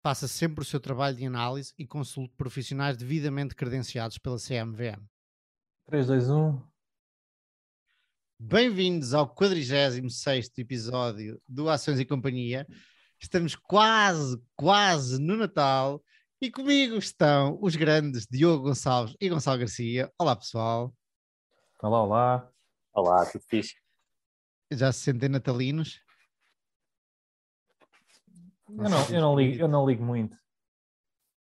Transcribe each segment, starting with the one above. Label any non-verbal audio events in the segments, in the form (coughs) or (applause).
Faça sempre o seu trabalho de análise e consulte profissionais devidamente credenciados pela CMVM. 3, 2, 1. Bem-vindos ao 46 episódio do Ações e Companhia. Estamos quase, quase no Natal e comigo estão os grandes Diogo Gonçalves e Gonçalo Garcia. Olá, pessoal. Olá, olá. Olá, tudo fixe? Já se sentem natalinos? Eu não, eu não, ligo, eu não ligo muito.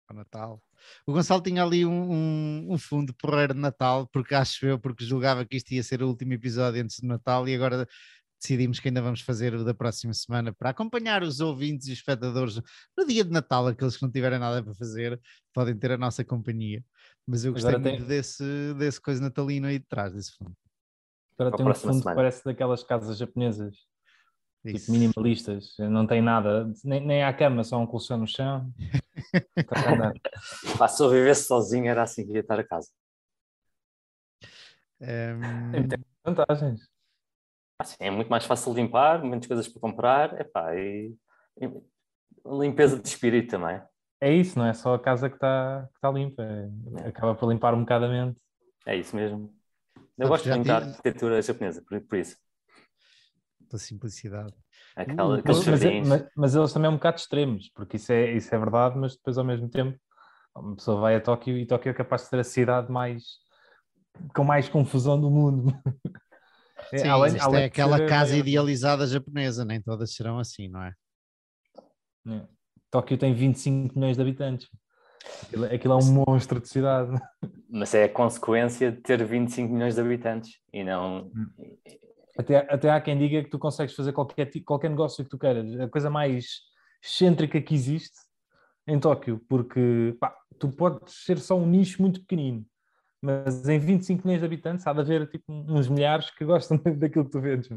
Ao Natal. O Gonçalo tinha ali um, um, um fundo porreiro de Natal, porque acho eu, porque julgava que isto ia ser o último episódio antes do Natal e agora decidimos que ainda vamos fazer o da próxima semana para acompanhar os ouvintes e os espectadores no dia de Natal, aqueles que não tiverem nada para fazer, podem ter a nossa companhia. Mas eu gostei muito desse, desse coisa natalino aí de trás, desse fundo. Agora tem um fundo semana. que parece daquelas casas japonesas. Tipo, Isso. Tipo minimalistas, não tem nada, nem, nem há cama, só um colchão no chão. (laughs) Pá, se eu vivesse sozinho era assim que ia estar a casa. Um... Tem, tem vantagens. Assim, é muito mais fácil limpar, muitas coisas para comprar, epá, e, e limpeza de espírito também. É isso, não é só a casa que está que tá limpa, é, é. acaba por limpar um bocado a mente. É isso mesmo. Eu gosto muito da arquitetura japonesa, por, por isso pela simplicidade. Aquela, mas, mas, mas, eles também são um bocado extremos, porque isso é, isso é verdade, mas depois ao mesmo tempo uma pessoa vai a Tóquio e Tóquio é capaz de ser a cidade mais com mais confusão do mundo. (laughs) É, Sim, além, além é aquela ser... casa idealizada japonesa, nem todas serão assim, não é? é. Tóquio tem 25 milhões de habitantes. Aquilo, aquilo, é um monstro de cidade. Mas é a consequência de ter 25 milhões de habitantes e não. Hum. Até, até há quem diga que tu consegues fazer qualquer, qualquer negócio que tu queiras. A coisa mais excêntrica que existe em Tóquio, porque pá, tu podes ser só um nicho muito pequenino, mas em 25 milhões de habitantes há de haver tipo, uns milhares que gostam (laughs) daquilo que tu vês.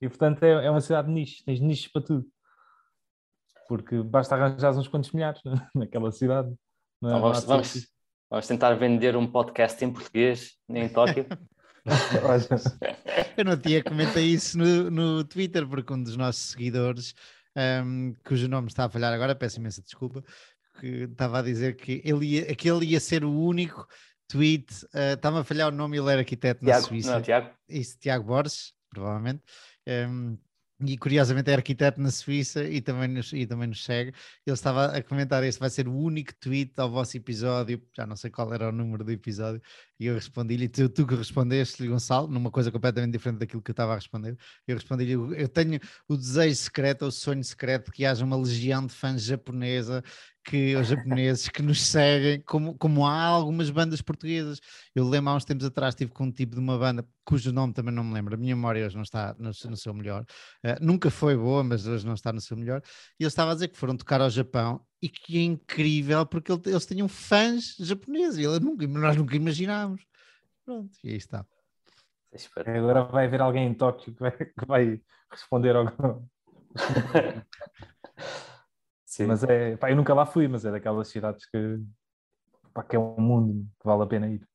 E portanto é, é uma cidade de nicho, tens nichos para tudo. Porque basta arranjar uns quantos milhares (laughs) naquela cidade. É? Então, vamos, vamos, vamos tentar vender um podcast em português em Tóquio. (laughs) (laughs) eu não tinha comentado isso no, no Twitter, porque um dos nossos seguidores, um, cujo nome está a falhar agora, peço imensa desculpa, que estava a dizer que ele ia, aquele ia ser o único tweet, uh, estava a falhar o nome, ele era arquiteto Tiago, na Suíça. Não, Tiago. Isso, Tiago Borges, provavelmente. Um, e curiosamente é arquiteto na Suíça e também nos, e também nos segue. Ele estava a comentar: este vai ser o único tweet ao vosso episódio, já não sei qual era o número do episódio, e eu respondi-lhe, tu, tu que respondeste, Gonçalo, numa coisa completamente diferente daquilo que eu estava a responder. Eu respondi-lhe: eu tenho o desejo secreto, o sonho secreto que haja uma legião de fãs japonesa que os japoneses que nos seguem, como, como há algumas bandas portuguesas. Eu lembro há uns tempos atrás, tive com um tipo de uma banda cujo nome também não me lembro, a minha memória hoje não está no, no seu melhor, uh, nunca foi boa, mas hoje não está no seu melhor. E ele estava a dizer que foram tocar ao Japão e que é incrível porque eles tinham fãs japoneses e ele nunca, nós nunca imaginámos. Pronto, e aí está. Agora vai haver alguém em Tóquio que vai, que vai responder ao. (laughs) Sim. Mas é, pá, eu nunca lá fui, mas é daquelas cidades que, pá, que é um mundo que vale a pena ir.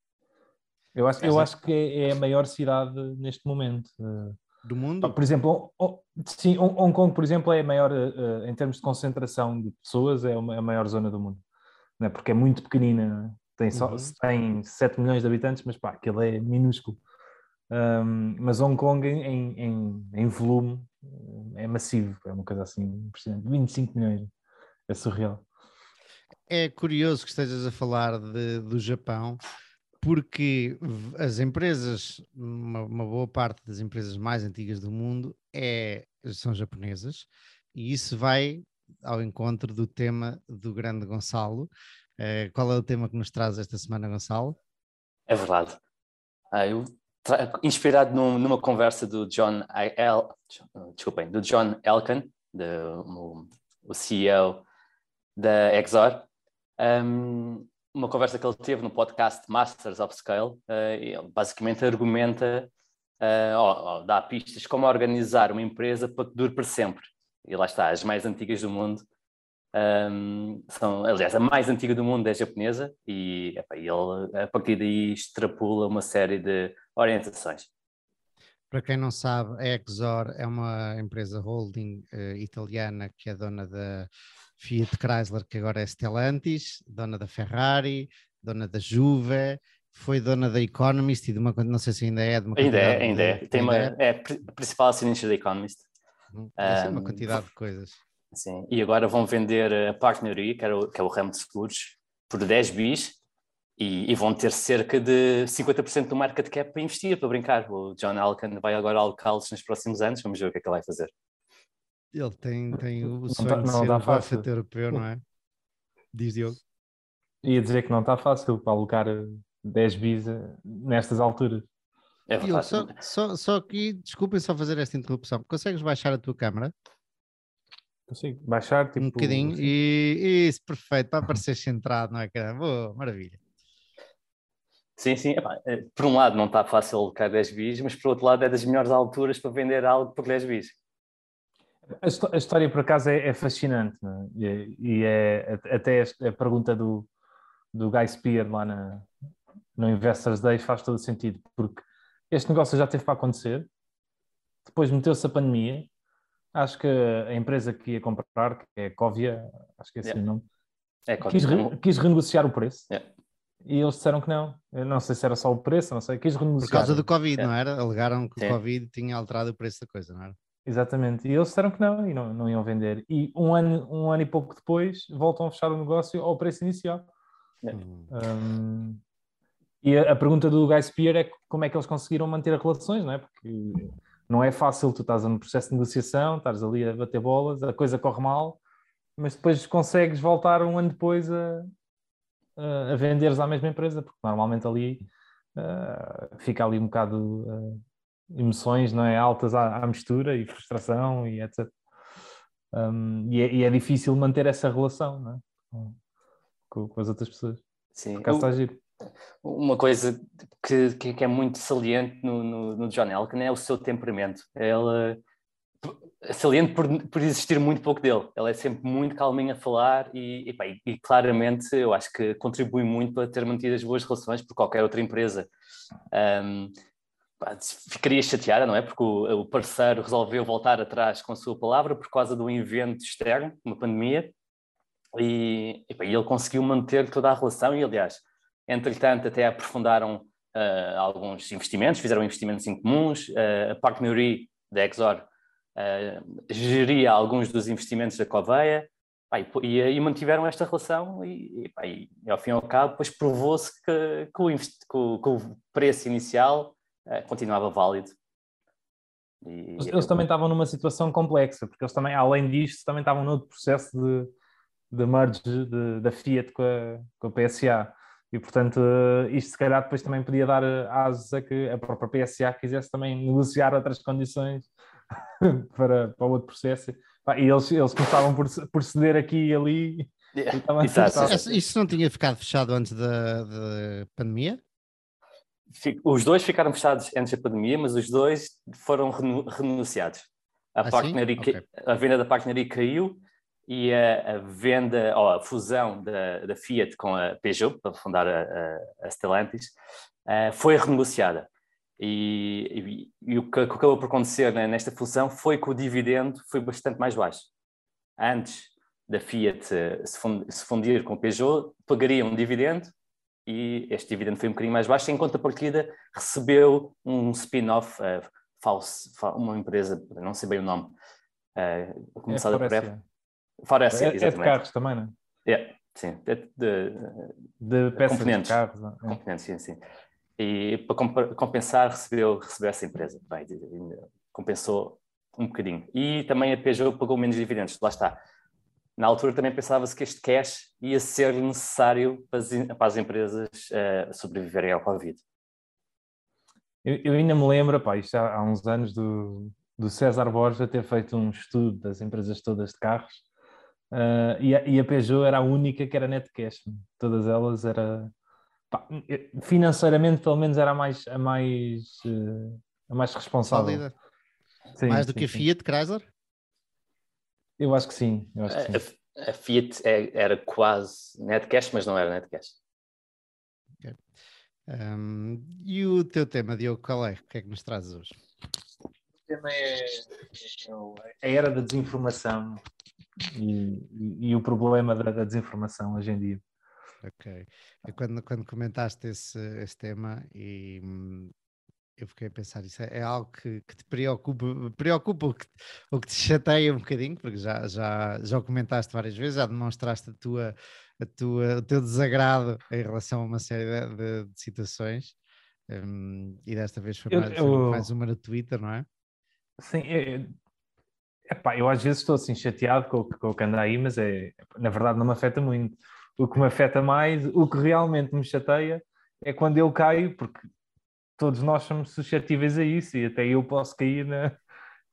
Eu acho, eu acho que é, é a maior cidade neste momento. Eh, Do mundo? Por exemplo, sim, Hong Kong, por exemplo, é a maior, eh, eh, em termos de concentração de pessoas, é a maior zona do mundo. Não é? Porque é muito pequenina, é? tem, só, uhum. tem 7 milhões de habitantes, mas pá, aquilo é minúsculo. Um, mas Hong Kong em, em, em, volume é massivo, é uma coisa assim impressionante. 25 milhões é surreal. É curioso que estejas a falar de, do Japão, porque as empresas, uma, uma, boa parte das empresas mais antigas do mundo é, são japonesas, e isso vai ao encontro do tema do grande Gonçalo. Uh, qual é o tema que nos traz esta semana, Gonçalo? É verdade. Ah, eu inspirado num, numa conversa do John El, desculpem, do John Elkan, de, o, o CEO da Exor, um, uma conversa que ele teve no podcast Masters of Scale, ele basicamente argumenta, ou, ou dá pistas como organizar uma empresa para que dure para sempre. E lá está, as mais antigas do mundo um, são, aliás, a mais antiga do mundo é japonesa e epa, ele, a partir daí, extrapula uma série de orientações. Para quem não sabe, a Exor é uma empresa holding uh, italiana que é dona da Fiat Chrysler, que agora é Stellantis, dona da Ferrari, dona da Juve, foi dona da Economist e de uma não sei se ainda é de uma ainda é, ainda é, tem uma, é, é a principal acionista da Economist. É uma quantidade de coisas. Sim, e agora vão vender a Partnery, que, o, que é o ramo de seguros, por 10 bis e, e vão ter cerca de 50% do market cap para investir, para brincar. O John Alcan vai agora alocá-los nos próximos anos, vamos ver o que é que ele vai fazer. Ele tem, tem o sonho não, tá, não de ser europeu, não é? Diz Diogo. Ia dizer que não está fácil para alocar 10 bis eh, nestas alturas. É Diogo, só, só, só que, desculpem só fazer esta interrupção, consegues baixar a tua câmara? Consigo baixar tipo, um bocadinho assim. e isso, perfeito, para aparecer centrado, não é? Boa, maravilha. Sim, sim. Epá, eh, por um lado não está fácil alocar 10 bis, mas por outro lado é das melhores alturas para vender algo por 10 bis. A, história, por acaso, é, é fascinante é? e, é até a pergunta do, do Guy Spear lá na, no Investors Day faz todo sentido, porque este negócio já teve para acontecer, depois meteu-se a pandemia, acho que a empresa que ia comprar, que é a Covia, acho que é esse yeah. o nome, é, quis, re, quis, renegociar o preço. Yeah. E eles disseram que não. Eu não sei se era só o preço, não sei. Quis renegociar. Por causa do Covid, yeah. não era? Alegaram que o Covid tinha alterado o preço da coisa, não era? Exatamente. E eles disseram que não e não, não iam vender. E um ano, um ano e pouco depois voltam a fechar o negócio ao preço inicial. Hum. Um, e a, a, pergunta do Guy Spear é como é que eles conseguiram manter relações, não é? Porque não é fácil, tu estás no processo de negociação, estás ali a bater bolas, a coisa corre mal, mas depois consegues voltar um ano depois a, a, a venderes à mesma empresa, porque normalmente ali uh, fica ali um bocado uh, emoções não é? altas à, à, mistura e frustração e etc. Um, e, é, e, é, difícil manter essa relação não é? com, com, as outras pessoas. Sim, Por está giro uma coisa que, que, é muito saliente no, no, no John Elkin é o seu temperamento. Ele é saliente por, por existir muito pouco dele. Ele é sempre muito calminho a falar e, e, e, claramente eu acho que contribui muito para ter mantido as boas relações por qualquer outra empresa. Um, ficaria chateada, não é? Porque o, o, parceiro resolveu voltar atrás com a sua palavra por causa de um evento externo, uma pandemia, e, e ele conseguiu manter toda a relação e, aliás, Entretanto, até aprofundaram uh, alguns investimentos, fizeram investimentos em comuns. Uh, a Parque Mauri, da Exor, uh, geria alguns dos investimentos da Coveia e, e, mantiveram esta relação e, e, e, ao fim e ao cabo, provou-se que, que, que, o, preço inicial continuava válido. E, eles também estavam numa situação complexa, porque eles também, além disto, também estavam noutro processo de, de merge de, da Fiat com a, com a PSA. E, portanto, isto se calhar depois também podia dar asas a que a própria PSA quisesse também negociar outras condições (laughs) para, para o outro processo. E eles, eles começavam por, por ceder aqui e ali. Yeah. E Isso não tinha ficado fechado antes da, da pandemia? Os dois ficaram fechados antes da pandemia, mas os dois foram renunciados. A, ah, okay. a venda da Partnery caiu e a, a, venda, ou a fusão da, da, Fiat com a Peugeot, para fundar a, a, a Stellantis, uh, foi renegociada. E, e, e, o que acabou por acontecer né, nesta fusão foi que o dividendo foi bastante mais baixo. Antes da Fiat se, fund, se fundir com a Peugeot, pagaria um dividendo e este dividendo foi um bocadinho mais baixo, enquanto a partida recebeu um spin-off, uh, falso, uma empresa, não sei bem o nome, uh, começada é por F. Fora essa, é, é de carros também, não é? Yeah, sim, de, de, de peças componentes. de carros. É. Componentes, sim, sim. E para compensar, recebeu, recebeu essa empresa. Bem, compensou um bocadinho. E também a Peugeot pagou menos dividendos, lá está. Na altura também pensava-se que este cash ia ser necessário para as, para as empresas uh, sobreviverem ao Covid. Eu, eu, ainda me lembro, pá, isto há, há uns anos, do, do César Borges ter feito um estudo das empresas todas de carros Uh, e, a, e, a, Peugeot era a única que era net cash. Todas elas era pá, financeiramente pelo menos era a mais a mais uh, a mais responsável. Sim, mais do sim, que a Fiat Chrysler? Eu acho que sim. Acho que sim. A, a, Fiat é, era quase net cash, mas não era net cash. Okay. Um, e o teu tema, Diogo, qual é? O que é que nos trazes hoje? O tema é, é, é a era da desinformação e, e, e o problema da, da, desinformação hoje em dia. Ok. quando, quando comentaste esse, esse tema e eu fiquei a pensar, isso é, é algo que, que, te preocupa, preocupa ou que, ou que te chateia um bocadinho, porque já, já, já o comentaste várias vezes, já demonstraste a tua, a tua, o teu desagrado em relação a uma série de, de, de situações, um, e desta vez foi mais, eu, eu, mais, uma no Twitter, não é? Sim, é, epá, eu às vezes estou assim chateado com, com o que anda aí, mas é, na verdade não me afeta muito. O que me afeta mais, o que realmente me chateia é quando eu caio, porque todos nós somos suscetíveis a isso e até eu posso cair na,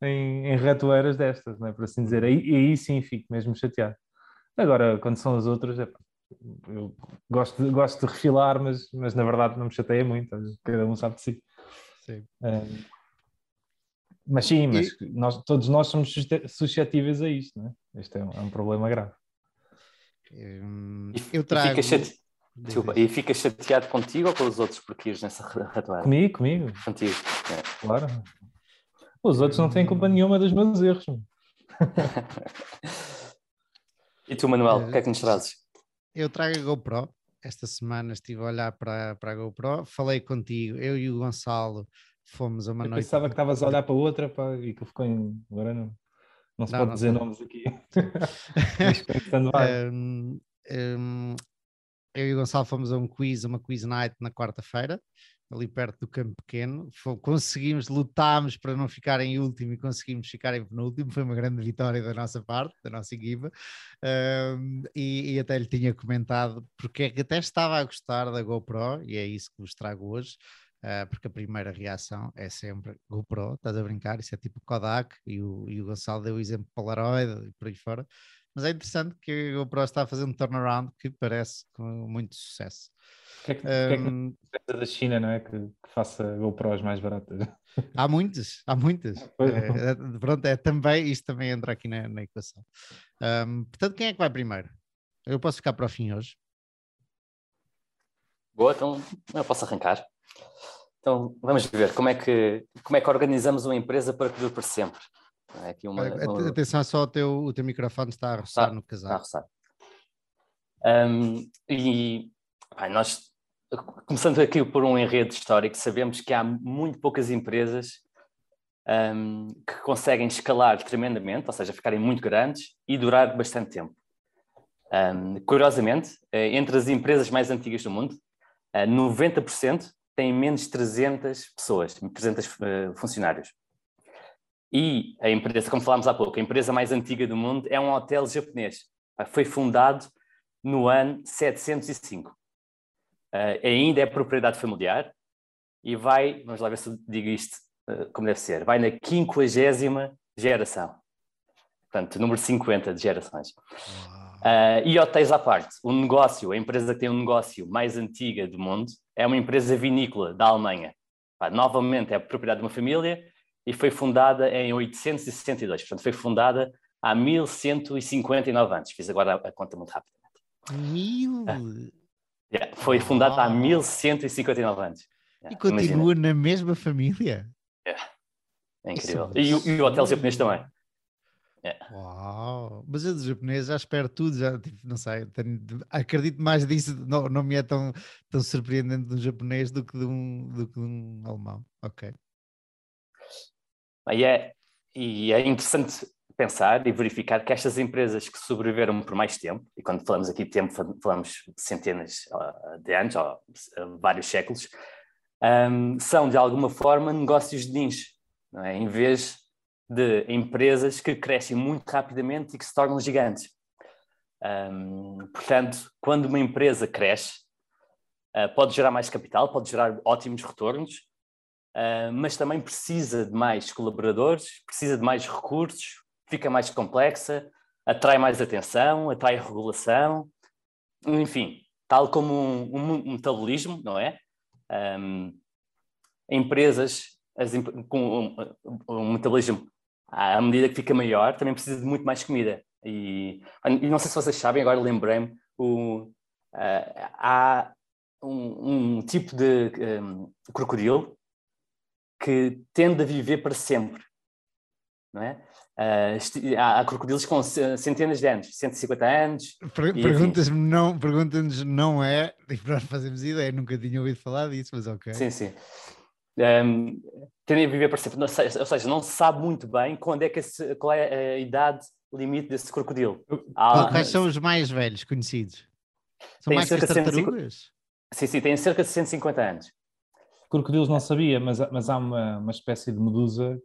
em, em ratoeiras destas, não é? por assim dizer. Aí, aí sim fico mesmo chateado. Agora, quando são as outras, é, eu gosto, gosto de refilar, mas, mas na verdade não me chateia muito, cada um sabe de si. Sim. É, mas sim, mas e... nós, todos nós somos suscetíveis a isto, não é? Este é um, é um problema grave. Hum, eu trago... E fica, Desculpa, e ficas chateado contigo ou com os outros porque ias nessa ratoeira? Comigo, comigo. Contigo, é. Claro. Os outros não têm culpa nenhuma dos meus erros. (laughs) e tu, Manuel, o que é que nos trazes? Eu trago a GoPro. Esta semana estive a olhar para, para a GoPro, falei contigo, eu e o Gonçalo fomos a uma eu noite. Pensava que estavas a olhar para outra pá, e que ficou em. Agora não, não se não, pode não dizer nomes aqui. (laughs) (laughs) um, um, eu e o Gonçalo fomos a um quiz, uma quiz night na quarta-feira, ali perto do Campo Pequeno. Conseguimos, lutámos para não ficar em último e conseguimos ficar em penúltimo. Foi uma grande vitória da nossa parte, da nossa equipa. Um, e, e, até lhe tinha comentado porque é que até estava a gostar da GoPro, e é isso que vos trago hoje. Uh, porque a primeira reação é sempre GoPro, estás a brincar, isso é tipo Kodak, e o, e o Gonçalo deu o exemplo Polaroid e por aí fora mas é interessante que o Pro está a fazer um turnaround que parece com muito sucesso. O que é que, um, que, é que da China, não é? Que, que faça GoPros mais baratas. (laughs) Há muitas, há muitas. (laughs) É, é, pronto, é também, isto também entra aqui na, na equação. Um, portanto, quem é que vai primeiro? Eu posso ficar para o fim hoje. Boa, então eu posso arrancar. Então vamos ver como é que, como é que organizamos uma empresa para que dure para sempre. É aqui uma, uma... Atenção, só o teu, o teu microfone está a roçar no casaco. Está a roçar. Um, e nós, começando aqui por um enredo histórico, sabemos que há muito poucas empresas um, que conseguem escalar tremendamente, ou seja, ficarem muito grandes e durar bastante tempo. Um, curiosamente, eh, entre as empresas mais antigas do mundo, 90% eh, têm menos de 300 pessoas, 300 eh, funcionários. E a empresa, como falámos há pouco, a empresa mais antiga do mundo é um hotel japonês. Foi fundado no ano 705. Uh, ah, ainda é propriedade familiar e vai, vamos lá ver se eu digo isto uh, como deve ser, vai na quinquagésima geração. Portanto, número 50 de gerações. Uh, e hotéis à parte, o negócio, a empresa que tem um negócio mais antiga do mundo é uma empresa vinícola da Alemanha. Pá, novamente é propriedade de uma família, e foi fundada em 862, portanto foi fundada há 1159 anos. Fiz agora a, conta muito rapidamente. Mil? Ah, yeah, foi fundada oh. há 1159 anos. Yeah, e continua imagina. na mesma família? Yeah. É incrível. É e, o, e, o hotel japonês também. Yeah. Uau! Mas eu do japonês já espero tudo, já tipo, não sei, tenho, acredito mais disso, não, não me é tão, tão surpreendente de um japonês do que de um, do que de um alemão. Ok. E é, e é interessante pensar e verificar que estas empresas que sobreviveram por mais tempo, e quando falamos aqui de tempo, falamos de centenas de anos, ou vários séculos, um, são de alguma forma negócios de nicho, é? em vez de empresas que crescem muito rapidamente e que se tornam gigantes. Um, portanto, quando uma empresa cresce, uh, pode gerar mais capital, pode gerar ótimos retornos, uh, mas também precisa de mais colaboradores, precisa de mais recursos, fica mais complexa, atrai mais atenção, atrai regulação, enfim, tal como um, um metabolismo, não é? Um, empresas as, com um, um, metabolismo à medida que fica maior também precisa de muito mais comida. E, e não sei se vocês sabem, agora lembrei-me, uh, há um, um, tipo de crocodilo que tende a viver para sempre. Não é? Uh, há, crocodilos com centenas de anos, 150 anos. Per Perguntas-me, não, pergunta-nos, não é, e nós fazemos ideia, nunca tinha ouvido falar disso, mas ok. Sim, sim. Um, tendem a viver para sempre, ou seja, não se sabe muito bem quando é que esse, qual é a idade limite desse crocodilo. Há, Quais são os mais velhos conhecidos? São mais que as tartarugas? Sim, sim, têm cerca de 150 anos. Crocodilos não sabia, mas, mas há uma, uma espécie de medusa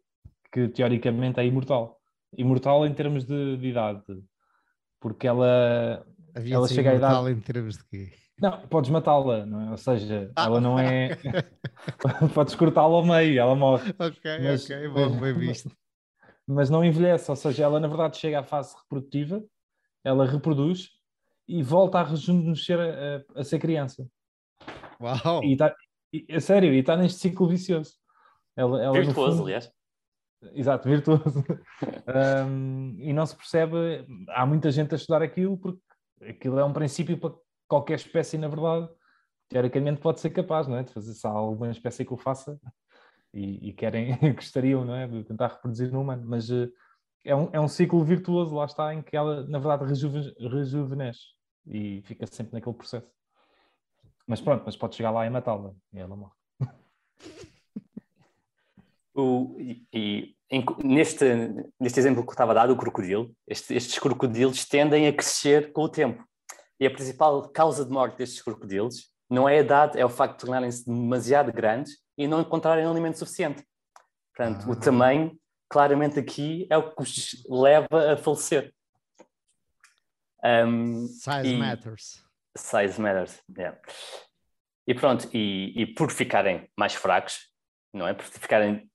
que teoricamente é imortal. Imortal em termos de, de idade. Porque ela, Havia ela chega à idade. em termos de quê? Não, podes matá-la, não é? Ou seja, ah. ela não é. (laughs) podes cortá-la ao meio, ela morre. Ok, mas, ok, bom, bem visto. Mas não envelhece, ou seja, ela na verdade chega à fase reprodutiva, ela reproduz e volta a rejuvenescer a, a, a ser criança. Uau! E tá, e, é sério, e está neste ciclo vicioso. Ela, ela, virtuoso, fundo, aliás. Exato, virtuoso. (laughs) um, e não se percebe, há muita gente a estudar aquilo porque aquilo é um princípio para qualquer espécie, na verdade, teoricamente pode ser capaz, não é? De fazer se há alguma espécie que o faça e, e querem, (laughs) gostariam, não é? De tentar reproduzir no humano, mas uh, é, um, é um ciclo virtuoso, lá está, em que ela, na verdade, rejuve, rejuvenesce e fica sempre naquele processo. Mas pronto, mas pode chegar lá e matá-la e ela morre. O, e, e em, neste, neste exemplo que eu estava a dar, o crocodilo, este, estes crocodilos tendem a crescer com o tempo. E a principal causa de morte destes crocodilos não é a idade, é o facto de tornarem-se demasiado grandes e não encontrarem alimento suficiente. Portanto, ah. o tamanho, claramente aqui, é o que os leva a falecer. Um, size e, matters. Size matters, yeah. E pronto, e, e por ficarem mais fracos, não é? Por ficarem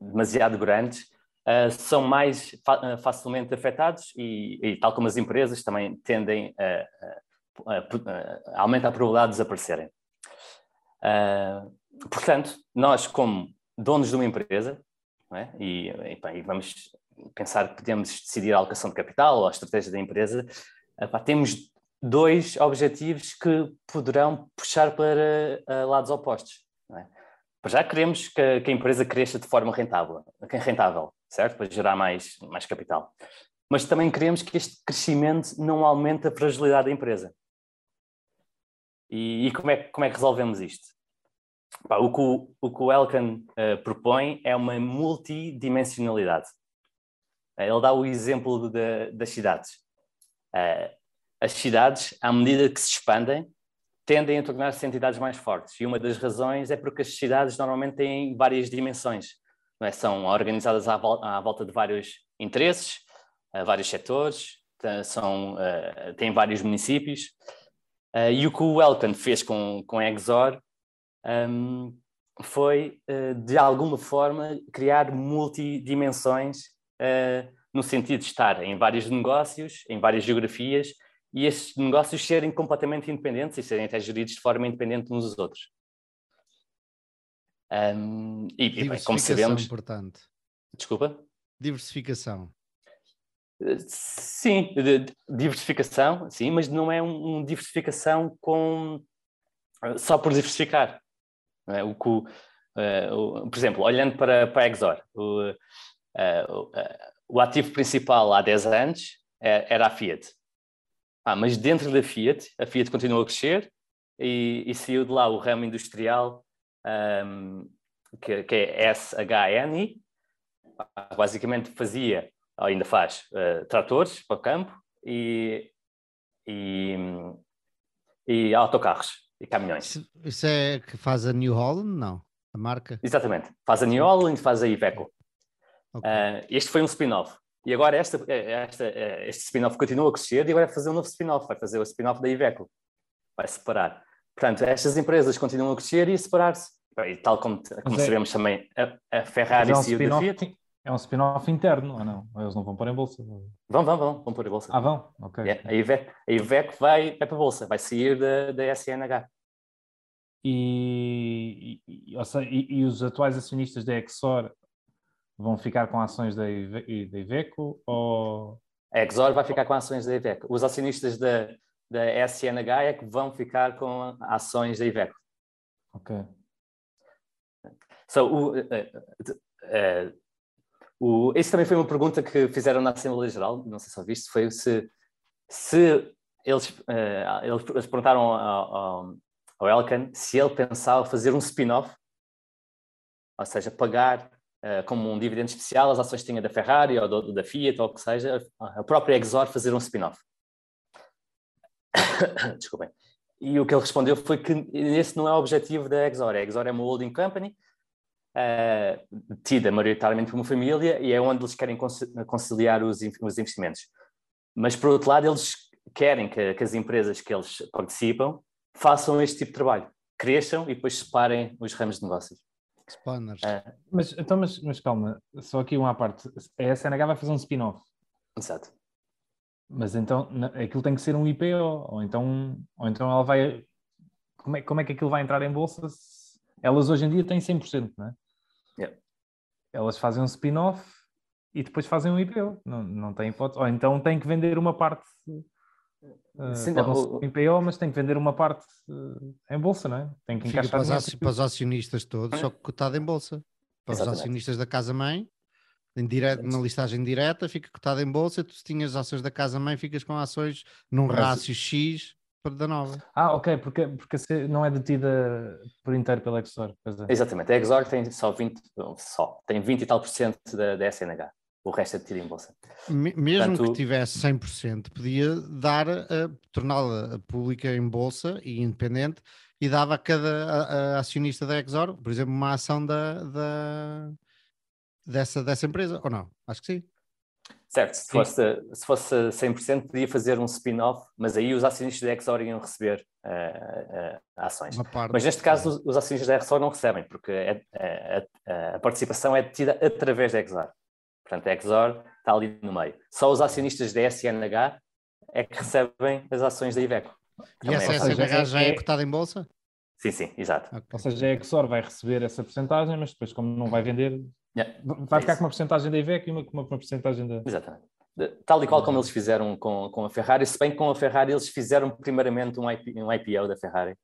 demasiado grandes, uh, são mais fa facilmente afetados e, e, tal como as empresas, também tendem a, a, a, a aumentar a probabilidade de desaparecerem. Uh, portanto, nós, como donos de uma empresa, é? e, e, vamos pensar que podemos decidir a alocação de capital ou a estratégia da empresa, uh, temos dois objetivos que poderão puxar para uh, lados opostos. É? Já queremos que, que, a empresa cresça de forma rentável, rentável, certo? Para gerar mais, mais capital. Mas também queremos que este crescimento não aumente a fragilidade da empresa. E, e como, é, como é que resolvemos isto? o, que o, o, que o Elkan uh, propõe é uma multidimensionalidade. Uh, ele dá o exemplo de, das cidades. Uh, as cidades, à medida que se expandem, tendem a tornar-se entidades mais fortes. E uma das razões é porque as cidades normalmente têm várias dimensões. É? São organizadas à, vol à, volta de vários interesses, uh, vários setores, são, uh, têm vários municípios. Uh, e o que o Elkan fez com, com a Exor um, foi, de alguma forma, criar multidimensões no sentido de estar em vários negócios, em várias geografias, e estes negócios serem completamente independentes e serem até geridos de forma independente uns dos outros. Um, e, e como sabemos. importante. Desculpa? Diversificação. Sim, diversificação, sim, mas não é um, um diversificação com só por diversificar. É? O que, uh, o, por exemplo, olhando para, para a Exor, o, uh, o, ativo principal há 10 anos é, era a Fiat. Ah, mas dentro da Fiat, a Fiat continuou a crescer e, e saiu de lá o ramo industrial um, que, que, é SHNI, basicamente fazia, ainda faz, uh, tratores para o campo e, e, e autocarros e caminhões. Isso é que faz a New Holland, não? A marca? Exatamente, faz a New Holland e faz a Iveco. Okay. Uh, este foi um spin-off. E agora esta, esta, este spin-off continua a crescer e agora vai fazer um novo spin-off, vai fazer o spin-off da Iveco. Vai separar. Portanto, estas empresas continuam a crescer e a separar-se. E tal como, como é, sabemos também, a, a Ferrari é um saiu da Fiat. É um spin-off interno, ou não? Eles não vão pôr em bolsa? Vão, vão, vão, vão pôr em bolsa. Ah, vão? Ok. Yeah, a, Iveco, a Iveco vai, vai para a bolsa, vai sair da, da SNH. E, e, e, e os atuais acionistas da Exor vão ficar com ações da, Ive- da Iveco ou... A Exor vai ficar com ações da Iveco. Os acionistas da, da SNH é que vão ficar com ações da Iveco. Ok. So, o, eh, eh, o, isso também foi uma pergunta que fizeram na Assembleia Geral, não sei se ouviste, foi se, se eles, eles, perguntaram ao, ao, ao Elkan se ele pensava fazer um spin-off, ou seja, pagar como um dividendo especial as ações que tinha da Ferrari ou do- da Fiat ou o que seja, a própria Exor fazer um spin-off. (coughs) Desculpem. E o que ele respondeu foi que esse não é o objetivo da Exor. A Exor é uma holding company, eh, tida maioritariamente por uma família e é onde eles querem conci- conciliar os, os investimentos. Mas, por outro lado, eles querem que, que as empresas que eles participam façam este tipo de trabalho, cresçam e depois separem os ramos de negócios. Spawners. Ah, Mas, então, mas, mas calma, só aqui uma à parte. A SNH vai fazer um spin-off, exato. mas então aquilo tem que ser um IPO, ou então, ou então ela vai... Como é, como é que aquilo vai entrar em bolsa? se- Elas hoje em dia têm 100%, não é? Yeah. Elas fazem um spin-off e depois fazem um IPO, não, não tem hipótese. Ou então têm que vender uma parte... Uh, Sim, pode não, não o- ser um IPO, mas tem que vender uma parte uh, em bolsa, não é? Tem que encaixar para os, para os acionistas todos, só que cotado em bolsa. Para os Exatamente. acionistas da casa-mãe, em dire- na listagem direta, fica cotado em bolsa. Tu, se tinhas ações da casa-mãe, ficas com ações num Mas- rácio X para da nova. Ah, ok, porque, porque não é detida por inteiro pela Exor. É. Exatamente. A Exor tem só 20, só, tem 20 e tal por cento da, da SNH. O resto é detido em bolsa. Me- mesmo Portanto- que tivesse 100%, podia dar, a- torná-la pública em bolsa e independente e dava a cada a- a acionista da Exor, por exemplo, uma ação da, da- dessa, dessa empresa, ou não? Acho que sim. Certo, se Sim. fosse, se fosse 100%, podia fazer um spin-off, mas aí os acionistas da Exor iam receber eh, eh, ações. Mas neste caso, os, os acionistas da Exor não recebem, porque é- é- a, a participação é detida através da Exor. Portanto, a Exor está ali no meio. Só os acionistas da SNH é que recebem as ações da Iveco. E Também essa é- SNH já é é- cotada em bolsa? Sim, sim, exato. Ou seja, a Exor vai receber essa porcentagem, mas depois, como não vai vender, Yeah, vai é ficar isso. com uma porcentagem da IVEC e uma com uma porcentagem da. Exatamente. Tal e qual como eles fizeram com, com a Ferrari, se bem que com a Ferrari eles fizeram primeiramente um, IP, um IPO da Ferrari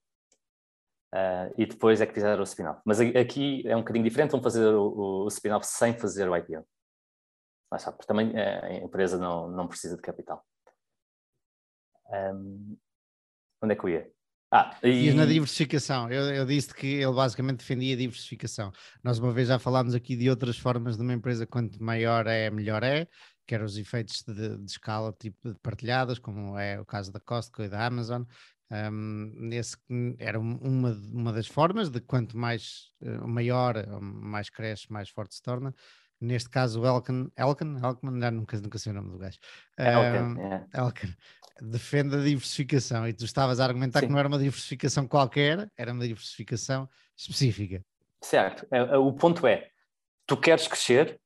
ah, e depois é que fizeram o spin-off. Mas aqui é um bocadinho diferente, vão fazer o- o spin-off sem fazer o IPO. Mas porque também eh, a empresa não, não precisa de capital. Ahm, onde é que eu ia? Ah, E na diversificação, eu, eu disse que ele basicamente defendia a diversificação. Nós uma vez já falámos aqui de outras formas de uma empresa, quanto maior é, melhor é, que eram os efeitos de, de escala tipo de partilhadas, como é o caso da Costco e da Amazon. Um, era um- uma, uma das formas de quanto mais eh, maior, mais cresce, mais forte se torna. Neste caso, o Elkan, Elkan, Elkman, já nunca, nunca sei o nome do gajo. ok, Um, é. Elkan defende a diversificação e tu estavas a argumentar Sim. que não era uma diversificação qualquer, era uma diversificação específica. Certo. É, é, O ponto é, tu queres crescer,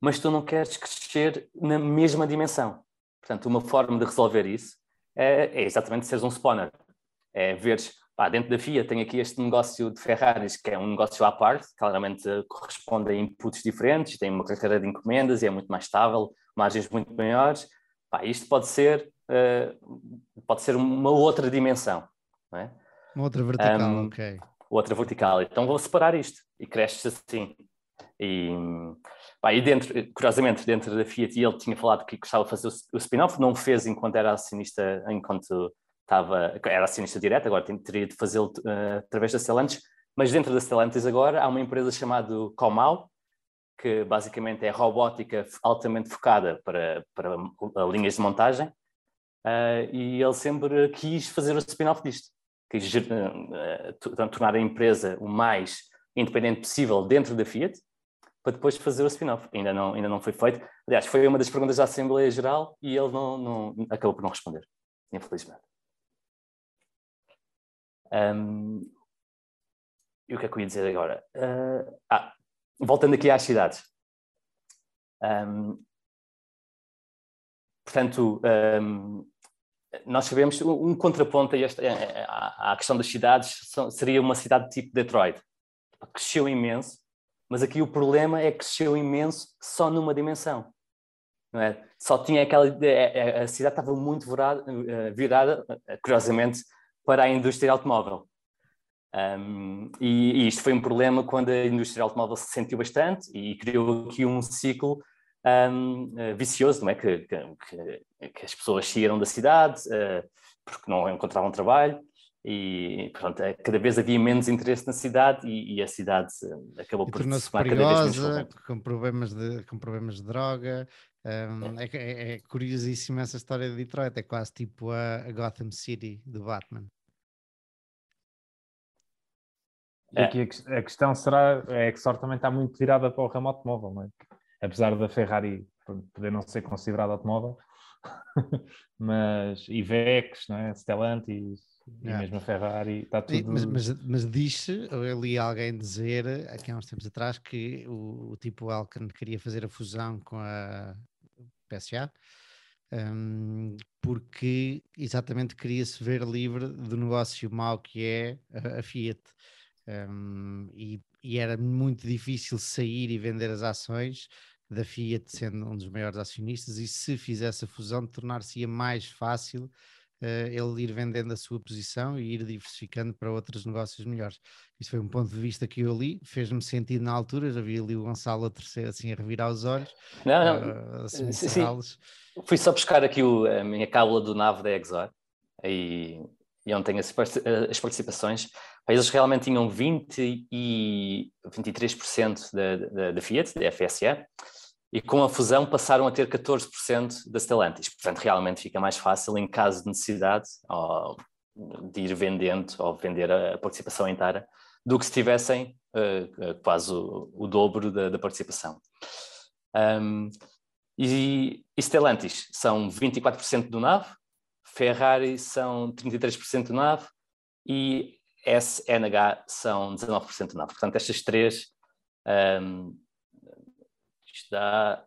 mas tu não queres crescer na mesma dimensão. Portanto, uma forma de resolver isso é, é exatamente seres um spawner. É veres, pá, dentro da FIA tem aqui este negócio de Ferraris, que é um negócio à parte, claramente corresponde a inputs diferentes, tem uma carteira de encomendas e é muito mais estável, margens muito maiores. Pá, isto pode ser, eh, pode ser uma outra dimensão. É? Uma outra vertical, Um, ok. outra vertical. Então vou separar isto e cresces assim. E, pá, e dentro, curiosamente, dentro da Fiat, ele tinha falado que gostava de fazer o, o spin-off, não o fez enquanto era acionista, enquanto estava, era acionista direto, agora teria de fazê-lo eh, através da Stellantis, mas dentro da Stellantis agora há uma empresa chamada Comau, que basicamente é robótica altamente focada para, para linhas de montagem, eh, e ele sempre quis fazer o spin-off disto quis eh, to- tornar a empresa o mais independente possível dentro da Fiat, para depois fazer o spin-off. Ainda não, ainda não foi feito. Aliás, foi uma das perguntas da Assembleia Geral e ele não, não- acabou por não responder, infelizmente. Ahm, e o que é que eu ia dizer agora? Ah, ah, voltando aqui às cidades. Um, portanto, um, nós sabemos um contraponto a esta, à, à questão das cidades seria uma cidade tipo Detroit. Cresceu imenso, mas aqui o problema é que cresceu imenso só numa dimensão. Não é? Só tinha aquela. A cidade estava muito virada, eh, virada curiosamente, para a indústria automóvel. Um, e, e, isto foi um problema quando a indústria automóvel se sentiu bastante e criou aqui um ciclo um, eh, vicioso, não é? Que, que, que, as pessoas saíram da cidade uh, porque não encontravam trabalho e portanto, cada vez havia menos interesse na cidade e, e a cidade acabou e por se tornar cada vez menos com problemas de com problemas de droga um, é. É, é, curiosíssima essa história de Detroit é quase tipo a, a Gotham City do Batman E aqui a, a, questão será, é que sorte também está muito virada para o ramo automóvel, não é? Apesar da Ferrari poder não ser considerada automóvel, (laughs) mas Ivex, não é? Stellantis, e mesmo a Ferrari, está tudo... Mas, mas, mas diz-se, eu li alguém dizer, aqui há uns tempos atrás, que o, o tipo Alcan queria fazer a fusão com a PSA, um, porque exatamente queria-se ver livre do negócio mau que é a, a Fiat. Um, e, e, era muito difícil sair e vender as ações da Fiat sendo um dos maiores acionistas e se fizesse a fusão tornar-se-ia mais fácil uh, ele ir vendendo a sua posição e ir diversificando para outros negócios melhores. Isso foi um ponto de vista que eu li, fez-me sentido na altura, já vi ali o Gonçalo a terceiro assim a revirar os olhos. Não, não. Uh, sim, sim. Fui só buscar aqui o, a minha cábula do nave da Exor e, e onde tem as, as participações eles realmente tinham 20 e 23% da, da, da Fiat, da FSE, e com a fusão passaram a ter 14% da Stellantis. Portanto, realmente fica mais fácil, em caso de necessidade, de ir vendendo ou vender a participação inteira, do que se tivessem uh, quase o, o dobro da, da participação. Um, e, e Stellantis são 24% do NAV, Ferrari são 33% do NAV e SNH são 19% do NAV. Portanto, estas três um, isto dá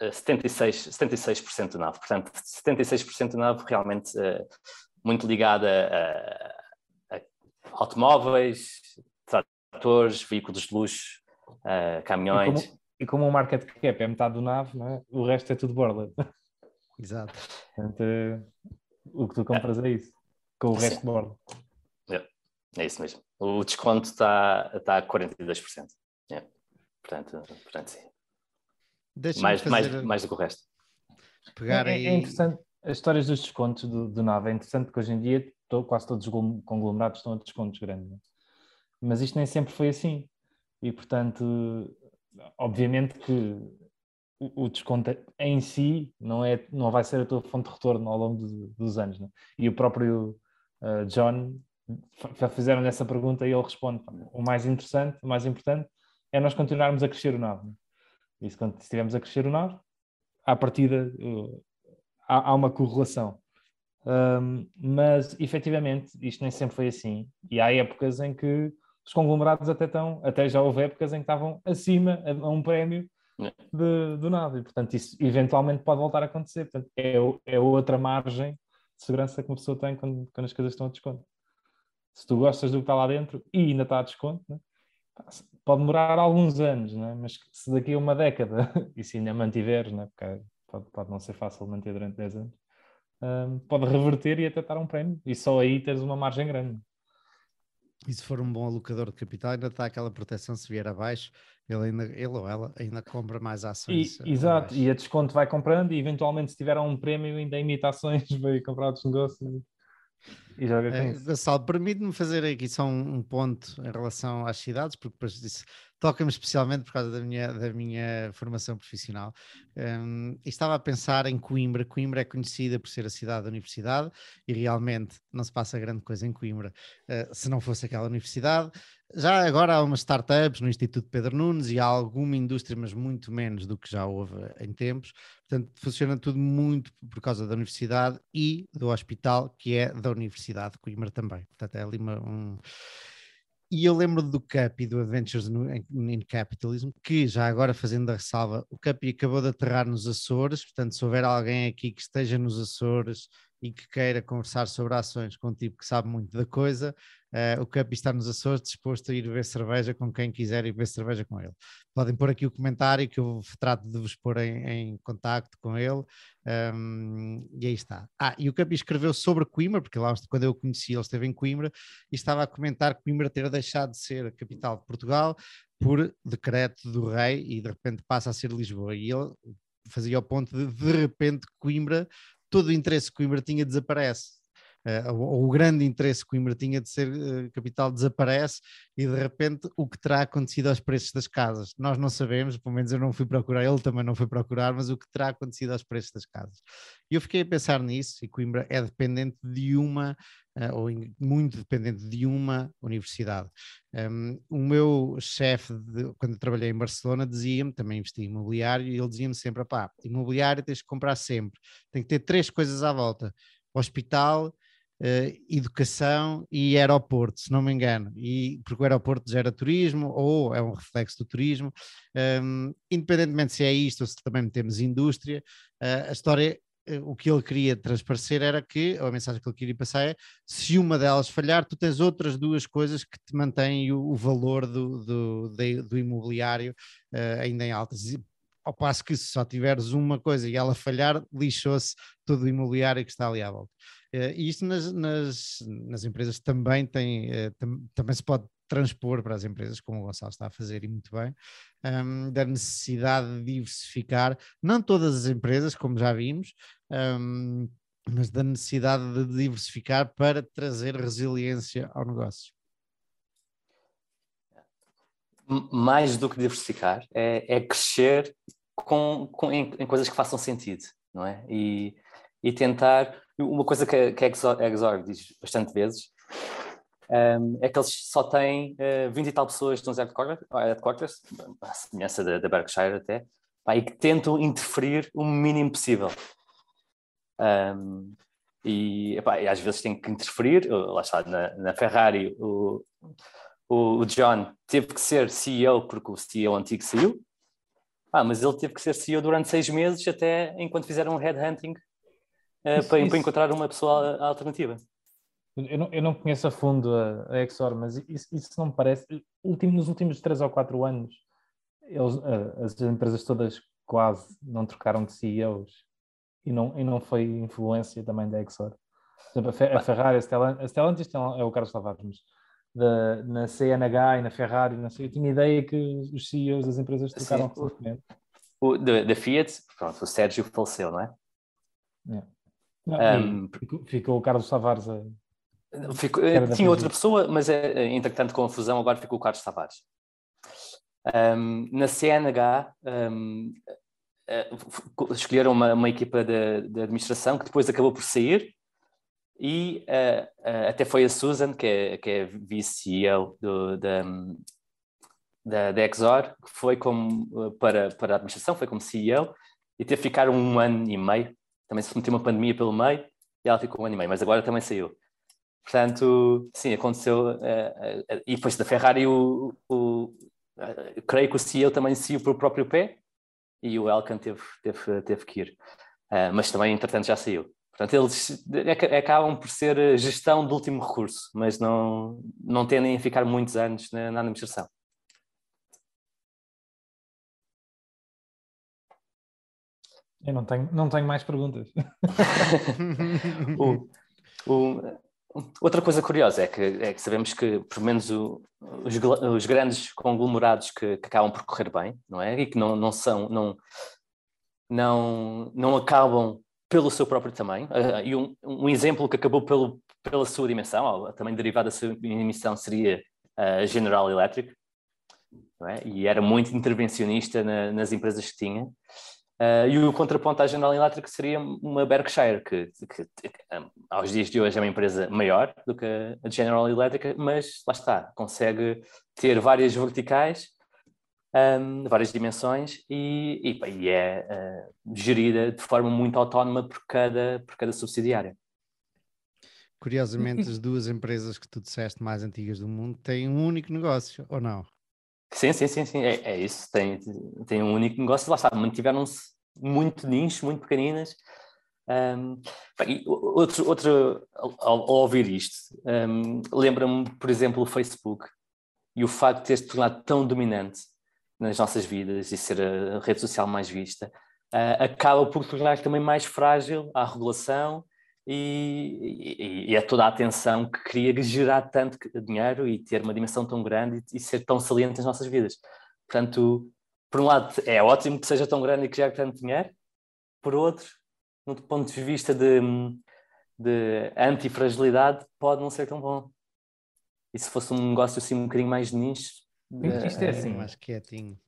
76%, 76 do NAV. Portanto, 76% do NAV realmente uh, muito ligada a, a, automóveis, tratores, veículos de luxo, uh, caminhões. E como, e como o market cap é metade do NAV, é? o resto é tudo borla. Exato. Portanto, uh, o que tu compras é isso, com o resto borla. É isso mesmo. O desconto está, está a 42%. É. Portanto, portanto, sim. Mais, fazer... mais, mais do que o resto. Pegar é, é interessante, as histórias dos descontos do, do NAV, é interessante que hoje em dia tô, quase todos os conglomerados estão a descontos grandes. Né? Mas isto nem sempre foi assim. E, portanto, obviamente que o, o desconto em si não, é, não vai ser a tua fonte de retorno ao longo de, dos anos. Né? E o próprio uh, John já fizeram essa pergunta e ele responde: o mais interessante, o mais importante é nós continuarmos a crescer o NAV. E se estivermos a crescer o NAV, à partida há, há, uma correlação. Um, mas efetivamente isto nem sempre foi assim. E há épocas em que os conglomerados até estão, até já houve épocas em que estavam acima a, a um prémio de, do NAV. E, portanto, isso eventualmente pode voltar a acontecer. Portanto, é, é outra margem de segurança que uma pessoa tem quando, quando as coisas estão a desconto se tu gostas do que está lá dentro e ainda está a desconto, né? pode demorar alguns anos, né? mas se daqui a uma década, (laughs) e se ainda mantiveres, né? porque pode, pode não ser fácil manter durante 10 anos, um, pode reverter e até estar um prémio, e só aí tens uma margem grande. E se for um bom alocador de capital, ainda está aquela proteção se vier abaixo, ele, ainda, ele ou ela ainda compra mais ações. E, exato, e a desconto vai comprando e eventualmente se tiver um prémio ainda imita ações, (laughs) vai comprar outros negócios e joga com é, isso. Gonçalo, permite-me fazer aqui só um, um, ponto em relação às cidades, porque depois disso toca-me especialmente por causa da minha, da minha formação profissional. Um, estava a pensar em Coimbra. Coimbra é conhecida por ser a cidade da universidade e realmente não se passa grande coisa em Coimbra uh, se não fosse aquela universidade. Já agora há umas startups no Instituto Pedro Nunes e há alguma indústria, mas muito menos do que já houve em tempos. Portanto, funciona tudo muito por causa da universidade e do hospital, que é da Universidade de Coimbra também. Portanto, é ali uma, um... e eu lembro do Cup e do Adventures in Capitalism, que já agora fazendo a ressalva, o Cup acabou de aterrar nos Açores, portanto, se houver alguém aqui que esteja nos Açores e que queira conversar sobre ações com um tipo que sabe muito da coisa, uh, o Cup está nos Açores disposto a ir ver cerveja com quem quiser e ver cerveja com ele. Podem pôr aqui o comentário que eu trato de vos pôr em, em contacto com ele um, e aí está. Ah, e o Cup escreveu sobre Coimbra, porque lá quando eu o conheci ele esteve em Coimbra e estava a comentar que Coimbra ter deixado de ser a capital de Portugal por decreto do rei e de repente passa a ser Lisboa. E ele fazia o ponto de de repente Coimbra todo o interesse que Coimbra tinha desaparece. Uh, ou, o grande interesse que Coimbra tinha de ser uh, capital desaparece e de repente o que terá acontecido aos preços das casas? Nós não sabemos, pelo menos eu não fui procurar, ele também não foi procurar, mas o que terá acontecido aos preços das casas? E eu fiquei a pensar nisso e Coimbra é dependente de uma, uh, ou muito dependente de uma universidade. Um, o meu chefe, quando trabalhei em Barcelona, dizia-me, também investi em imobiliário, e ele dizia-me sempre, pá, imobiliário tens que comprar sempre, tem que ter três coisas à volta, hospital, Uh, educação e aeroporto, se não me engano, e porque o aeroporto gera turismo ou é um reflexo do turismo, um, independentemente se é isto ou se também metemos indústria, uh, a história, uh, o que ele queria transparecer era que, ou a mensagem que ele queria passar é, se uma delas falhar, tu tens outras duas coisas que te mantêm o, o valor do, do, do, do imobiliário ainda em altas ao passo que se só tiveres uma coisa e ela falhar, lixou-se todo o imobiliário que está ali à volta. Uh, e isto nas, nas, nas, empresas também tem, uh, tam, também se pode transpor para as empresas, como o Gonçalo está a fazer e muito bem, um, ehm, da necessidade de diversificar, não todas as empresas, como já vimos, um, ehm, mas da necessidade de diversificar para trazer resiliência ao negócio. Mais do que diversificar, é, é crescer com, com em, em, coisas que façam sentido, não é? E, e tentar. Uma coisa que, a Exor diz bastante vezes um, é que eles só têm uh, 20 e tal pessoas nos headquarters, a semelhança da, da Berkshire até, pá, e que tentam interferir o mínimo possível. Um, e, epá, e, às vezes tem que interferir, lá está, na, na Ferrari o, o, o, John teve que ser CEO porque o CEO antigo saiu, ah, mas ele teve que ser CEO durante seis meses até enquanto fizeram um headhunting isso, para, isso. para, encontrar uma pessoa alternativa. Eu não, eu não conheço a fundo a, a Exor, mas isso, isso não me parece. Último, nos últimos três ou quatro anos, eles, as empresas todas quase não trocaram de CEOs e não, e não foi influência também da Exor. Por exemplo, a, Ferrari, a Stellantis é o Carlos Tavares, mas da, na CNH e na Ferrari, não sei, eu tinha ideia que os CEOs das empresas trocaram recentemente. Da, Fiat, pronto, o Sérgio faleceu, não é? é. Um, ficou, ficou, o Carlos Tavares a... Ficou, tinha outra pessoa, mas é, eh, entretanto com a fusão agora ficou o Carlos Tavares. Um, na CNH um, eh, escolheram uma, uma equipa de, de, administração que depois acabou por sair e uh, uh, até foi a Susan, que é, que é vice-CEO da, da, da Exor, que foi como, para, para a administração, foi como CEO, e teve que ficar um ano e meio. Também se meteu uma pandemia pelo meio, e ela ficou um ano e meio, mas agora também saiu. Portanto, sim, aconteceu. Uh, e depois da Ferrari, o, o, creio que o CEO também saiu por próprio pé, e o Elkan teve, teve, teve que ir. mas também, entretanto, já saiu. Portanto, eles acabam por ser gestão de último recurso, mas não, não tendem a ficar muitos anos na, na administração. Eu não tenho, não tenho mais perguntas. (laughs) o, o, outra coisa curiosa é que, é que sabemos que, pelo menos, o, os, os, grandes conglomerados que, que, acabam por correr bem, não é? E que não, não são, não, não, não acabam pelo seu próprio tamanho. Uh, e um, um, exemplo que acabou pelo, pela sua dimensão, também derivada da sua dimensão, seria a uh, General Electric. É? E era muito intervencionista na, nas empresas que tinha. Uh, e o contraponto à General Electric seria uma Berkshire, que, que, que, aos dias de hoje é uma empresa maior do que a General Electric, mas lá está, consegue ter várias verticais um, várias dimensões e, e, e é uh, gerida de forma muito autónoma por cada, por cada subsidiária. curiosamente, as duas empresas que tu disseste mais antigas do mundo têm um único negócio, ou não? Sim, sim, sim, sim, é, é isso. Tem, tem um único negócio, lá está, mantiveram-se muito nicho, muito pequeninas. Um, outro, outro ao, ao ouvir isto, um, lembra-me, por exemplo, o Facebook e o facto de ter se tornado tão dominante nas nossas vidas e ser a rede social mais vista, uh, acaba por tornar também mais frágil à regulação e, e, e, é toda a atenção que queria gerar tanto dinheiro e ter uma dimensão tão grande e, e, ser tão saliente nas nossas vidas. Portanto, por um lado, é ótimo que seja tão grande e que gere tanto dinheiro, por outro, no ponto de vista de, de antifragilidade, pode não ser tão bom. E se fosse um negócio assim um bocadinho mais nicho. Isto é assim, mais quietinho.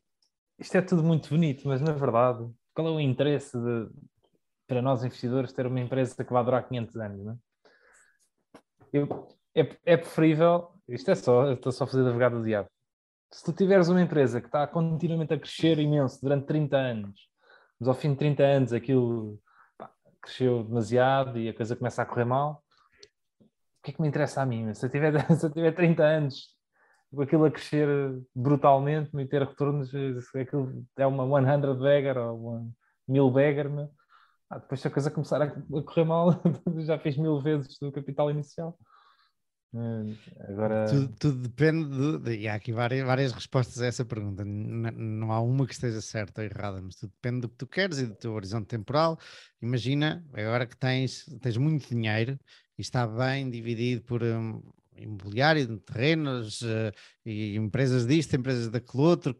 Isto é tudo muito bonito, mas na verdade, qual é o interesse de, para nós investidores ter uma empresa que vai durar 500 anos? Não é? Eu, é, é preferível, isto é só, estou só a fazer de advogado do diabo. Se tu tiveres uma empresa que está continuamente a crescer imenso durante 30 anos, mas ao fim de 30 anos aquilo pá, cresceu demasiado e a coisa começa a correr mal, o que é que me interessa a mim? Se eu tiver, (laughs) se eu tiver 30 anos com aquilo a crescer brutalmente e ter retornos, aquilo é uma 100 bagger ou uma 1000 bagger, ah, depois se a coisa começar a, correr mal, (laughs) já fez mil vezes do capital inicial. Agora... Tudo, tudo depende de, e há aqui várias, várias respostas a essa pergunta. Não, não há uma que esteja certa ou errada, mas tudo depende do que tu queres e do teu horizonte temporal. Imagina, agora que tens, tens muito dinheiro e está bem dividido por um, imobiliário, terrenos, uh, e empresas disto, empresas daquele outro,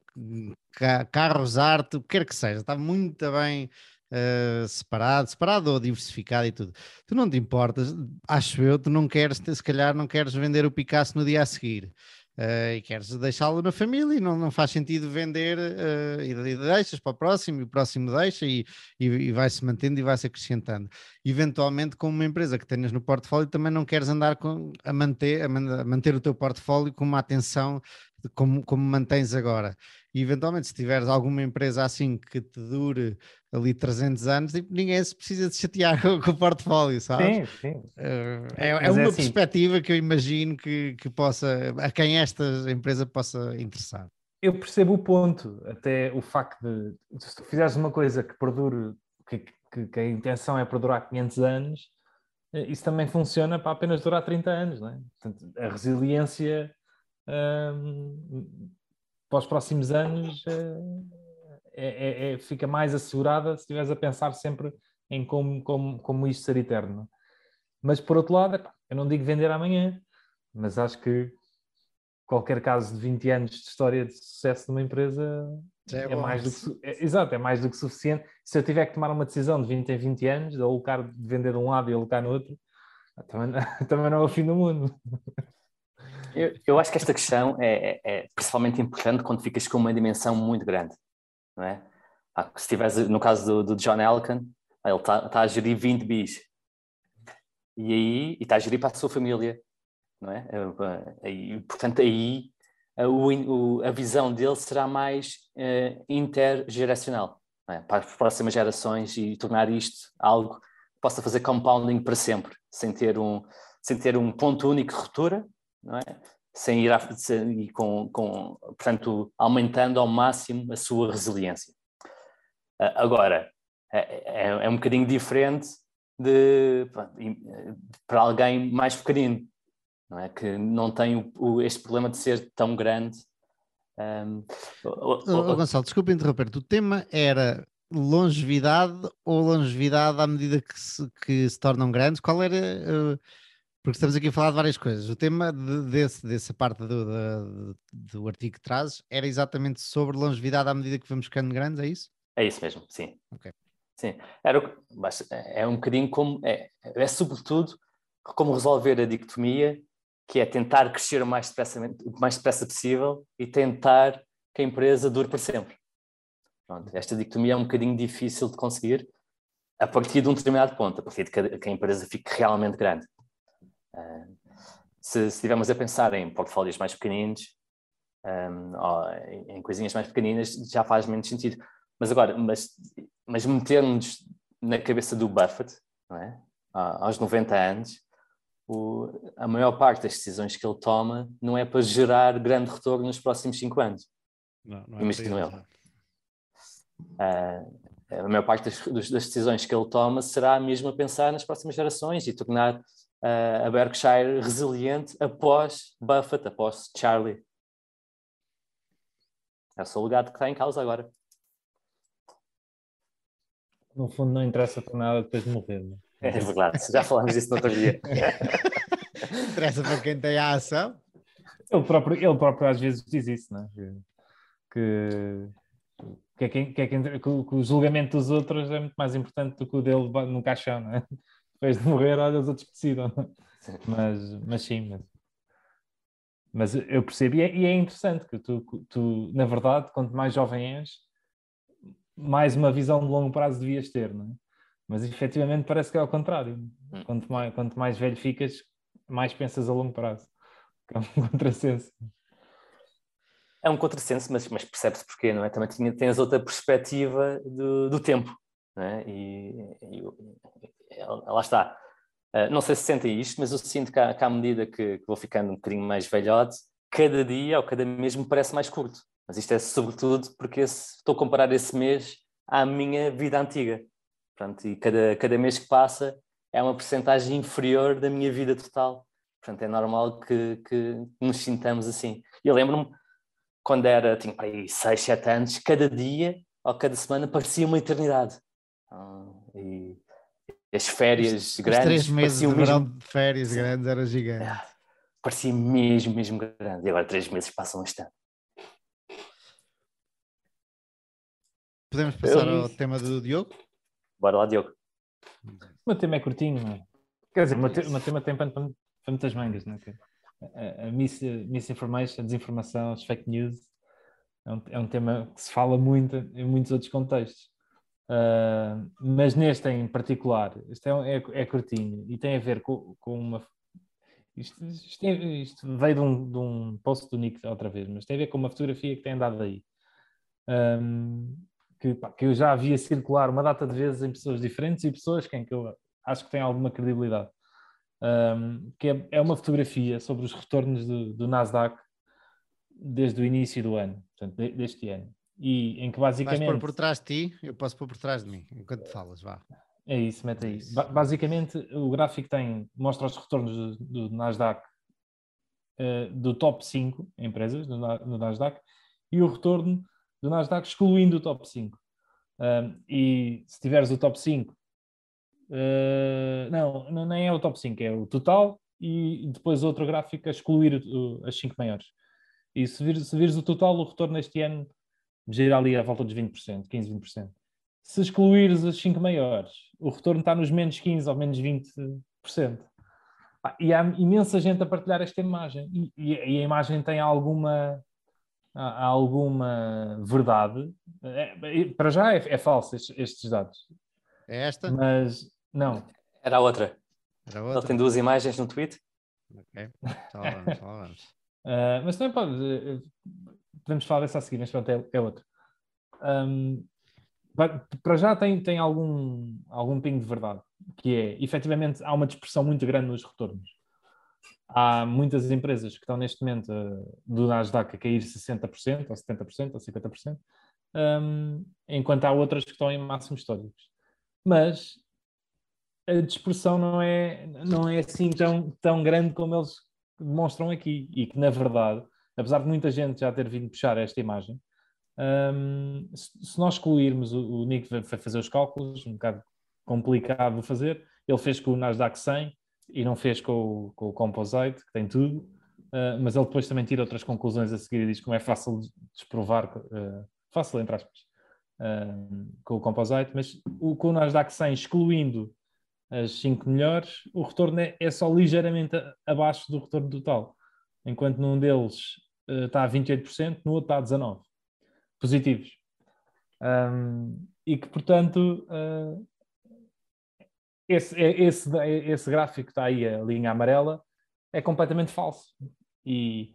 carros, arte, o que quer que seja, está muito bem uh, separado, separado ou diversificado e tudo. Tu não te importas, acho eu, tu não queres, se calhar não queres vender o Picasso no dia a seguir. Uh, e queres deixá-lo na família e não, não faz sentido vender uh, e, deixas para o próximo e o próximo deixa e, e, e vai-se mantendo e vai-se acrescentando. Eventualmente, com uma empresa que tenhas no portfólio, também não queres andar com, a, manter, a, manter o teu portfólio com uma atenção como, como mantens agora. E eventualmente, se tiveres alguma empresa assim que te dure ali 300 anos, tipo, ninguém se precisa de chatear (laughs) com, o portfólio, sabes? Sim, sim. Uh, é, é, uma é assim. perspectiva que eu imagino que, que possa, a quem esta empresa possa interessar. Eu percebo o ponto, até o facto de, se tu fizeres uma coisa que perdure, que, que, que a intenção é perdurar 500 anos, eh, isso também funciona para apenas durar 30 anos, não é? Portanto, a resiliência hum, para os próximos anos uh, é, é, é, fica mais assegurada se estiveres a pensar sempre em como, como, como isto ser eterno. Mas por outro lado, eu não digo vender amanhã, mas acho que qualquer caso de 20 anos de história de sucesso de uma empresa é, é mais do que, é, exato, é mais do que suficiente. Se eu tiver que tomar uma decisão de 20 em 20 anos, de alocar, de vender de um lado e alocar no outro, também, (laughs) também não é o fim do mundo. Eu, eu acho que esta questão é, é, é principalmente importante quando ficas com uma dimensão muito grande não é? Se tivesse, no caso do, do John Elkan, ele está tá a gerir 20 bis. E aí, está a gerir para a sua família, não é? E, portanto, aí a, o, a visão dele será mais uh, intergeracional, é? para as próximas gerações e tornar isto algo que possa fazer compounding para sempre, sem ter um, sem ter um ponto único de ruptura, não é? sem ir à, sem, com, com, portanto, aumentando ao máximo a sua resiliência. Uh, agora, é, é, é, um bocadinho diferente de, para alguém mais pequenino, não é? que não tem o, o, este problema de ser tão grande. Um, oh, Gonçalo, desculpa interromper, o tema era longevidade ou longevidade à medida que se, que se tornam grandes? Qual era... Uh porque estamos aqui a falar de várias coisas. O tema de, desse, dessa parte do, do, do artigo que trazes era exatamente sobre longevidade à medida que vamos ficando grandes, é isso? É isso mesmo, sim. Okay. Sim, Era, é um bocadinho como, é, é sobretudo como resolver a dicotomia, que é tentar crescer o mais mais depressa possível e tentar que a empresa dure para sempre. Pronto, esta dicotomia é um bocadinho difícil de conseguir a partir de um determinado ponto, a partir de que a, que a empresa fique realmente grande. Uh, se, estivermos a pensar em portfólios mais pequeninos, um, em, em coisinhas mais pequeninas, já faz menos sentido. Mas agora, mas, mas meter-nos na cabeça do Buffett, não é? aos 90 anos, o, a maior parte das decisões que ele toma não é para gerar grande retorno nos próximos cinco anos. Não, não é Imagino isso. Uh, a maior parte das, das- decisões que ele toma será mesmo a pensar nas próximas gerações e tornar a Berkshire resiliente após Buffett, após Charlie. É o seu legado que está em causa agora. No fundo, não interessa para nada depois de morrer. não é? É verdade, já falámos disso no outro dia. (laughs) Interessa para quem tem a ação. Ele próprio, ele próprio às vezes diz isso, não é? Que, que, que, é quem- que, é quem- que o- que o julgamento dos outros é muito mais importante do que o dele no caixão, não é? Depois de morrer, olha, os outros que decidam. Mas, mas sim, mas, mas eu percebo, e é, e é interessante que tu, tu, na verdade, quanto mais jovem és, mais uma visão de longo prazo devias ter, não é? Mas efetivamente parece que é ao contrário. Hum. Quanto mais, quanto mais velho ficas, mais pensas a longo prazo. É um (laughs) contrassenso. É um contrassenso, mas, mas percebe-se porquê, não é? Também tinha, tens outra perspectiva do, do tempo, é? E- e- lá está. Uh, não sei se sentem isto, mas eu sinto que à, medida que, vou ficando um bocadinho mais velhote, cada dia ou cada mês me parece mais curto. Mas isto é sobretudo porque esse- estou a comparar esse mês à minha vida antiga. Pronto, e cada, cada mês que passa é uma percentagem inferior da minha vida total. Portanto, é normal que, que nos sintamos assim. Eu lembro-me, quando era, tinha aí 6, 7 anos, cada dia ou cada semana parecia uma eternidade. Ah, e as férias Os grandes três meses de verão mesmo, de férias grandes era gigante. parecia mesmo, mesmo grande. E agora três meses passam um instante. Podemos passar Eu- ao tema do Diogo? Bora lá, Diogo. O meu tema é curtinho, não é? Quer dizer, o meu, te- o meu tema tem para, para muitas mangas, não é? A, a mis- misinformation, a desinformação, as fake news, é um, é um tema que se fala muito em muitos outros contextos. Ah, mas neste em particular, isto é, um- é, é curtinho e tem a ver com, com uma. Isto, isto, é- isto veio de um, de um post do Nick outra vez, mas tem a ver com uma fotografia que tem andado aí. Ahm, que, pá, que eu já havia circular uma data de vezes em pessoas diferentes e pessoas quem que eu acho que têm alguma credibilidade. Ahm, que é, é uma fotografia sobre os retornos do, do Nasdaq desde o início do ano, portanto, de- deste ano. E em que Vais basicamente. pôr por trás de ti, eu posso pôr por trás de mim, enquanto falas, vá. É isso, mete aí. Isso. Ba- basicamente, o gráfico tem, mostra os retornos do, do Nasdaq eh, do top 5 empresas do, Na- do Nasdaq e o retorno do Nasdaq excluindo o top 5. Um, e se tiveres o top 5, eh, não, não, nem é o top 5, é o total e depois outro gráfico a excluir o- as 5 maiores. E se vires, se vires o total, o retorno este ano gira ali à volta dos 20%, 15, 20%. Se excluires as 5 maiores, o retorno está nos menos 15 ou menos 20%. Ah, E há imensa gente a partilhar esta imagem. E, e- e a imagem tem alguma, alguma verdade. É, é- para já é, é falso estes, estes dados. É esta? Mas não. Era a outra. Era Ele outra? tem duas imagens no tweet. Ok, já lá vamos, já lá vamos. (laughs) Ah, mas também pode. Eh, podemos falar dessa a seguir, mas pronto, é, é outro. Pa- para já tem, tem algum, algum pingo de verdade, que é, efetivamente, há uma dispersão muito grande nos retornos. Há muitas empresas que estão neste momento ah, do Nasdaq a cair 60%, ou 70%, ou 50%, ahm, enquanto há outras que estão em máximos históricos. Mas a dispersão não é, não é assim tão, tão grande como eles demonstram aqui e que, na verdade, apesar de muita gente já ter vindo puxar esta imagem, hum, se, nós excluirmos, o, o Nick foi fazer os cálculos, um bocado complicado de fazer, ele fez com o Nasdaq 100 e não fez com o, com o Composite, que tem tudo, uh, mas ele depois também tira outras conclusões a seguir e diz como é fácil de desprovar, uh, fácil entre aspas, uh, com o Composite, mas o, com o Nasdaq 100 excluindo as 5 melhores, o retorno é, é só ligeiramente abaixo do retorno total. Enquanto num deles está a 28%, no outro está a 19%. Positivos. Ahm, e que, portanto, eh, esse, é- esse, é- esse gráfico que está aí, a linha amarela, é completamente falso. E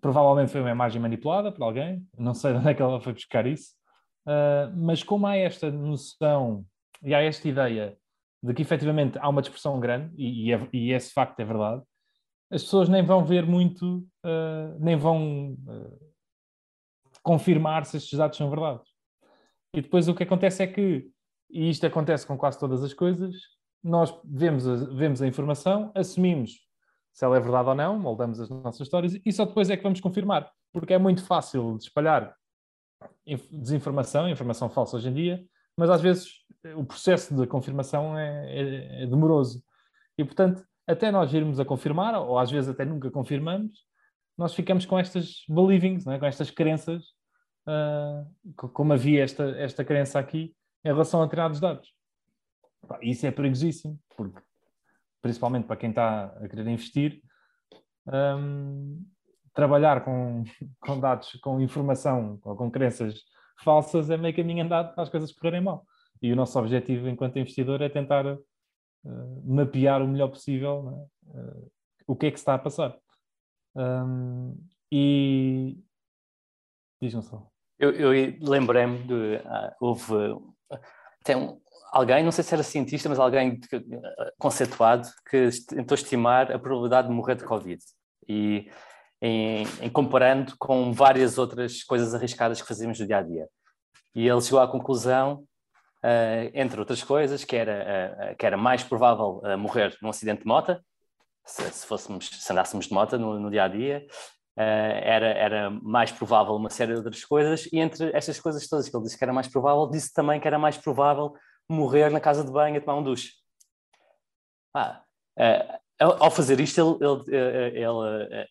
provavelmente foi uma imagem manipulada por alguém, não sei de onde é que ela foi buscar isso, ah, mas como há esta noção e há esta ideia de que efetivamente há uma dispersão grande, e, e, é, e esse facto é verdade, as pessoas nem vão ver muito, uh, nem vão uh, confirmar se estes dados são verdade. E depois o que acontece é que, e isto acontece com quase todas as coisas, nós vemos a, vemos a informação, assumimos se ela é verdade ou não, moldamos as nossas histórias e só depois é que vamos confirmar. Porque é muito fácil de espalhar desinformação, informação falsa hoje em dia, mas às vezes o processo de confirmação é, é, é demoroso. E, portanto, até nós irmos a confirmar, ou às vezes até nunca confirmamos, nós ficamos com estas believings, é? com estas crenças, uh, como havia esta, esta crença aqui em relação a determinados dados. Isso é perigosíssimo, porque, principalmente para quem está a querer investir, um, trabalhar com, (laughs) com dados, com informação ou com crenças falsas é meio caminho andado para as coisas correrem mal. E o nosso objetivo enquanto investidor é tentar uh, mapear o melhor possível uh, o que é que está a passar. Um, e diz-me só. Eu, eu lembrei-me de. Uh, houve até um, alguém, não sei se era cientista, mas alguém conceituado, que tentou estimar a probabilidade de morrer de Covid. E em, em, comparando com várias outras coisas arriscadas que fazíamos no dia a dia. E ele chegou à conclusão, entre outras coisas, que era, uh, que era mais provável uh, morrer num acidente de moto, se, se, fôssemos, se andássemos de moto no, no dia a dia, era, era mais provável uma série de outras coisas, e entre estas coisas todas que ele disse que era mais provável, disse também que era mais provável morrer na casa de banho a tomar um duche. Ah, ao fazer isto, ele, ele,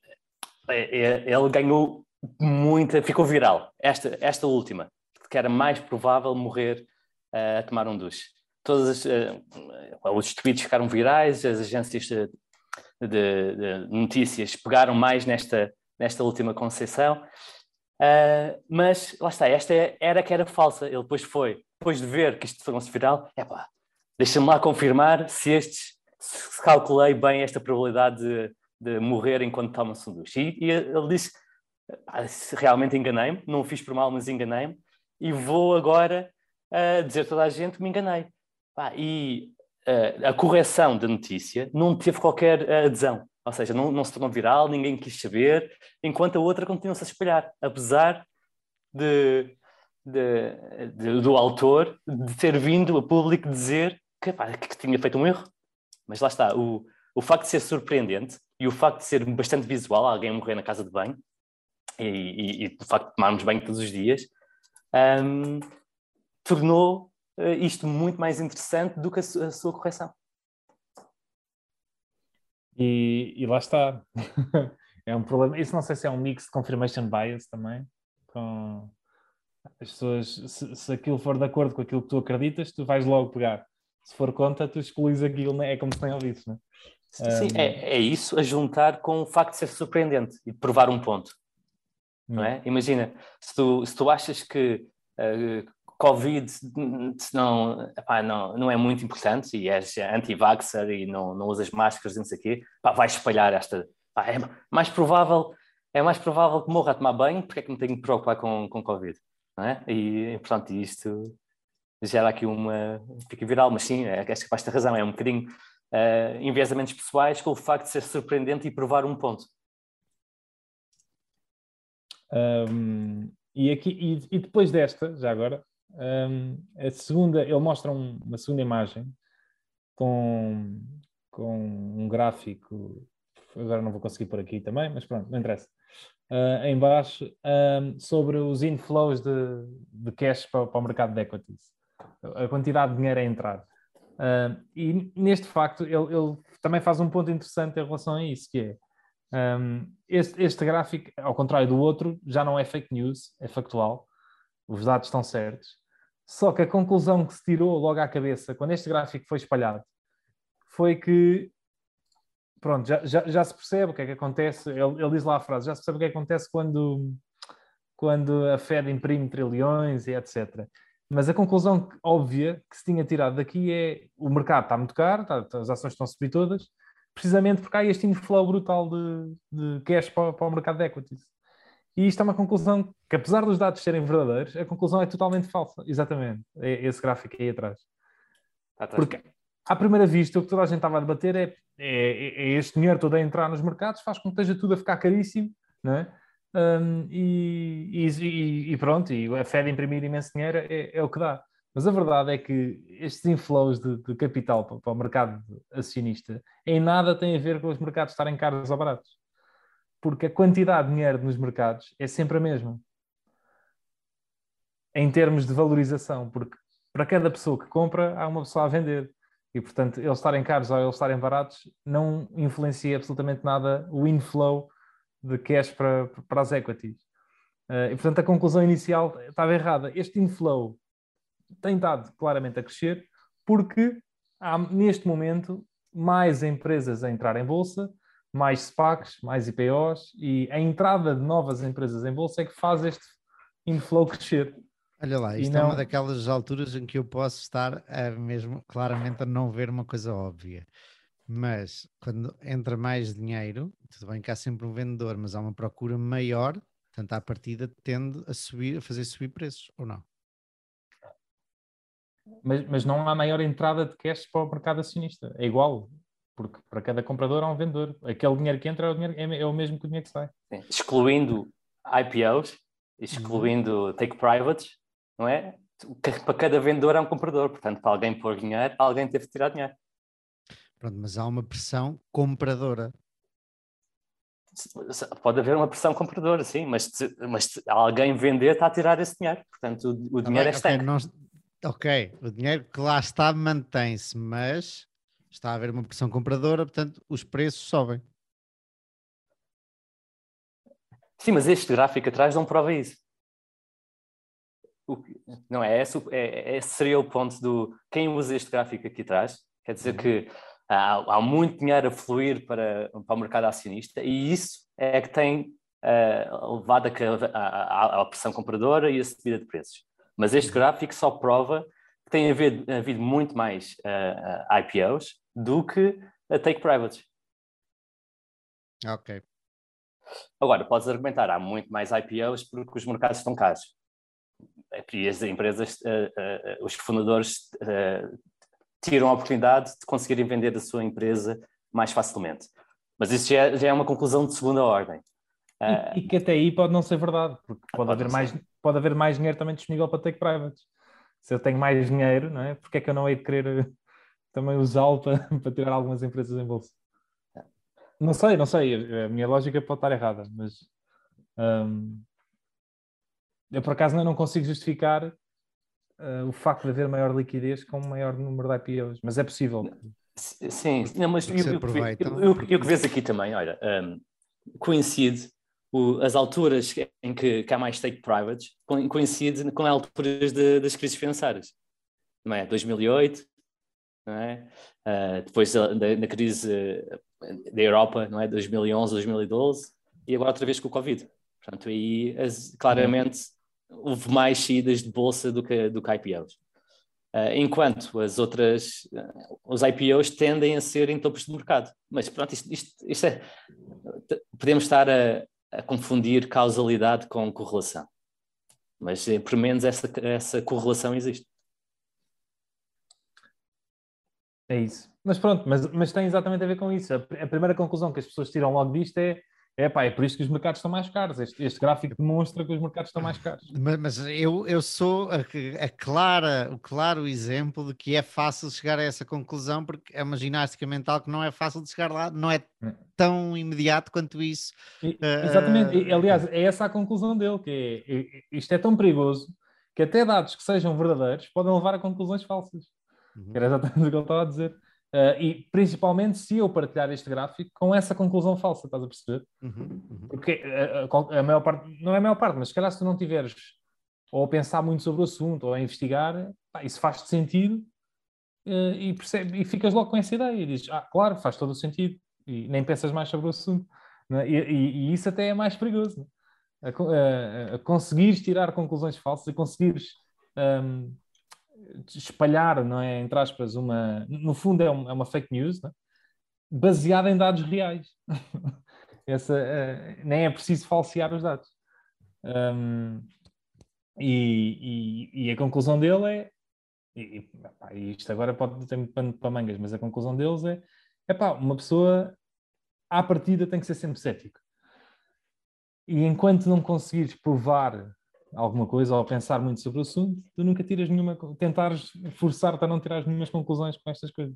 ele ele ganhou muita, ficou viral. Esta, esta última, que era mais provável morrer a tomar um duche. Todos uh, os tweets ficaram virais, as agências de, de, de, notícias pegaram mais nesta, nesta última conceição. Uh, mas lá está, esta era que era falsa. Ele depois foi, depois de ver que isto tornou-se viral, é pá, deixa-me lá confirmar se estes, se calculei bem esta probabilidade de, de morrer enquanto toma sanduíche. E, e ele disse: realmente enganei-me, não o fiz por mal, mas enganei-me, e vou agora uh, dizer a toda a gente que me enganei. e uh, a correção da notícia não teve qualquer adesão, ou seja, não, não se tornou viral, ninguém quis saber, enquanto a outra continua-se a espalhar, apesar de, de, de, do autor de ter vindo a público dizer que, pá, que tinha feito um erro. Mas lá está, o, o facto de ser surpreendente e o facto de ser bastante visual, alguém morrer na casa de banho, e, e, e facto de tomarmos banho todos os dias, um, tornou uh, isto muito mais interessante do que a, a sua correção. E, e, lá está. (laughs) é um problema. Isso não sei se é um mix de confirmation bias também. Com as pessoas, se, se aquilo for de acordo com aquilo que tu acreditas, tu vais logo pegar. Se for contra, tu excluís aquilo, né? é como se nem ouvisse, né? Sim, um... é, é isso a juntar com o facto de ser surpreendente e provar um ponto. Hum. Não é? Imagina, se tu, se tu achas que uh, Covid não, epá, não, não é muito importante e és anti-vaxxer e não, não usas máscaras e não sei o quê, pá, espalhar esta. É mais provável, é mais provável que morra a tomar banho, porque é que me tenho que preocupar com, com Covid? Não é? E, portanto, isto gera aqui uma. fica viral, mas sim, é, acho que vais ter razão, é um bocadinho uh, enviesamentos pessoais com o facto de ser surpreendente e provar um ponto. Um, e, aqui, e, e, depois desta, já agora, um, a segunda, ele mostra um, uma segunda imagem com, com um gráfico, agora não vou conseguir por aqui também, mas pronto, não interessa. Uh, em baixo, um, sobre os inflows de, de cash para, para, o mercado de equities, a quantidade de dinheiro a entrar. Uh, e neste facto, ele, ele, também faz um ponto interessante em relação a isso, que é um, este, este, gráfico, ao contrário do outro, já não é fake news, é factual, os dados estão certos. Só que a conclusão que se tirou logo à cabeça, quando este gráfico foi espalhado, foi que pronto, já, já, já se percebe o que é que acontece. Ele, ele, diz lá a frase: já se percebe o que, é que acontece quando, quando a Fed imprime trilhões e etc. Mas a conclusão óbvia que se tinha tirado daqui é o mercado está muito caro, está, as ações estão a subir todas, precisamente porque há este inflow brutal de, de cash para, para, o mercado de equities. E isto é uma conclusão que, apesar dos dados serem verdadeiros, a conclusão é totalmente falsa. Exatamente. É esse gráfico aí atrás. atrás. Porque à primeira vista, o que toda a gente estava a debater é, é, é este dinheiro todo a entrar nos mercados, faz com que esteja tudo a ficar caríssimo, não é? Um, e, e, e, pronto, e a Fed imprimir imenso dinheiro é, é, o que dá. Mas a verdade é que estes inflows de, de capital para, para, o mercado acionista em nada tem a ver com os mercados estarem caros ou baratos. Porque a quantidade de dinheiro nos mercados é sempre a mesma. Em termos de valorização, porque para cada pessoa que compra, há uma pessoa a vender. E, portanto, eles estarem caros ou eles estarem baratos não influencia absolutamente nada o inflow de cash para, para as equities. Uh, e, portanto, a conclusão inicial estava errada. Este inflow tem estado claramente a crescer porque há, neste momento, mais empresas a entrar em bolsa, mais SPACs, mais IPOs e a entrada de novas empresas em bolsa é que faz este inflow crescer. Olha lá, isto não... é uma daquelas alturas em que eu posso estar a mesmo, claramente a não ver uma coisa óbvia. Mas quando entra mais dinheiro, tudo bem que há sempre um vendedor, mas há uma procura maior, portanto, à partida tende a subir, a fazer subir preços, ou não? Mas, mas não há maior entrada de cash para o mercado acionista. É igual, porque para cada comprador há um vendedor. Aquele dinheiro que entra é o, dinheiro, é, é o mesmo que o dinheiro que sai. Sim. Excluindo IPOs, excluindo uhum. take privates, não é? Para cada vendedor há um comprador. Portanto, para alguém pôr dinheiro, alguém teve que tirar dinheiro. Pronto, mas há uma pressão compradora. Pode haver uma pressão compradora, sim, mas, mas se alguém vender está a tirar esse dinheiro. Portanto, o, o tá dinheiro bem, é okay, não, ok, o dinheiro que lá está mantém-se, mas está a haver uma pressão compradora, portanto, os preços sobem. Sim, mas este gráfico atrás não prova isso. O, não é esse, é, esse seria o ponto do quem usa este gráfico aqui atrás. Quer dizer uhum. que há, há, muito dinheiro a fluir para, para o mercado acionista e isso é que tem uh, levado a, a, a, pressão compradora e a subida de preços. Mas este uhum. gráfico só prova que tem havido, havido muito mais uh, uh, IPOs do que a take privates. Ok. Agora, podes argumentar, há muito mais IPOs porque os mercados estão caros. E as empresas, os fundadores tiram a oportunidade de conseguirem vender a sua empresa mais facilmente. Mas isso já é, já é uma conclusão de segunda ordem. E, uh, e, que até aí pode não ser verdade, porque pode, pode haver, mais, pode haver mais dinheiro também disponível para take private. Se eu tenho mais dinheiro, não é? porque é que eu não hei de querer também usá-lo para, (laughs) para tirar algumas empresas em bolsa? Não sei, não sei. A minha lógica pode estar errada, mas um, eu por acaso não consigo justificar uh, o facto de haver maior liquidez com um maior número de IPOs, mas é possível. Sim, não, mas eu, eu, eu, eu, que vejo aqui também, olha, um, coincide o, as alturas em que, que, há mais take privates, coincide com as alturas de, das crises financeiras, não é? 2008, não é? Uh, depois da, da, crise da Europa, não é? 2011, 2012 e agora outra vez com o Covid. Portanto, aí as, claramente houve mais saídas de bolsa do que, do que IPOs. Uh, ah, enquanto as outras, uh, os IPOs tendem a ser em topos de mercado. Mas pronto, isto, isto, isto é, podemos estar a, a, confundir causalidade com correlação. Mas eh, por menos essa, essa correlação existe. É isso. Mas pronto, mas, mas tem exatamente a ver com isso. A, a primeira conclusão que as pessoas tiram logo disto é é pá, é por isso que os mercados estão mais caros. Este, este gráfico demonstra que os mercados estão mais caros. (laughs) Mas, mas eu, eu sou a, a, clara, o claro exemplo de que é fácil chegar a essa conclusão, porque é uma ginástica mental que não é fácil de chegar lá, não é hum. tão imediato quanto isso. E, uh, exatamente, e, aliás, é essa a conclusão dele, que é, isto é tão perigoso que até dados que sejam verdadeiros podem levar a conclusões falsas. Uhum. Era exatamente (laughs) o que ele estava a dizer. Uh, e principalmente se eu partilhar este gráfico com essa conclusão falsa, estás a perceber? Uhum, uhum. Porque a, a, a, maior parte, não é a maior parte, mas se calhar se tu não tiveres ou a pensar muito sobre o assunto ou a investigar, pá, isso faz-te sentido uh, e, percebe, e ficas logo com essa ideia e dizes, ah, claro, faz todo o sentido e nem pensas mais sobre o assunto. É? E, e, e, isso até é mais perigoso. É? A, a, conseguires tirar conclusões falsas e conseguires. Um, espalhar, não é, entre aspas, uma, no fundo é, um, é uma fake news, é? baseada em dados reais. (laughs) Essa, uh, nem é preciso falsear os dados. Um, e, e, e, a conclusão dele é e, epá, isto agora pode ter pano para mangas, mas a conclusão deles é, epá, uma pessoa à partida tem que ser sempre cético. E enquanto não conseguires provar alguma coisa ou pensar muito sobre o assunto, tu nunca tiras nenhuma, tentares forçar-te a não tirar nenhumas conclusões com estas coisas.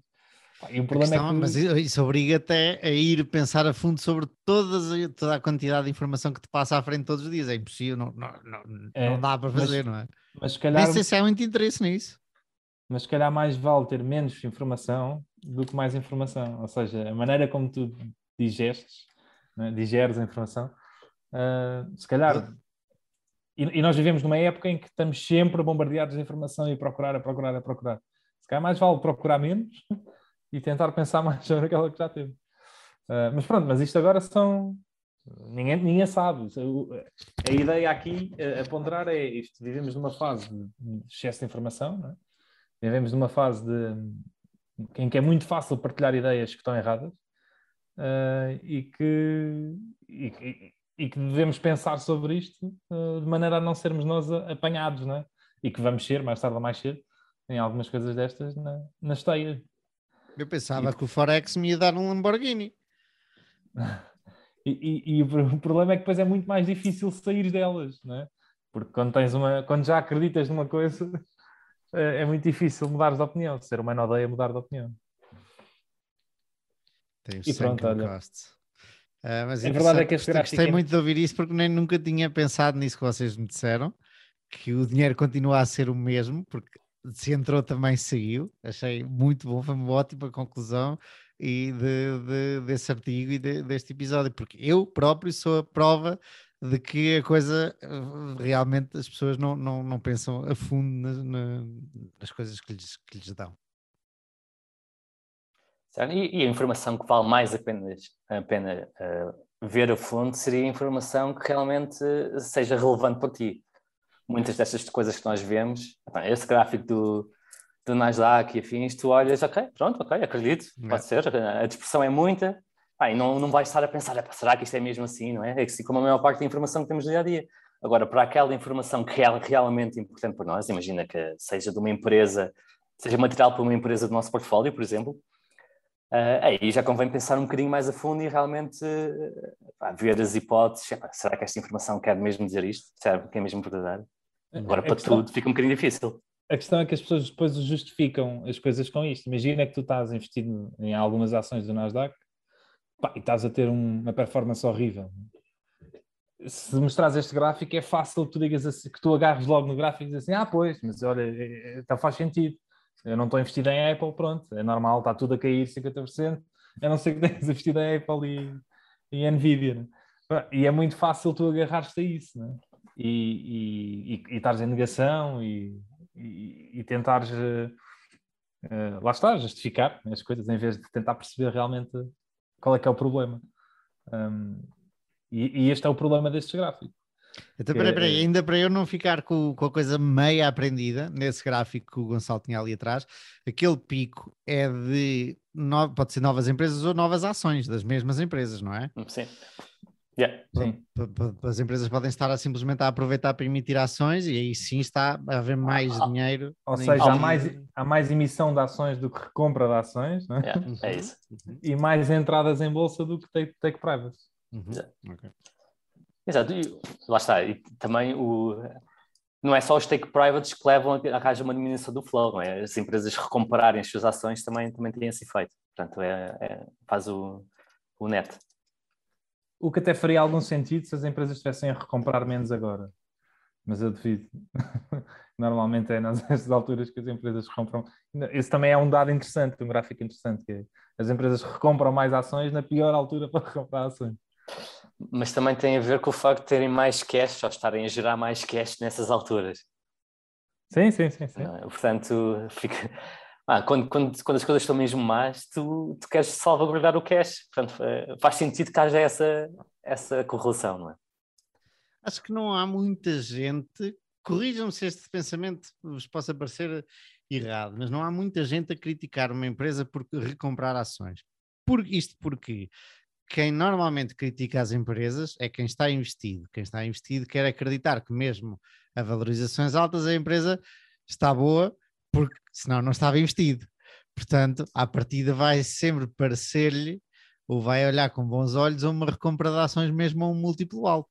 E o problema questão, é que... Mas isso obriga-te a ir pensar a fundo sobre todas, toda a quantidade de informação que te passa à frente todos os dias. É impossível, não, não, não, é, não dá para fazer, mas, não é? Mas calhar... Nem sei se há muito interesse nisso. Mas se calhar mais vale ter menos informação do que mais informação. Ou seja, a maneira como tu digestes, né? digeres a informação, uh, se calhar... E, e, nós vivemos numa época em que estamos sempre bombardeados de informação e procurar, a procurar, a procurar. Se calhar mais vale procurar menos (laughs) e tentar pensar mais sobre aquela que já teve. Uh, mas pronto, mas isto agora são. Ninguém, ninguém sabe. A ideia aqui a, ponderar é isto: vivemos numa fase de excesso de informação, é? vivemos numa fase de, em que é muito fácil partilhar ideias que estão erradas uh, e, que, e, e, que devemos pensar sobre isto uh, de maneira a não sermos nós apanhados, não é? e que vamos ser mais tarde ou mais cedo em algumas coisas destas na, nas teias. Eu pensava e... que o Forex me ia dar um Lamborghini. (laughs) E, e, e, o problema é que depois é muito mais difícil sair delas, não é? Porque quando, tens uma, quando já acreditas numa coisa, é, (laughs) é muito difícil mudar de opinião. Ser humano odeia mudar de opinião. Tem e pronto, olha. Uh, mas a verdade é que este gostei é... muito de ouvir isso porque nem nunca tinha pensado nisso que vocês me disseram, que o dinheiro continua a ser o mesmo, porque se entrou também saiu. Achei muito bom, foi uma ótima conclusão e de, de, desse artigo e de, deste episódio, porque eu próprio sou a prova de que a coisa eh, realmente as pessoas não, não, não pensam a fundo na, na, nas coisas que lhes, que lhes dão. E, e, a informação que vale mais a pena, a pena uh, ver a fundo seria a informação que realmente seja relevante para ti muitas destas coisas que nós vemos, esse gráfico do, do Nasdaq e afins, tu olhas, ok, pronto, ok, acredito, pode é. ser, a dispersão é muita, ah, e não, não vais estar a pensar, será que isto é mesmo assim, não é? É assim como a maior parte da informação que temos no dia a dia. Agora, para aquela informação que é realmente importante para nós, imagina que seja de uma empresa, seja material para uma empresa do nosso portfólio, por exemplo, uh, aí já convém pensar um bocadinho mais a fundo e realmente uh, ver as hipóteses. será que esta informação quer mesmo dizer isto? Será que é mesmo verdadeiro? Agora, para questão, tudo, fica um bocadinho difícil. A questão é que as pessoas depois justificam as coisas com isto. Imagina que tu estás investido em algumas ações do Nasdaq pá, e estás a ter uma performance horrível. Se mostrares este gráfico, é fácil que tu digas assim, que tu agarres logo no gráfico e dizes assim: ah, pois, mas olha, então faz sentido. Eu não estou investido em Apple, pronto, é normal, está tudo a cair 50%, a não ser que (laughs) tenhas investido em Apple e, e Nvidia. Né? E é muito fácil tu agarrar-te a isso, né? e, e, e, estares em negação e, e, e tentares, uh, uh, lá está, justificar as coisas em vez de tentar perceber realmente qual é que é o problema. Um, e, este é o problema deste gráfico. Então, peraí, peraí, é... ainda para eu não ficar com, com a coisa meia aprendida nesse gráfico que o Gonçalo tinha ali atrás, aquele pico é de no, pode ser novas empresas ou novas ações das mesmas empresas, não é? Sim. Yeah, sim. As empresas podem estar a, simplesmente a aproveitar para emitir ações e aí sim está a haver mais ah, dinheiro. Ou seja, há mais, há mais emissão de ações do que recompra de ações, não é? Yeah, é isso. E mais entradas em bolsa do que take, take private. Uhum. Okay. Exato, e, lá está. E também o, não é só os take privates que levam a arranjar uma diminuição do flow, não é? As empresas recomprarem as suas ações também, também têm esse efeito. Portanto, é, é faz o, o net. O que até faria algum sentido se as empresas estivessem a recomprar menos agora. Mas eu devido. (laughs) Normalmente é nas (laughs) alturas que as empresas recompram. Esse também é um dado interessante, um gráfico interessante, que é, as empresas recompram mais ações na pior altura para recomprar ações. Mas também tem a ver com o facto de terem mais cash ou estarem a gerar mais cash nessas alturas. Sim, sim, sim. sim. Portanto, fica, ah, quando, quando, quando, as coisas estão mesmo más, tu, tu queres salvaguardar o cash. Portanto, eh, faz sentido que haja essa, essa correlação, não é? Acho que não há muita gente, corrijam-me se este pensamento vos possa parecer errado, mas não há muita gente a criticar uma empresa por recomprar ações. Por, isto porque quem normalmente critica as empresas é quem está investido. Quem está investido quer acreditar que mesmo a valorizações altas a empresa está boa porque senão não estava investido. Portanto, à partida vai sempre parecer-lhe ou vai olhar com bons olhos uma recompra de ações mesmo a um múltiplo alto.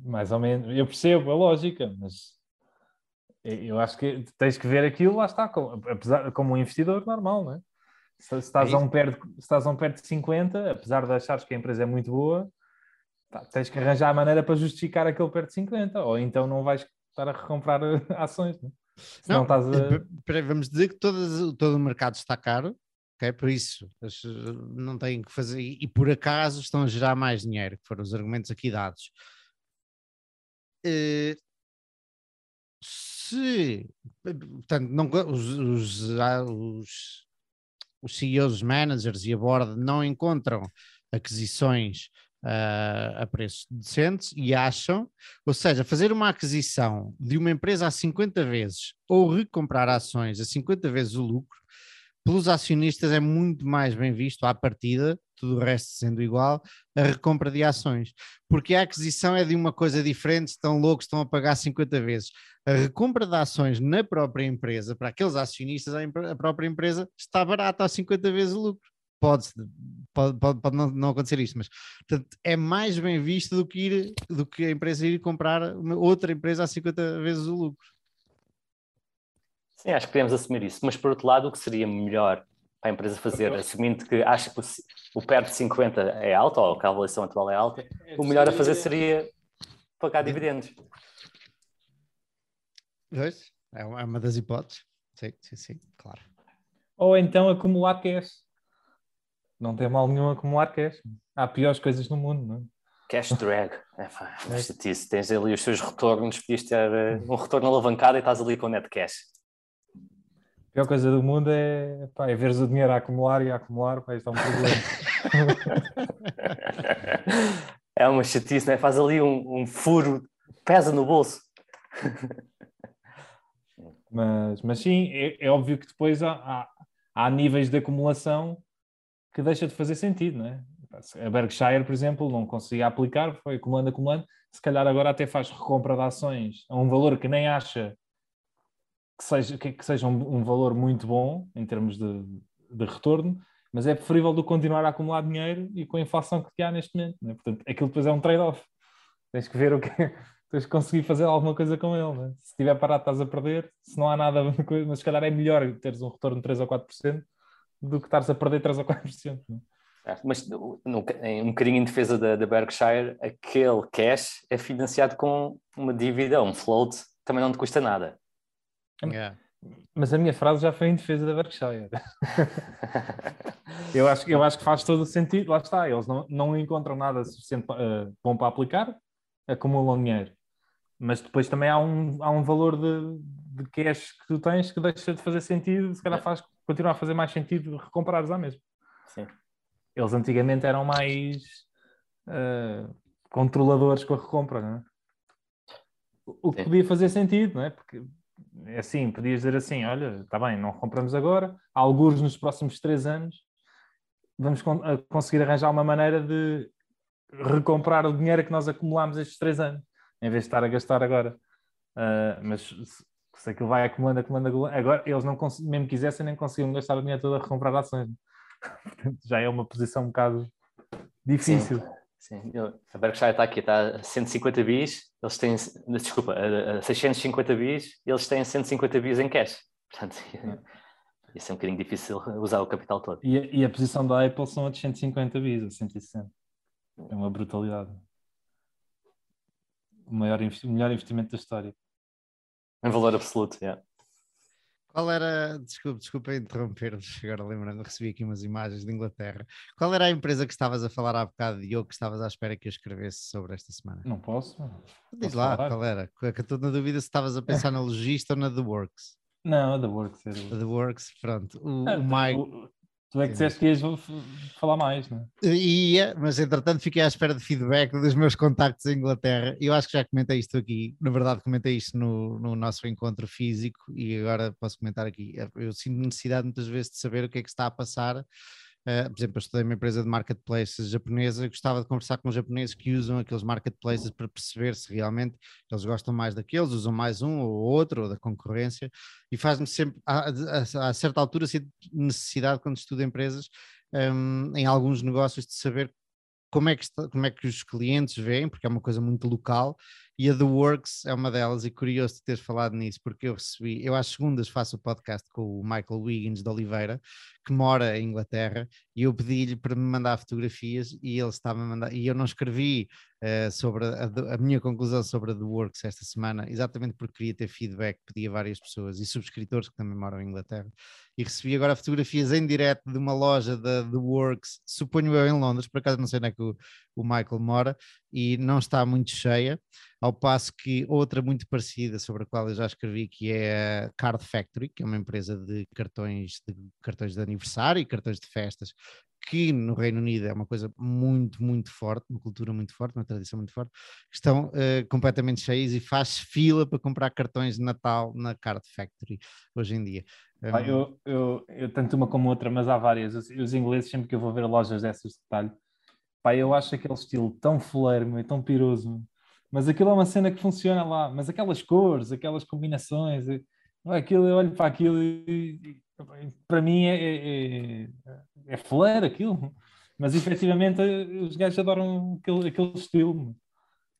Mais ou menos, eu percebo a lógica, mas eu acho que tens que ver aquilo, lá está, como, apesar, como um investidor normal, não é? Se, estás, é a um de, se estás a um pé de 50, apesar de achares que a empresa é muito boa, tá, tens que arranjar a maneira para justificar aquele pé de 50, ou então não vais estar a recomprar (laughs) ações. Não, é? não, estás a... vamos dizer que todo, todo o mercado está caro, ok? Por isso, não têm que fazer, e por acaso estão a gerar mais dinheiro, que foram os argumentos aqui dados. Uh, se, portanto, não, os, os, ah, os, os CEOs, os managers e a board não encontram aquisições uh, a preços decentes e acham, ou seja, fazer uma aquisição de uma empresa a 50 vezes ou recomprar ações a 50 vezes o lucro, pelos acionistas é muito mais bem visto à partida, tudo o resto sendo igual, a recompra de ações. Porque a aquisição é de uma coisa diferente, estão loucos, estão a pagar 50 vezes. A recompra de ações na própria empresa, para aqueles acionistas, a própria empresa está barata a 50 vezes o lucro pode, pode, pode, pode não, não, acontecer isto, mas portanto, é mais bem visto do que, ir, do que a empresa ir comprar uma outra empresa a 50 vezes o lucro. Sim, acho que podemos assumir isso, mas por outro lado, o que seria melhor para a empresa fazer, assumindo que acha que o, o perto de 50 é alto, ou que a avaliação atual é alta, é, o melhor a fazer seria pagar dividendos. Pois, é uma das hipóteses. Sim, sim, sim, claro. Ou então acumular cash. Não tem mal nenhum acumular cash. Há piores coisas no mundo, não é? Cash drag. (laughs) É, pá, é. Tens ali os seus retornos, podias ter uh, um retorno alavancado e estás ali com net cash. A pior coisa do mundo é, pá, é veres o dinheiro a acumular e a acumular, pá, isto é um problema. (laughs) é uma chatice, né? faz ali um, um furo, pesa no bolso. (laughs) mas, mas sim, é, é óbvio que depois há, há, há níveis de acumulação que deixa de fazer sentido, não é? A Berkshire, por exemplo, não conseguia aplicar, foi acumulando, acumulando. Se calhar agora até faz recompra de ações a um valor que nem acha que seja, que, que seja um, um, valor muito bom em termos de, de, retorno, mas é preferível do que continuar a acumular dinheiro e com a inflação que há neste momento. É? Portanto, aquilo depois é um trade-off. Tens que ver o que tens que conseguir fazer alguma coisa com ele. É? Se estiver parado, estás a perder. Se não há nada, (laughs) mas se calhar é melhor teres um retorno de 3 ou 4% do que estares a perder 3 ou 4%. É? Mas no, um bocadinho em defesa da, da, Berkshire, aquele cash é financiado com uma dívida, um float, também não te custa nada. Yeah. Mas a minha frase já foi em defesa da Berkshire. (laughs) eu, acho, eu acho que faz todo o sentido, lá está, eles não, não encontram nada suficiente uh, bom para aplicar, acumulam dinheiro. Mas depois também há um, há um valor de, de cash que tu tens que deixa de fazer sentido, se calhar faz continua a fazer mais sentido recomprares à mesma. Sim. Eles antigamente eram mais uh, controladores com a recompra, não é? O que Sim. podia fazer sentido, não é? Porque é assim, podias dizer assim: olha, está bem, não compramos agora, há alguns nos próximos três anos, vamos con conseguir arranjar uma maneira de recomprar o dinheiro que nós acumulámos estes três anos, em vez de estar a gastar agora. Uh, mas se aquilo vai acumulando, acumulando, acumulando. Agora, eles não mesmo quisessem, nem conseguiam gastar o dinheiro todo a recomprar ações. (laughs) Portanto, já é uma posição um bocado difícil. Sim, sim. a Berkshire está aqui, está a 150 bis, eles têm, desculpa, a 650 bis, eles têm 150 bis em cash. Portanto, (laughs) isso é um bocadinho difícil usar o capital todo. E a, e a posição da Apple são a de 150 bis, a 160. É uma brutalidade. O maior, o melhor investimento da história. Em valor absoluto, yeah. Qual era, desculpa, desculpa interromper-vos, agora lembrando, recebi aqui umas imagens de Inglaterra. Qual era a empresa que estavas a falar há bocado, Diogo, que estavas à espera que eu escrevesse sobre esta semana? Não posso. Diz posso lá, falar? qual era? Que estou na dúvida se estavas a pensar na Logista ou na The Works. Não, The Works. É The Works, pronto. O, ah, o Mike... Tu é que disseste que ias falar mais, não é? Ia, mas entretanto fiquei à espera de feedback dos meus contactos em Inglaterra. Eu acho que já comentei isto aqui, na verdade comentei isto no, no nosso encontro físico e agora posso comentar aqui. Eu sinto necessidade muitas vezes de saber o que é que está a passar Uh, por exemplo, eu estudei uma empresa de marketplaces japonesa e gostava de conversar com os japoneses que usam aqueles marketplaces para perceber se realmente eles gostam mais daqueles, usam mais um ou outro, ou da concorrência, e faz-me sempre, a, a, a, certa altura, necessidade, quando estudo empresas, um, em alguns negócios, de saber como é, que está, como é que os clientes veem, porque é uma coisa muito local, e a The Works é uma delas, e curioso de teres falado nisso, porque eu recebi, eu às segundas faço o podcast com o Michael Wiggins de Oliveira, que mora em Inglaterra, e eu pedi-lhe para me mandar fotografias e ele estava a mandar, e eu não escrevi uh, sobre a, a, minha conclusão sobre a The Works esta semana, exatamente porque queria ter feedback, pedi a várias pessoas e subscritores que também moram em Inglaterra, e recebi agora fotografias em direto de uma loja da The Works, suponho eu em Londres, por acaso não sei onde é que o, o Michael mora, e não está muito cheia, ao passo que outra muito parecida, sobre a qual eu já escrevi, que é a Card Factory, que é uma empresa de cartões de, cartões de aniversário e cartões de festas, que no Reino Unido é uma coisa muito, muito forte, uma cultura muito forte, uma tradição muito forte, estão uh, completamente cheias e faz fila para comprar cartões de Natal na Card Factory hoje em dia. Um... eu, eu, eu tanto uma como outra, mas há várias. Os, os, ingleses, sempre que eu vou ver lojas dessas de detalhe, pá, eu acho aquele estilo tão fuleiro, tão piroso, mas aquilo é uma cena que funciona lá, mas aquelas cores, aquelas combinações, aquilo, eu olho para aquilo e, para mim é, é, é, é flare aquilo, mas efetivamente os gajos adoram aquele, aquele estilo.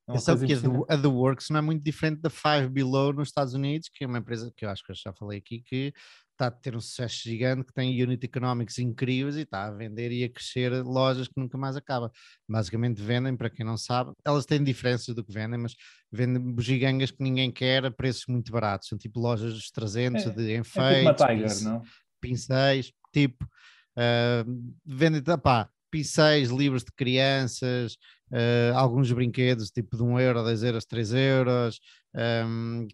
É sabe que a The, a The, Works não é muito diferente da Five Below nos Estados Unidos, que é uma empresa que eu acho que eu já falei aqui, que está a ter um sucesso gigante, que tem unit economics incríveis e está a vender e a crescer lojas que nunca mais acaba. Basicamente vendem, para quem não sabe, elas têm diferenças do que vendem, mas vendem bugigangas que ninguém quer a preços muito baratos. São tipo lojas dos 300 é, de enfeites, é tipo Tiger, não? pincéis, tipo, uh, vendem, pá, pincéis, livros de crianças, uh, alguns brinquedos tipo de 1 euro, 10 euros, 3 euros, um,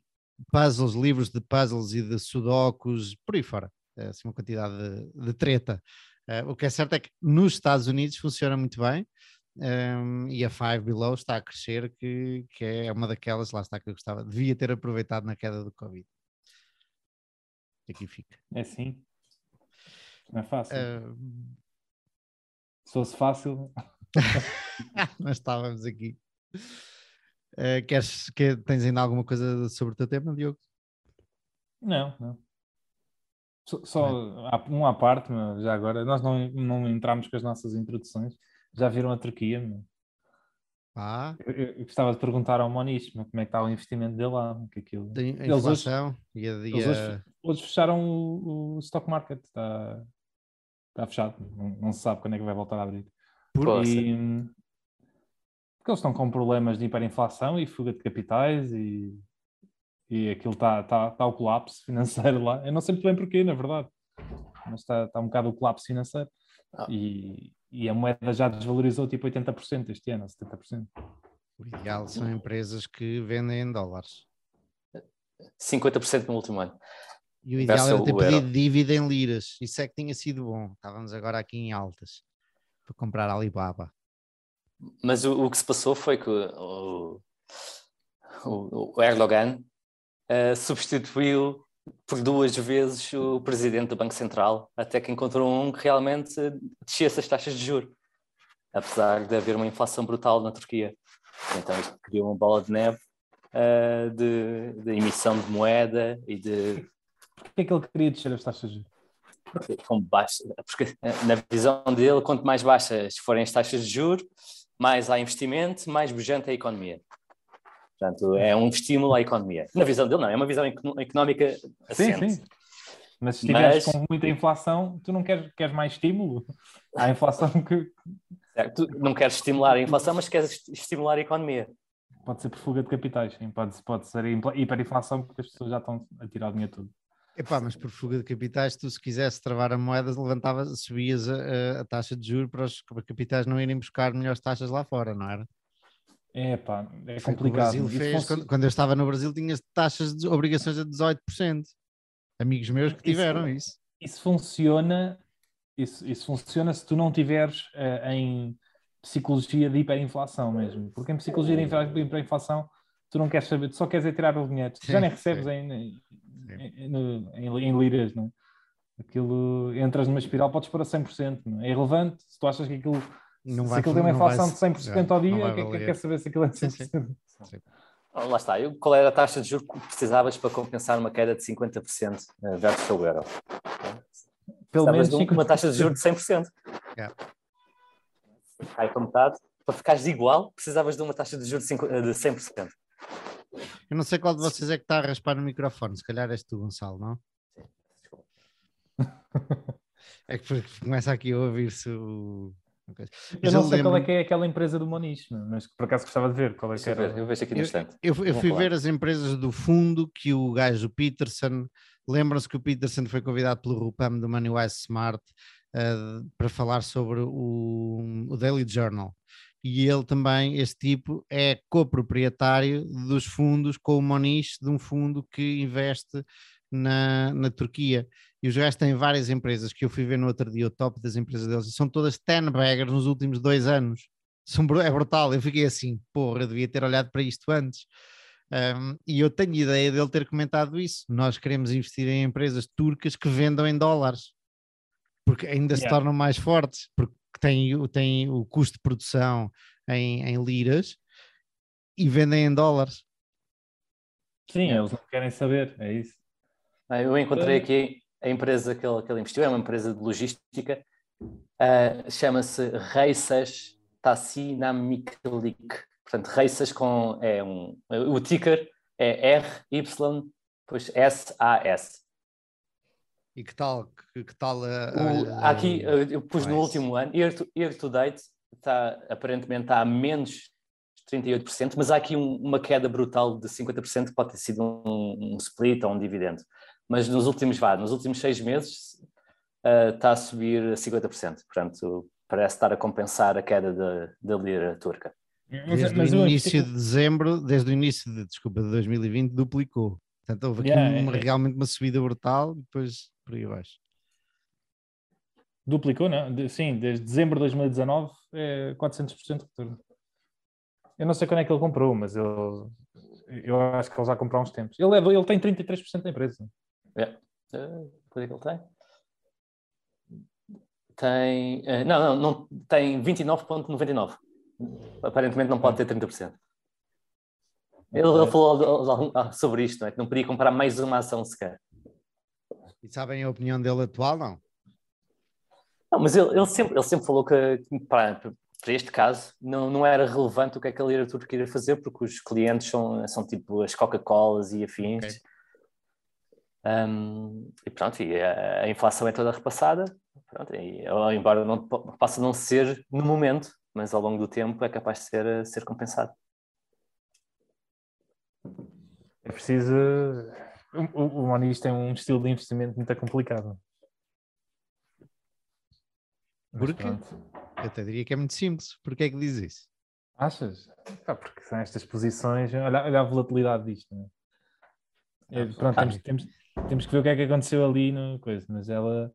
puzzles, livros de puzzles e de sudokus, por aí fora. É assim uma quantidade de, de treta. Uh, o que é certo é que nos Estados Unidos funciona muito bem um, e a Five Below está a crescer, que, que é uma daquelas, lá está que eu gostava, devia ter aproveitado na queda do Covid. Aqui fica. É sim. Não é fácil. Uh... Se fosse fácil. (laughs) Nós estávamos aqui. Uh, queres, que, tens ainda alguma coisa sobre o teu tema, Diogo? Não, não. Só, só um à parte, já agora, nós não, não entramos com as nossas introduções. Já viram a Turquia? Meu? Ah. Eu, eu, gostava de perguntar ao Moniz como é que está o investimento dele lá. Que aquilo... Tem a inflação e a, e a... Hoje, hoje, fecharam o, o, stock market, está, está fechado, não, não, se sabe quando é que vai voltar a abrir. Por e, porque eles estão com problemas de hiperinflação e fuga de capitais e, e aquilo está, está, está o colapso financeiro lá. Eu não sei muito bem porquê, na verdade, mas está, está um bocado o colapso financeiro. Ah. E, e a moeda já desvalorizou tipo 80% este ano, 70%. O ideal são empresas que vendem em dólares. 50% no último ano. E o ideal era ter pedido dívida em liras. Isso é que tinha sido bom. Estávamos agora aqui em altas para comprar Alibaba. Mas o, o que se passou foi que o, o, o Erdogan uh, substituiu por duas vezes o presidente do Banco Central, até que encontrou um que realmente descesse as taxas de juros, apesar de haver uma inflação brutal na Turquia. Então isto criou uma bola de neve uh, de, de, emissão de moeda e de... Porquê é que ele queria descer as taxas de juros? Com baixa, porque na visão dele, quanto mais baixas forem as taxas de juros, mais há investimento, mais bujante é a economia. Portanto, é um estímulo à economia. Na visão dele, não, é uma visão económica assente. Sim, sim. Mas se estiveres Mas... com muita inflação, tu não queres, queres mais estímulo? Há inflação que. Certo, tu não queres estimular a inflação, mas queres estimular a economia. Pode ser por fuga de capitais, sim. Pode, pode ser hiperinflação, porque as pessoas já estão a tirar o dinheiro todo. Epá, mas por fuga de capitais, tu se quisesse travar a moeda, levantavas, subias a, a, taxa de juros para os capitais não irem buscar melhores taxas lá fora, não era? É pá, é complicado. O Brasil fez, quando, quando, eu estava no Brasil, tinha taxas de obrigações a 18%. Amigos meus que tiveram isso. Isso, isso funciona, isso, isso funciona se tu não tiveres uh, em psicologia de hiperinflação mesmo. Porque em psicologia de hiperinflação tu não queres saber, tu só queres é tirar o dinheiro. Tu já nem recebes em, em, em, em, liras, não Aquilo, entras numa espiral, podes pôr a 100%. Não é? é irrelevante se tu achas que aquilo, Não se vai, aquilo tem uma vai- inflação de 100% ao não dia, vai quem quer, saber se aquilo é de Sim, sim. 100%? Ah, Lá está. Eu- Qual era a taxa de juros que precisavas para compensar uma queda de 50% versus o euro? Pelo menos de um- 50%. uma taxa de juros de 100%. Yeah. Cai para metade. Para ficares igual, precisavas de uma taxa de juros de 100%. Eu não sei qual de vocês é que está a raspar no microfone, se calhar és tu, Gonçalo, não? (laughs) É que começa aqui a ouvir-se o. coisa. Eu não sei qual é que é aquela empresa do Moniz, mas por acaso gostava de ver qual é que eu era. eu vejo aqui no Eu, instante. eu- eu Vamos fui falar. ver as empresas do fundo que o gajo Peterson, lembram-se que o Peterson foi convidado pelo Rupam do MoneyWise Smart eh, para falar sobre o, o Daily Journal. E ele também, este tipo, é coproprietário dos fundos com o Moniz, de um fundo que investe na, na Turquia. E os gajos têm várias empresas que eu fui ver no outro dia, o top das empresas deles, e são todas 10 baggers nos últimos dois anos. São, é brutal. Eu fiquei assim, porra, eu devia ter olhado para isto antes. Um, e eu tenho ideia dele ter comentado isso. Nós queremos investir em empresas turcas que vendam em dólares, porque ainda se Yeah. tornam mais fortes, porque têm, o- têm o custo de produção em, em liras e vendem em dólares. Sim, eles não querem saber, é isso. Ah, Eu encontrei aqui a empresa que ele, que ele investiu, é uma empresa de logística, ah, chama-se Reisas Tassinamiklik. Portanto, Reisas com é um, o ticker é RY, depois SAS. E que tal? Que, que tal a, O- a- aqui eu pus no último ano, year to, year to date, está, aparentemente está a menos 38%, mas há aqui um- uma queda brutal de 50% que pode ter sido um, um split ou um dividendo. Mas nos últimos, vá, nos últimos seis meses ah, está a subir a 50%, portanto parece estar a compensar a queda da, da lira turca. Desde mas o início de dezembro, desde o início de, desculpa, de 2020, duplicou. Portanto, houve aqui Yeah, uma- é- é- realmente uma subida brutal depois por aí abaixo. Duplicou, não? De- sim, desde dezembro de 2019 é 400% de retorno. Eu não sei quando é que ele comprou, mas ele, eu acho que ele já comprou há uns tempos. Ele, é, ele tem 33% da empresa. Ah, quanto é que ele tem? Tem. ah, não, não, não, tem 29,99. Aparentemente não pode ter 30%. Ele, ele falou sobre isto, não é? que não podia comprar mais uma ação sequer. E sabem a opinião dele atual? Não. Não, mas ele, ele sempre, ele sempre falou que para, para este caso não, não era relevante o que é que a Turca iria fazer, porque os clientes são, são tipo as Coca-Colas e afins. Ok. Um, e pronto, e a, a inflação é toda repassada, pronto, e, embora não possa não ser no momento, mas ao longo do tempo é capaz de ser, ser compensado. É preciso. O, o, Moniz tem um estilo de investimento muito complicado. Pronto. Eu até diria que é muito simples. Porquê é que diz isso? Achas? Pá, porque são estas posições. Olha, olha a volatilidade disto. Não é? É, pronto, temos, temos, temos que ver o que é que aconteceu ali no coisa, mas ela,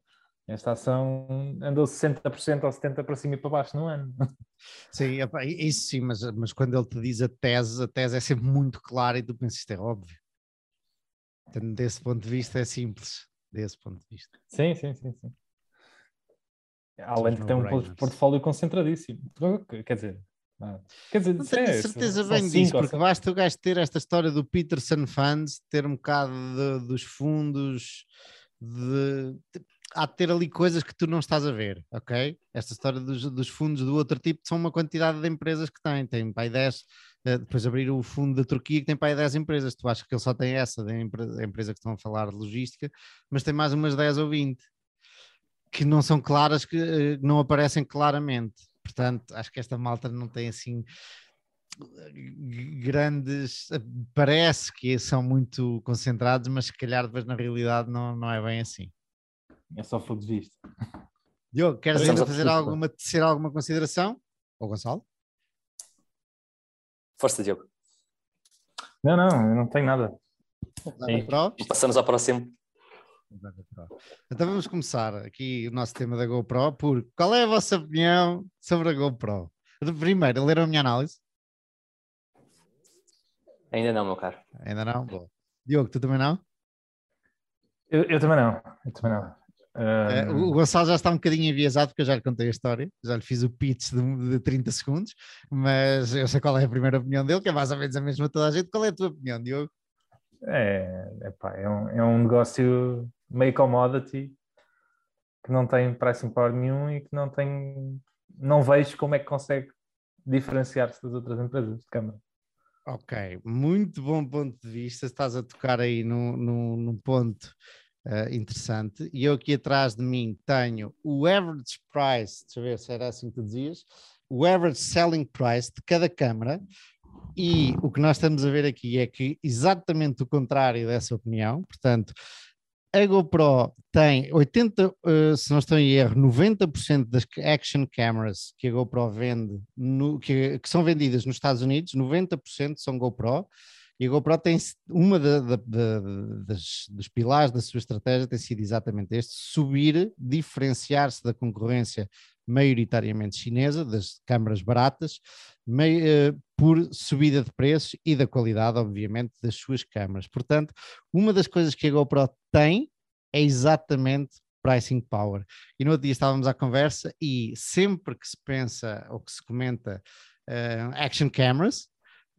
esta ação andou 60% ou 70% para cima e para baixo no ano. (laughs) Sim, isso sim, mas, mas quando ele te diz a tese, a tese é sempre muito clara e tu pensas isto é óbvio. Portanto, desse ponto de vista é simples. Desse ponto de vista. Sim, sim, sim, sim. Além de tem um portfólio concentradíssimo. Quer dizer, ah, quer dizer, Não tenho é, certeza bem disso, porque basta o gajo ter esta história do Peterson Funds, ter um bocado de- dos fundos, de, de- há de ter ali coisas que tu não estás a ver, ok? Esta história dos, dos fundos do outro tipo são uma quantidade de empresas que tem, tem para aí 10, eh, depois abrir o fundo da Turquia que tem para aí 10 empresas, tu achas que ele só tem essa, da empre- da empresa que estão a falar de logística, mas tem mais umas 10 ou 20 que não são claras, que eh, não aparecem claramente. Portanto, acho que esta malta não tem assim grandes. Parece que são muito concentrados, mas se calhar depois na realidade não, não é bem assim. É só fogo de vista. Diogo, queres Estamos ainda fazer alguma, tecer alguma consideração? Ou Gonçalo? Força, Diogo. Não, não, eu não tenho nada. Sim. Pro? Passamos ao próximo. Então vamos começar aqui o nosso tema da GoPro por qual é a vossa opinião sobre a GoPro? Primeiro, ler a minha análise? Ainda não, meu caro. Ainda não? Boa. Diogo, tu também não? Eu, eu também não. Eu também não. Uh, o Gonçalo já está um bocadinho enviesado porque eu já lhe contei a história, já lhe fiz o pitch de, de 30 segundos, mas eu sei qual é a primeira opinião dele, que é mais ou menos a mesma toda a gente. Qual é a tua opinião, Diogo? É, epá, é, um, é um negócio meio commodity que não tem pricing power nenhum e que não tem. Não vejo como é que consegue diferenciar-se das outras empresas de câmara. Ok, muito bom ponto de vista. Estás a tocar aí num, num, num ponto uh, interessante. E eu aqui atrás de mim tenho o average price, deixa eu ver se era assim que tu dizias, o average selling price de cada câmara. E o que nós estamos a ver aqui é que exatamente o contrário dessa opinião, portanto, a GoPro tem 80, uh, eh, se não estou em erro, 90% das action cameras que a GoPro vende, no, que, que, são vendidas nos Estados Unidos, 90% são GoPro. E a GoPro tem uma da, da, da, das, dos pilares da sua estratégia tem sido exatamente este: subir, diferenciar-se da concorrência maioritariamente chinesa, das câmaras baratas, uh, por subida de preços e da qualidade, obviamente, das suas câmaras. Portanto, uma das coisas que a GoPro tem é exatamente pricing power. E no outro dia estávamos à conversa e sempre que se pensa ou que se comenta uh, action cameras,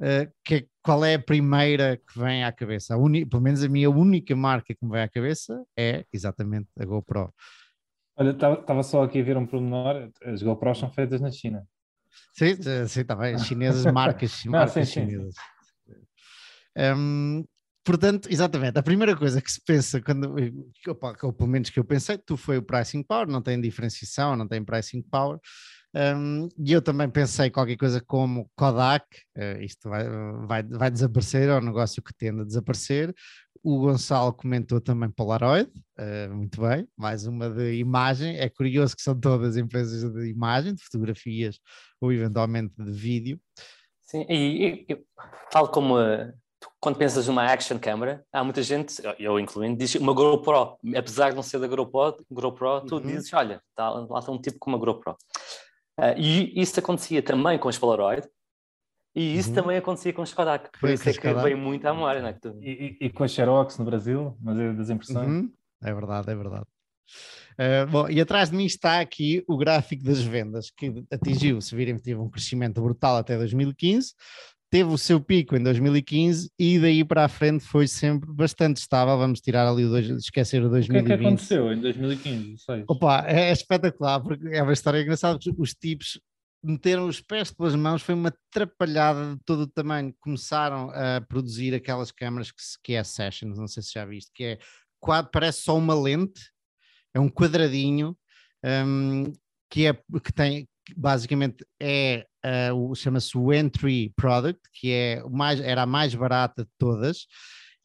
uh, que, qual é a primeira que vem à cabeça? Uni, pelo menos a minha única marca que me vem à cabeça é exatamente a GoPro. Olha, estava só aqui a ver um pormenor, as GoPros são feitas na China. Sim, sim, está bem, chinesas, (laughs) marcas, marcas sim, chinesas. Um, portanto, exatamente, a primeira coisa que se pensa quando, ou pelo menos que eu pensei, tu foi o pricing power, não tem diferenciação, não tem pricing power, um, e eu também pensei qualquer coisa como Kodak, uh, isto vai, vai, vai desaparecer, é um negócio que tende a desaparecer. O Gonçalo comentou também Polaroid, uh, muito bem, mais uma de imagem. É curioso que são todas empresas de imagem, de fotografias ou eventualmente de vídeo. Sim, e, e, tal como uh, quando pensas numa action camera, há muita gente, eu incluindo, diz uma GoPro, apesar de não ser da GoPro, GoPro tu uhum. dizes, olha, tá, lá está um tipo com uma GoPro. Uh, e isso acontecia também com os Polaroid, e isso uhum. também acontecia com os Kodak, por isso é que Kodak. veio muito à memória. Não é? Tu... E, e, e, com a Xerox no Brasil, mas é das impressões. Uhum. É verdade, é verdade. Uh, bom, e atrás de mim está aqui o gráfico das vendas, que atingiu, se virem, teve um crescimento brutal até 2015, teve o seu pico em 2015 e daí para a frente foi sempre bastante estável. Vamos tirar ali o dois, esquecer o 2020. O que é que aconteceu em 2015? Sei. Opa, é, é espetacular, porque é uma história engraçada. Os tipos meteram os pés pelas mãos, foi uma atrapalhada de todo o tamanho. Começaram a produzir aquelas câmaras que, que é Sessions, não sei se já viste, que é parece só uma lente, é um quadradinho um, que, é, que tem basicamente é uh, chama-se o Entry Product, que é mais, era a mais barata de todas,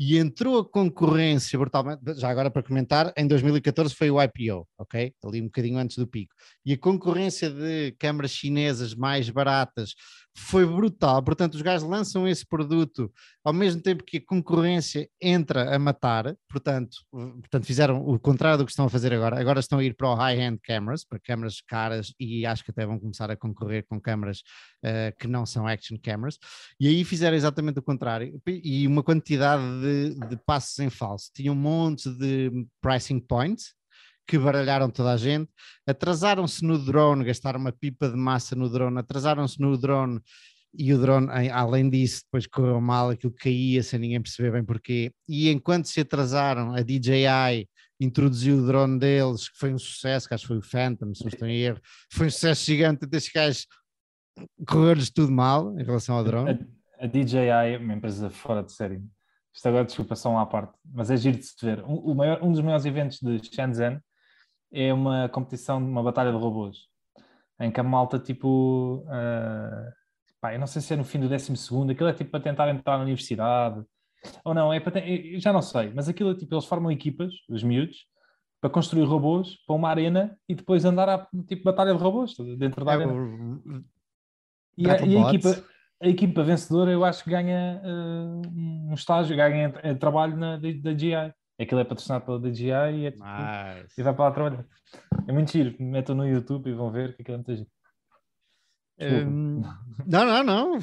e entrou a concorrência brutalmente, já agora para comentar, em 2014 foi o IPO, ok? Ali um bocadinho antes do pico. E a concorrência de câmaras chinesas mais baratas foi brutal. Portanto, os gajos lançam esse produto ao mesmo tempo que a concorrência entra a matar. Portanto, portanto fizeram o contrário do que estão a fazer agora. Agora estão a ir para o high-end cameras, para câmaras caras, e acho que até vão começar a concorrer com câmaras uh, que não são action cameras. E aí fizeram exatamente o contrário. E uma quantidade de, de passos em falso. Tinha um monte de pricing points que baralharam toda a gente, atrasaram-se no drone, gastaram uma pipa de massa no drone, atrasaram-se no drone e o drone, além disso, depois correu mal, aquilo caía sem ninguém perceber bem porquê. E enquanto se atrasaram, a DJI introduziu o drone deles, que foi um sucesso, que acho que foi o Phantom, se não estou em erro, foi um sucesso gigante, desses gajos correu-lhes tudo mal em relação ao drone. A, DJI é uma empresa fora de série. Isto agora, desculpa, só uma parte, mas é giro de se ver. Um, maior, um dos maiores eventos de Shenzhen é uma competição de uma batalha de robôs em que a malta tipo uh, pá, eu não sei se é no fim do décimo segundo, aquilo é tipo para tentar entrar na universidade ou não, é para já não sei, mas aquilo é tipo, eles formam equipas, os miúdos, para construir robôs para uma arena e depois andar a tipo batalha de robôs dentro da é, arena. O... E, a, e a, equipa, a equipa vencedora eu acho que ganha uh, um estágio, ganha trabalho na, da, da GI. Aquilo é patrocinado pela DJI e, é, tipo, nice. e vai para lá trabalhar. É muito giro. Metam no YouTube e vão ver que aquilo é muito giro. Um, não, não, não,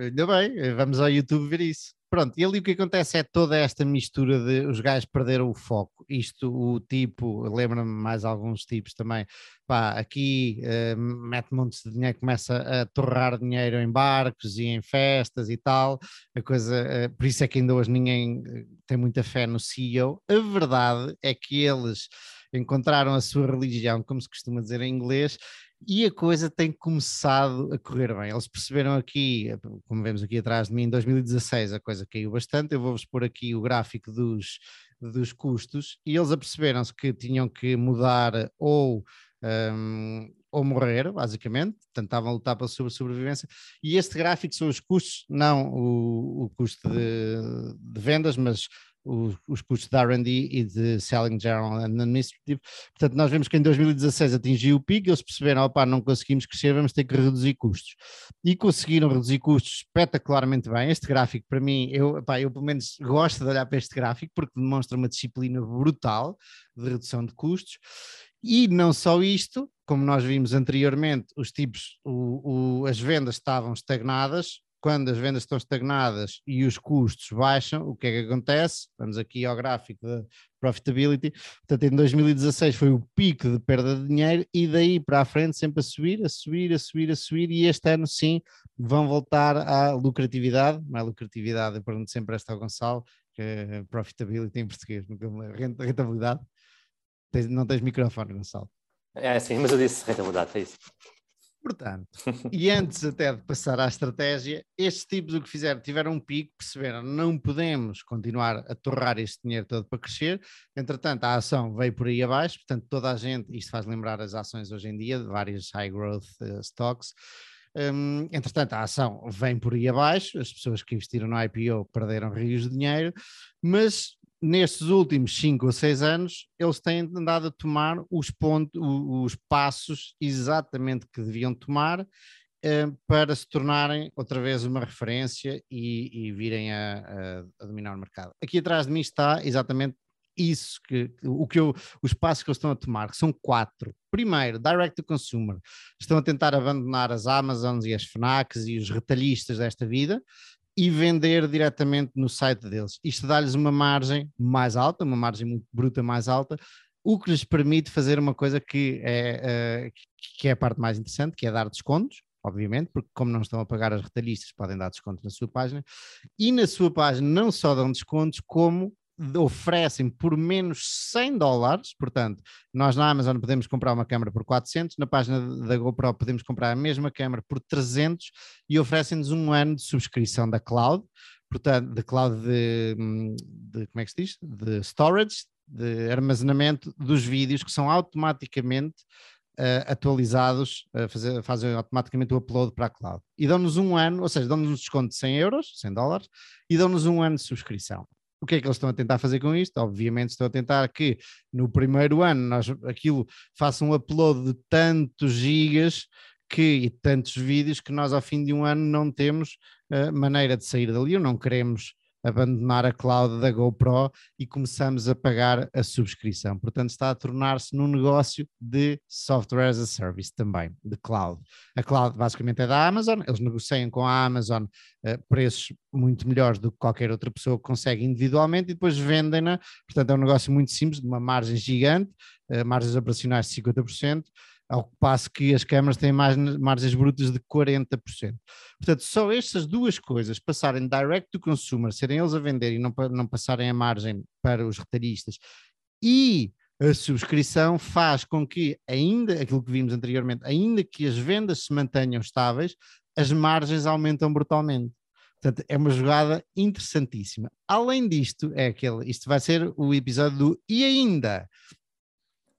ainda bem, vamos ao YouTube ver isso. Pronto, e ali o que acontece é toda esta mistura de os gajos perderam o foco. isto, o tipo, lembra-me mais alguns tipos também, pá, aqui uh, mete montes de dinheiro, começa a torrar dinheiro em barcos e em festas e tal, a coisa, uh, por isso é que ainda hoje ninguém tem muita fé no CEO. A verdade é que eles encontraram a sua religião, como se costuma dizer em inglês, e a coisa tem começado a correr bem. Eles perceberam aqui, como vemos aqui atrás de mim, em 2016 a coisa caiu bastante. Eu vou-vos pôr aqui o gráfico dos, dos custos e eles aperceberam-se que tinham que mudar ou. Um, ou morrer, basicamente, a lutar pela sobrevivência, e este gráfico são os custos, não o, o custo de, de vendas, mas os, os custos de R&D e de Selling General and Administrative. Portanto, nós vemos que em 2016 atingiu o pico, eles perceberam, opá, não conseguimos crescer, vamos ter que reduzir custos. E conseguiram reduzir custos espetacularmente bem. Este gráfico, para mim, eu, opá, eu pelo menos gosto de olhar para este gráfico porque demonstra uma disciplina brutal de redução de custos. E não só isto, como nós vimos anteriormente, os tipos, o, o, as vendas estavam estagnadas, quando as vendas estão estagnadas e os custos baixam, o que é que acontece? Vamos aqui ao gráfico da profitability. Portanto, em 2016 foi o pico de perda de dinheiro e daí para a frente sempre a subir, a subir, a subir, a subir e este ano sim vão voltar à lucratividade, não é lucratividade, eu pergunto sempre esta ao Gonçalo, que é profitability em português, rentabilidade. Não tens microfone, Gonçalo. É sim, mas eu disse rentabilidade, é isso. Portanto, (laughs) e antes até de passar à estratégia, estes tipos o que fizeram, tiveram um pico, perceberam, não podemos continuar a torrar este dinheiro todo para crescer, entretanto a ação veio por aí abaixo, portanto toda a gente, isto faz lembrar as ações hoje em dia, de várias high growth uh, stocks, um, entretanto, a ação vem por aí abaixo, as pessoas que investiram no IPO perderam rios de dinheiro, mas nestes últimos cinco ou seis anos, eles têm andado a tomar os, pontos, os passos exatamente que deviam tomar eh, para se tornarem outra vez uma referência e, e virem a, a, a, dominar o mercado. Aqui atrás de mim está exatamente isso que, o que eu, os passos que eles estão a tomar, são quatro. Primeiro, direct to consumer. Estão a tentar abandonar as Amazons e as FNACs e os retalhistas desta vida e vender diretamente no site deles. Isto dá-lhes uma margem mais alta, uma margem muito bruta mais alta, o que lhes permite fazer uma coisa que é, uh, que é a parte mais interessante, que é dar descontos, obviamente, porque como não estão a pagar as retalhistas, podem dar descontos na sua página, e na sua página não só dão descontos, como oferecem por menos 100 dólares, portanto, nós na Amazon podemos comprar uma câmera por 400, na página da GoPro podemos comprar a mesma câmera por 300 e oferecem-nos um ano de subscrição da cloud, portanto, da cloud de, de, como é que se diz? De storage, de armazenamento dos vídeos que são automaticamente uh, atualizados, uh, fazer, fazem automaticamente o upload para a cloud. E dão-nos um ano, ou seja, dão-nos um desconto de 100 euros, 100 dólares, e dão-nos um ano de subscrição. O que é que eles estão a tentar fazer com isto? Obviamente estão a tentar que no primeiro ano nós, aquilo faça um upload de tantos gigas que, e tantos vídeos que nós ao fim de um ano não temos uh, maneira de sair dali, ou não queremos abandonar a cloud da GoPro e começamos a pagar a subscrição. Portanto, está a tornar-se num negócio de software as a service também, de cloud. A cloud basicamente é da Amazon, eles negociam com a Amazon uh, preços muito melhores do que qualquer outra pessoa consegue individualmente e depois vendem-na. Portanto, é um negócio muito simples, de uma margem gigante, uh, margens operacionais de 50% ao passo que as câmaras têm mais margens brutas de 40%. Portanto, só estas duas coisas, passarem direct to consumer, serem eles a vender e não, não passarem a margem para os retalhistas, e a subscrição faz com que, ainda aquilo que vimos anteriormente, ainda que as vendas se mantenham estáveis, as margens aumentam brutalmente. Portanto, é uma jogada interessantíssima. Além disto, é aquele, isto vai ser o episódio do e ainda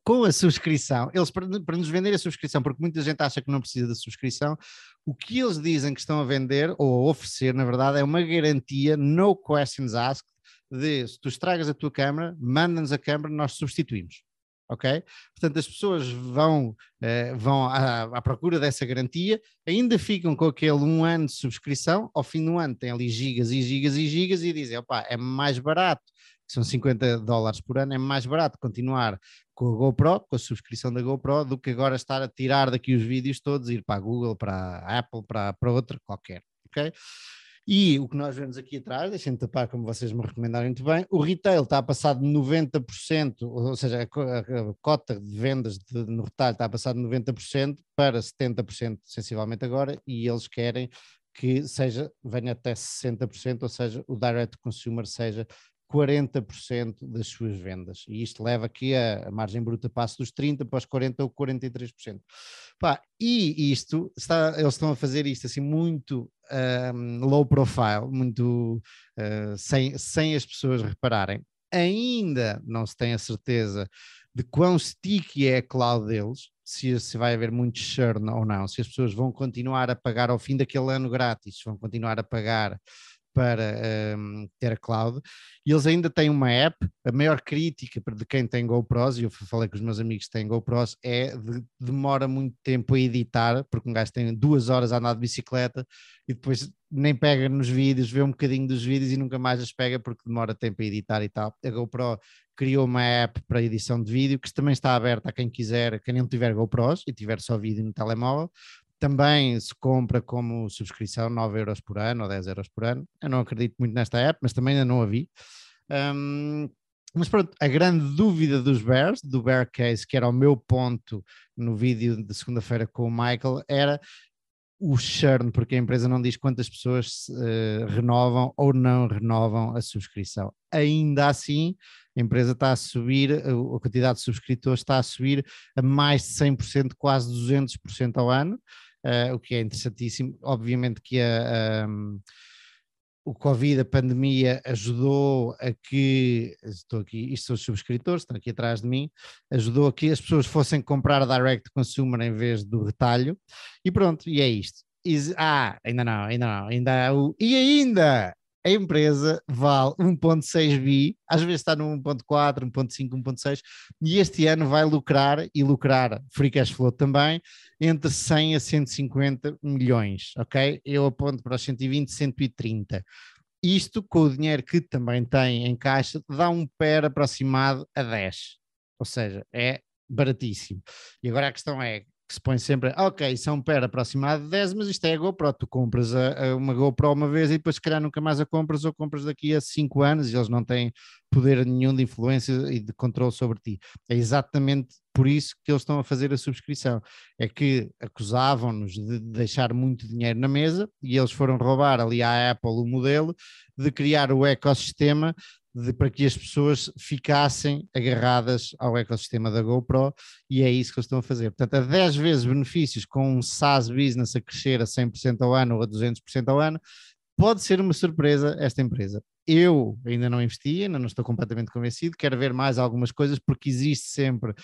com a subscrição, eles para, para nos vender a subscrição, porque muita gente acha que não precisa da subscrição, o que eles dizem que estão a vender ou a oferecer, na verdade, é uma garantia, no questions asked, de se tu estragas a tua câmera, manda-nos a câmera, nós substituímos. Ok? Portanto, as pessoas vão, eh, vão à, à, procura dessa garantia, ainda ficam com aquele um ano de subscrição, ao fim do ano têm ali gigas e gigas e gigas e dizem, opá, é mais barato são 50 dólares por ano, é mais barato continuar com a GoPro, com a subscrição da GoPro, do que agora estar a tirar daqui os vídeos todos, ir para a Google, para a Apple, para, para outra qualquer, ok? E o que nós vemos aqui atrás, deixem-me tapar como vocês me recomendaram muito bem, o retail está a passar de 90%, ou seja, a, cota de vendas de, no retalho está a passar de 90% para 70% sensivelmente agora, e eles querem que seja, venha até 60%, ou seja, o direct consumer seja 40% das suas vendas. E isto leva aqui a, a, margem bruta passo dos 30% para os 40% ou 43%. Pá, e isto, está, eles estão a fazer isto assim muito um, low profile, muito uh, sem, sem as pessoas repararem. Ainda não se tem a certeza de quão sticky é a cloud deles, se, se vai haver muito churn ou não, se as pessoas vão continuar a pagar ao fim daquele ano grátis, vão continuar a pagar para um, ter a cloud. E eles ainda têm uma app. A maior crítica de quem tem GoPros, e eu falei com os meus amigos que têm GoPros, é de, demora muito tempo a editar, porque um gajo tem duas horas a andar de bicicleta e depois nem pega nos vídeos, vê um bocadinho dos vídeos e nunca mais as pega porque demora tempo a editar e tal. A GoPro criou uma app para edição de vídeo que também está aberta a quem quiser, quem não tiver GoPros e tiver só vídeo no telemóvel, também se compra como subscrição 9 euros por ano ou 10 euros por ano. Eu não acredito muito nesta app, mas também ainda não a vi. Um, mas pronto, a grande dúvida dos Bears, do Bear Case, que era o meu ponto no vídeo de segunda-feira com o Michael, era o churn, porque a empresa não diz quantas pessoas uh, renovam ou não renovam a subscrição. Ainda assim, a empresa está a subir, a quantidade de subscritores está a subir a mais de 100%, quase 200% ao ano o que é interessantíssimo. Obviamente que a, a, o Covid, a pandemia, ajudou a que, estou aqui, isto são os subscritores, estão aqui atrás de mim, ajudou a que as pessoas fossem comprar direct consumer em vez do retalho, e pronto, e é isto. ah, ainda não, ainda não, ainda o, e ainda a empresa vale 1.6 bi, às vezes está no 1.4, 1.5, 1.6, e este ano vai lucrar, e lucrar free cash flow também, entre 100 a 150 milhões, ok? Eu aponto para os 120, 130. Isto, com o dinheiro que também tem em caixa, dá um PER aproximado a 10. Ou seja, é baratíssimo. E agora a questão é, que se põe sempre, ok, são per aproximado de 10, mas isto é a GoPro, tu compras a, a uma GoPro uma vez e depois se calhar nunca mais a compras ou compras daqui a 5 anos e eles não têm poder nenhum de influência e de controle sobre ti. É exatamente por isso que eles estão a fazer a subscrição. É que acusavam-nos de deixar muito dinheiro na mesa e eles foram roubar ali à Apple o modelo de criar o ecossistema de, para que as pessoas ficassem agarradas ao ecossistema da GoPro e é isso que eles estão a fazer. Portanto, a 10 vezes benefícios com um SaaS business a crescer a 100% ao ano ou a 200% ao ano, pode ser uma surpresa esta empresa. Eu ainda não investi, ainda não estou completamente convencido, quero ver mais algumas coisas, porque existe sempre uh,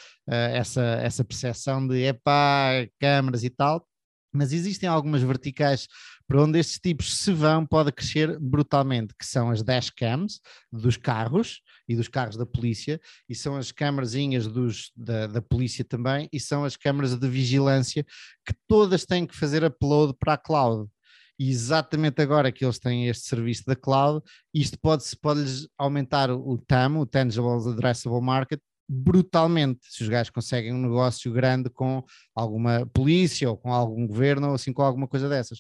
essa, essa percepção de epá, câmaras e tal, mas existem algumas verticais para onde estes tipos se vão, pode crescer brutalmente, que são as dashcams dos carros e dos carros da polícia, e são as câmarazinhas dos, da, da polícia também, e são as câmaras de vigilância, que todas têm que fazer upload para a cloud. E exatamente agora que eles têm este serviço da cloud, isto pode-lhes pode aumentar o TAM, o Tangible Addressable Market, brutalmente, se os gajos conseguem um negócio grande com alguma polícia ou com algum governo ou assim com alguma coisa dessas.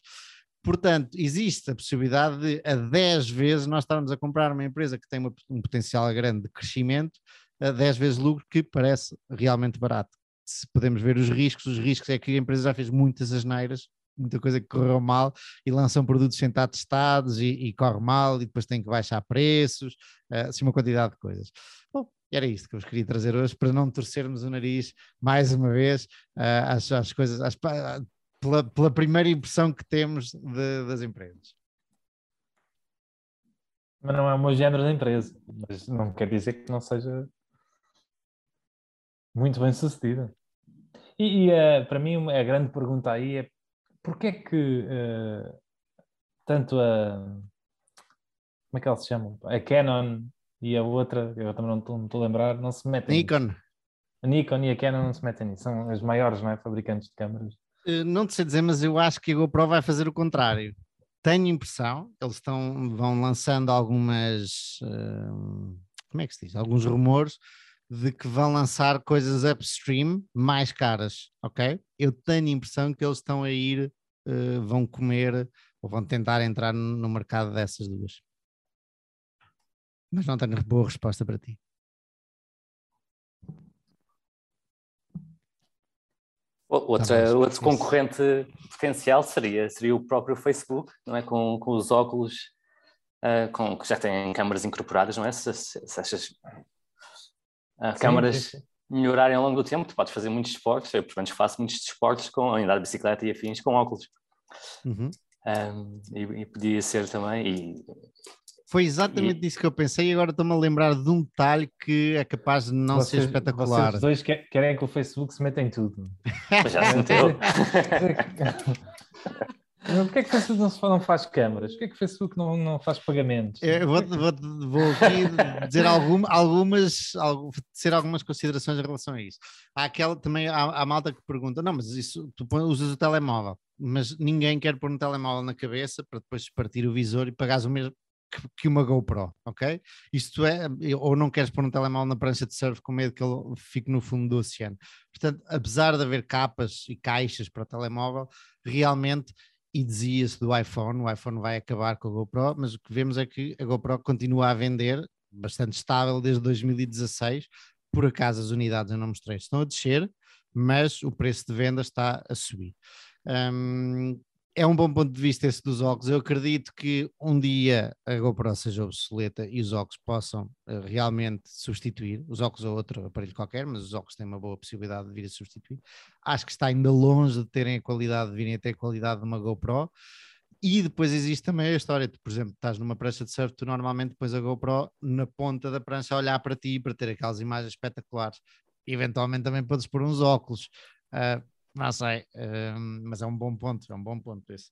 Portanto, existe a possibilidade de a 10 vezes nós estarmos a comprar uma empresa que tem uma, um potencial grande de crescimento, a 10 vezes lucro, que parece realmente barato. Se podemos ver os riscos, os riscos é que a empresa já fez muitas asneiras, muita coisa que correu mal e lançam produtos sem estar testados e, e corre mal e depois tem que baixar preços, uh, assim uma quantidade de coisas. Bom, era isto que eu vos queria trazer hoje para não torcermos o nariz mais uma vez uh, às, às coisas, às, pela, pela primeira impressão que temos de, das empresas. Mas não é o meu género de empresa, mas não quer dizer que não seja muito bem sucedida. E, e uh, para mim a grande pergunta aí é porquê é que uh, tanto a como é que elas se chamam? A Canon e a outra, eu também não estou a lembrar, não se metem. Nikon. Nisso. A Nikon e a Canon não se metem nisso, são as maiores não é, fabricantes de câmaras. Eh, não te sei dizer, mas eu acho que a GoPro vai fazer o contrário. Tenho impressão, eles estão, vão lançando algumas, uh, como é que se diz? Alguns rumores de que vão lançar coisas upstream mais caras, ok? Eu tenho a impressão que eles estão a ir, uh, vão comer ou vão tentar entrar no mercado dessas duas. Mas não tenho boa resposta para ti. Outra, tá outro concorrente potencial seria, seria o próprio Facebook, não é? Com, com os óculos uh, com, que já têm câmaras incorporadas, não é? Se, se, se essas uh, câmaras sim, sim. melhorarem ao longo do tempo, tu podes fazer muitos esportes, eu pelo menos faço muitos esportes com andar de bicicleta e afins com óculos. Uhum. Um, e, e, podia ser também, e foi exatamente e... isso que eu pensei e agora estou-me a lembrar de um detalhe que é capaz de não vocês, ser espetacular. Vocês dois querem que o Facebook se meta em tudo. já se meteu. (laughs) (laughs) Porquê é que o Facebook não, não faz câmaras? Porquê é que o Facebook não, não faz pagamentos? Eu vou, vou, vou aqui dizer algum, algumas, ser algumas considerações em relação a isso. Há aquela também, há, há malta que pergunta, não, mas isso, tu usas o telemóvel, mas ninguém quer pôr um telemóvel na cabeça para depois partir o visor e pagares o mesmo, que uma GoPro, ok? Isto é, ou não queres pôr um telemóvel na prancha de surf com medo que ele fique no fundo do oceano. Portanto, apesar de haver capas e caixas para o telemóvel, realmente, e dizia-se do iPhone, o iPhone vai acabar com a GoPro, mas o que vemos é que a GoPro continua a vender bastante estável desde 2016. Por acaso as unidades eu não mostrei estão a descer, mas o preço de venda está a subir. Um, é um bom ponto de vista esse dos óculos. Eu acredito que um dia a GoPro seja obsoleta e os óculos possam uh, realmente substituir os óculos ou outro aparelho qualquer, mas os óculos têm uma boa possibilidade de vir a substituir. Acho que está ainda longe de terem a qualidade, de virem a ter a qualidade de uma GoPro. E depois existe também a história, tu, por exemplo, estás numa prancha de surf, tu normalmente depois a GoPro na ponta da prancha a olhar para ti para ter aquelas imagens espetaculares. Eventualmente também podes pôr uns óculos. Uh, não sei, uh, mas é um bom ponto, é um bom ponto esse.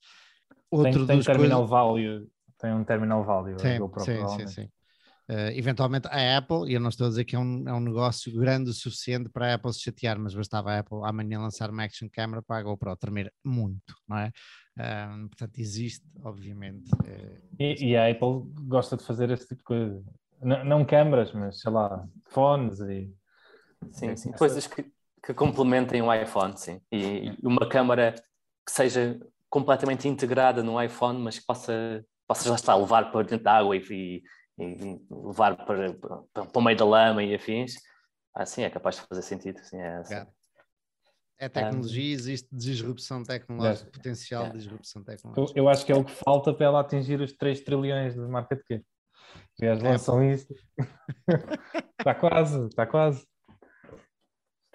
Outro tem, tem terminal value, tem um terminal value. Tem, sim, sim, sim. Uh, eventualmente a Apple, e eu não estou a dizer que é um, é um negócio grande o suficiente para a Apple se chatear, mas bastava a Apple amanhã lançar uma action camera para a GoPro tremer muito, não é? Uh, portanto, existe, obviamente. Uh, e, e, a Apple gosta de fazer esse tipo de coisa. N não câmaras, mas sei lá, fones e. Sim, sim. Coisas que, que complementem o iPhone, sim. E, e uma câmara que seja completamente integrada no iPhone, mas que possa, possa já estar a levar para dentro da água e, e, e levar para, para, para, o meio da lama e afins, assim é capaz de fazer sentido. Assim, é, assim. é tecnologia, existe disrupção tecnológica, é. potencial de disrupção tecnológica. Eu, eu, acho que é o que falta para ela atingir os 3 trilhões de market cap. Já lançam é. isso. está (laughs) quase, está quase.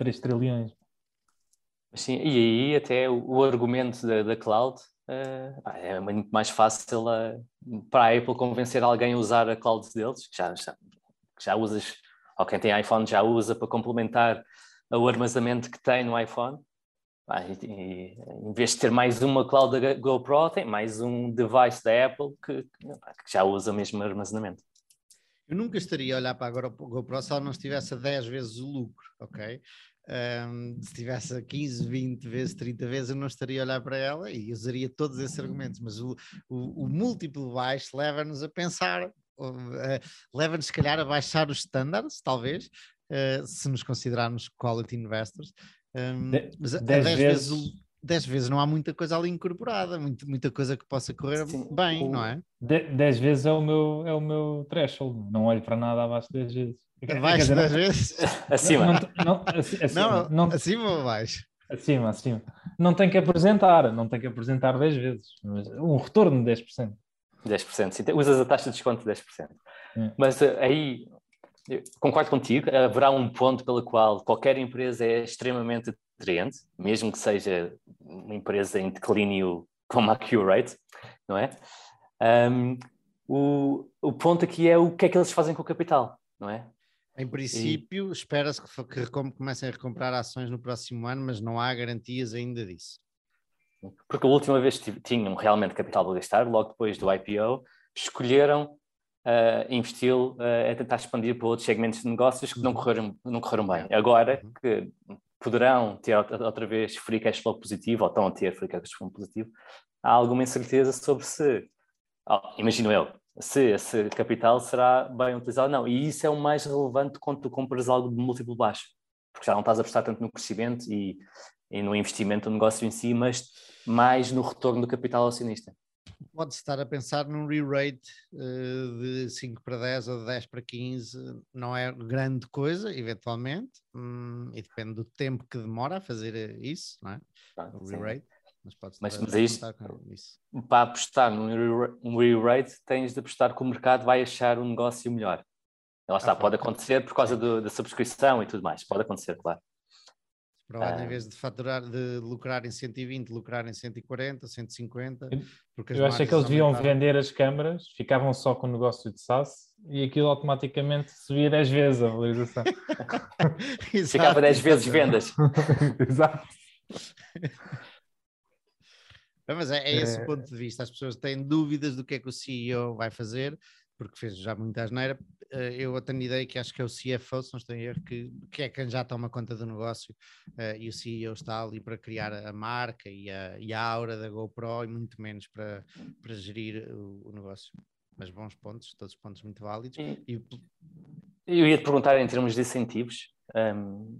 3 trilhões. Sim, e aí até o, o argumento da, da cloud uh, é muito mais fácil uh, para a Apple convencer alguém a usar a cloud deles, que já, já, que já usas, ou quem tem iPhone já usa para complementar o armazenamento que tem no iPhone. Ah, e, e, em vez de ter mais uma cloud da GoPro, tem mais um device da Apple que, que já usa o mesmo armazenamento. Eu nunca estaria a olhar para a GoPro se ela não estivesse a 10 vezes o lucro, ok? Um, se tivesse 15, 20 vezes, 30 vezes, eu não estaria a olhar para ela e usaria todos esses argumentos, mas o, o, o múltiplo baixo leva-nos a pensar, uh, leva-nos, se calhar, a baixar os standards, talvez, uh, se nos considerarmos quality investors. Um, mas 10 vezes, vezes 10 vezes não há muita coisa ali incorporada, muito, muita coisa que possa correr Sim, bem, o, não é? 10 vezes é o meu, é o meu threshold, não olho para nada abaixo de 10 vezes. Abaixo de 10 vezes? acima. Não, não, acima, não, não, acima ou abaixo? Acima, acima. Não tem que apresentar, não tem que apresentar 10 vezes, mas um retorno de 10%. 10%, sim, usas a taxa de desconto de 10%. É. Mas uh, aí, concordo contigo, haverá um ponto pelo qual qualquer empresa é extremamente atraente, mesmo que seja uma empresa em declínio como a Curate, não é? Um, o, o ponto aqui é o que é que eles fazem com o capital, não é? Em princípio, e... espera-se que, que comecem a recomprar ações no próximo ano, mas não há garantias ainda disso. Porque a última vez que tinham realmente capital para gastar, logo depois do IPO, escolheram uh, investi-lo uh, a tentar expandir para outros segmentos de negócios que não uhum. correram, não correram bem. Agora uhum. que poderão ter outra vez free cash flow positivo, ou estão a ter free cash flow positivo, há alguma incerteza sobre se, oh, imagino eu, se esse capital será bem utilizado ou não. E isso é o mais relevante quando tu compras algo de múltiplo baixo, porque já não estás a apostar tanto no crescimento e, e no investimento do negócio em si, mas mais no retorno do capital acionista. pode estar a pensar num re-rate uh, de 5 para 10 ou de 10 para 15, não é grande coisa, eventualmente, hum, e depende do tempo que demora a fazer eh, isso, não é? Ah, o sim. re-rate. Mas, pode Mas- mas é isso. Para apostar num re- um re-rate, tens de apostar que o mercado vai achar um negócio melhor. Lá está, Ah, pode acontecer por causa do- da subscrição e tudo mais. Pode acontecer, claro. Provavelmente, Ah. em vez de faturar, de lucrar em 120, lucrar em 140, 150, Eu- porque Eu achei que eles deviam aumentaram. vender as câmaras, ficavam só com o negócio de SaaS e aquilo automaticamente subia 10 vezes a valorização. (laughs) Ficava (laughs) Exato, 10 vezes vendas. Exato. Mas é, é esse É. o ponto de vista. As pessoas têm dúvidas do que é que o CEO vai fazer, porque fez já muita asneira. Eh, Eu tenho ideia que acho que é o CFO, se não estou em erro, que, que é quem já toma conta do negócio eh, e o CEO está ali para criar a marca e a, e a aura da GoPro e muito menos para, para gerir o, o negócio. Mas bons pontos, todos pontos muito válidos. E E eu ia te perguntar em termos de incentivos, um,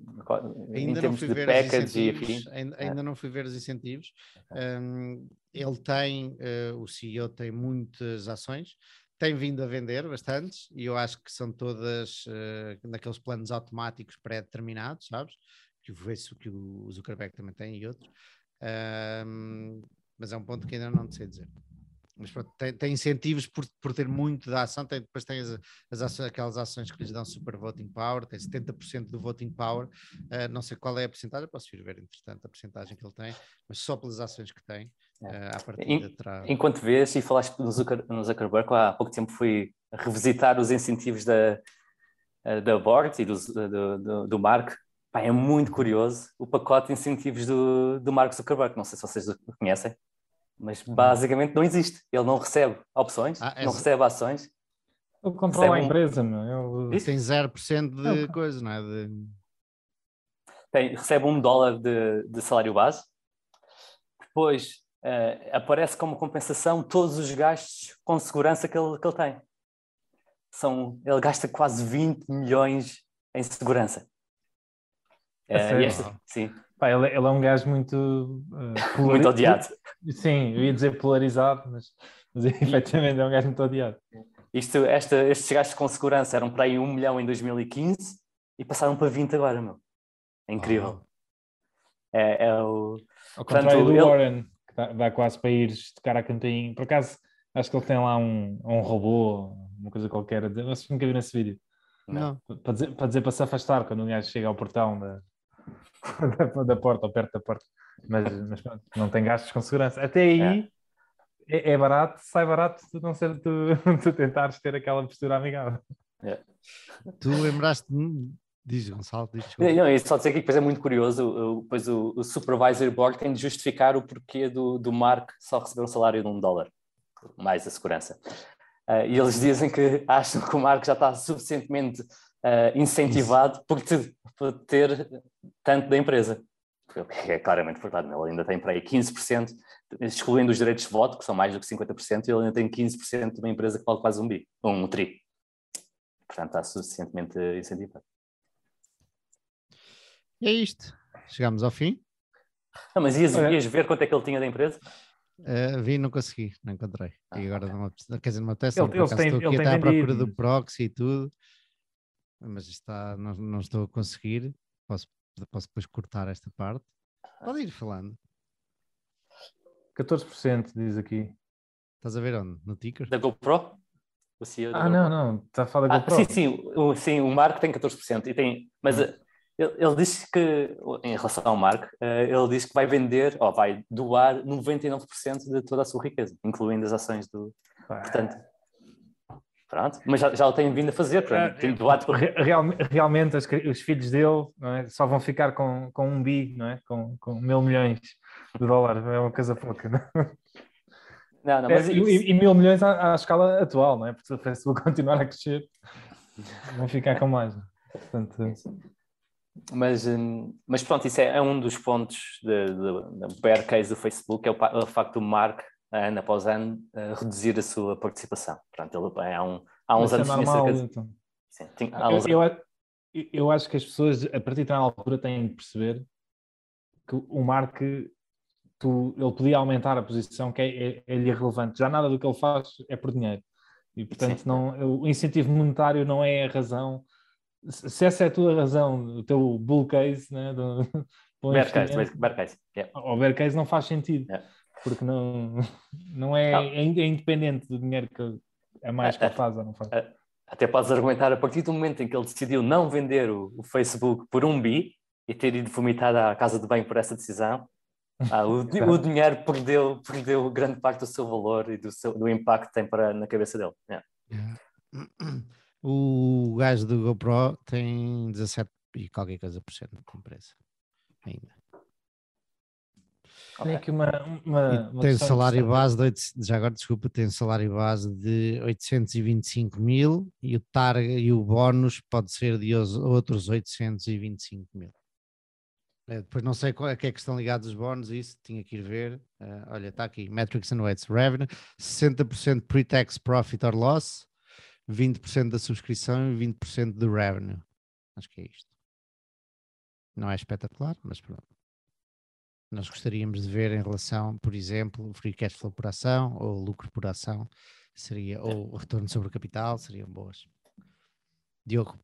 em Ainda não fui ver os incentivos, ainda, É. ainda não fui ver os incentivos. Um, ele tem, eh, o CEO tem muitas ações, tem vindo a vender bastantes e eu acho que são todas eh, naqueles planos automáticos pré-determinados, sabes? Que o que o Zuckerberg também tem e outros. Um, mas é um ponto que ainda não sei dizer. Mas pronto, tem, tem incentivos por, por ter muito da ação, tem, depois tem as, as ações, aquelas ações que lhes dão super voting power, tem 70% do voting power, uh, não sei qual é a porcentagem, posso ir ver entretanto a porcentagem que ele tem, mas só pelas ações que tem, uh, à partida terá... Enquanto vês e falaste no, Zucker, no Zuckerberg, há pouco tempo fui revisitar os incentivos da, eh, da board e do, do, do, do Mark. Pá, é muito curioso o pacote de incentivos do, do Mark Zuckerberg. Não sei se vocês o conhecem, mas basicamente não existe. Ele não recebe opções, Ah, é não recebe ações. Ele controla a Recebe um- empresa, meu. Ele- Isso. Tem 0% de Não, coisa, não é? De... tem, recebe um dólar de, de salário base, depois eh, aparece como compensação todos os gastos com segurança que ele, que ele tem. São, ele gasta quase 20 milhões em segurança. A e sério? esta- sim, Pá, ele, ele é um gajo muito. (laughs) polari- muito odiado. Sim, eu ia dizer polarizado, mas, mas (laughs) efetivamente é um gajo muito odiado. Isto, esta, estes gastos com segurança eram para aí 1 milhão em 2015 e passaram para 20 agora, meu. É incrível. Uau. É, é o, Ao Portanto, contrário do ele- Warren, que dá, dá quase para ir tocar a campainha. Por acaso, acho que ele tem lá um, um robô, uma coisa qualquer. a dizer- Vocês nunca viram esse vídeo? Não. Para dizer, para dizer para se afastar quando o gajo chega ao portão da, da, (laughs) da porta ou perto da porta. Mas, mas pronto, não tem gastos com segurança. Até aí é, é barato, sai barato tu não ser tu, (laughs) tu tentares ter aquela postura amigável. Tu lembraste-me, diz Gonçalo, diz desculpa. Não, só dizer que depois é muito curioso, o- depois o, o Supervisory Board tem de justificar o porquê do, do Mark só receber um salário de um dólar, mais a segurança. Ah, e eles dizem que acham que o Mark já está suficientemente ah, incentivado por, te- por ter tanto da empresa. É claramente verdade, ele ainda tem para aí 15%, excluindo os direitos de voto, que são mais do que 50%, ele ainda tem 15% de uma empresa que vale quase um bi, um tri. Portanto, está suficientemente incentivado. E é isto. Chegamos ao fim. Não, mas ias, ias ver quanto é que ele tinha da empresa? Uh, vi, não consegui, não encontrei. Ah, e agora ok. não quer dizer, não me apetece, Ele- estou aqui ele até tem à procura do proxy e tudo, mas está, não, não estou a conseguir. Posso, posso depois cortar esta parte. Pode ir falando. 14% diz aqui. Estás a ver onde? No ticker? Da GoPro? O CEO da Ah, GoPro? não, não, está a falar da Ah, GoPro. sim, sim, o, sim, o Marco tem 14%. E tem, mas Hum. eh, ele, ele disse que, em relação ao Marco, eh, ele disse que vai vender, ou vai doar 99% de toda a sua riqueza, incluindo as ações do. Pá, Portanto, pronto, mas já, já o tem vindo a fazer, tem doado por. Re- real- realmente cri- os filhos dele é? só vão ficar com, com um bi, não é? com, com mil milhões de dólares, é uma coisa pouca. Não? é? Não, não, mas e, isso- e- e mil milhões à, à escala atual, não é? porque se o Facebook (laughs) continuar a crescer, vão ficar com mais. Portanto, Mas, hum, mas pronto, isso é, é um dos pontos da bear case do Facebook, é o, o facto do Mark, ano após ano, reduzir a sua participação. Portanto, ele, há, um, há uns isso é anos tinha normal. cerca de... então. Sim, tinha- há uns Eu, eu, a- eu acho que as pessoas, a partir de uma altura, têm de perceber que o Mark tu, ele podia aumentar a posição, que é, é, é-lhe irrelevante. Já nada do que ele faz é por dinheiro. E, portanto, não, o incentivo monetário não é a razão. Se essa é a tua razão, o teu bull case, né, do, (laughs) bear case, bear case. Yeah. O bear case não faz sentido, yeah. Porque não, (laughs) não é, não. é, independente do dinheiro que é mais que ele faz ou não faz. Até podes argumentar, a partir do momento em que ele decidiu não vender o, o Facebook por um bi e ter ido vomitar à casa de bem por essa decisão, ah, o, (laughs) o, dinheiro perdeu, perdeu grande parte do seu valor e do, seu, do impacto que tem para, na cabeça dele. Yeah. Yeah. O gajo do GoPro tem 17 e qualquer coisa por cento de empresa ainda. Tem aqui uma, uma, uma tem salário base de 8, já agora desculpa, tem salário base de 825 mil e o targa e o bónus pode ser de outros 825 mil. É, depois não sei qual, a que é que estão ligados os bónus, isso tinha que ir ver. Uh, olha, está aqui: Metrics and Weights Revenue, 60% pre-tax profit or loss, 20% da subscrição e 20% do revenue. Acho que é isto. Não é espetacular, mas pronto. Nós gostaríamos de ver em relação, por exemplo, free cash flow por ação ou lucro por ação, seria, ou o retorno sobre o capital, seriam boas. Diogo.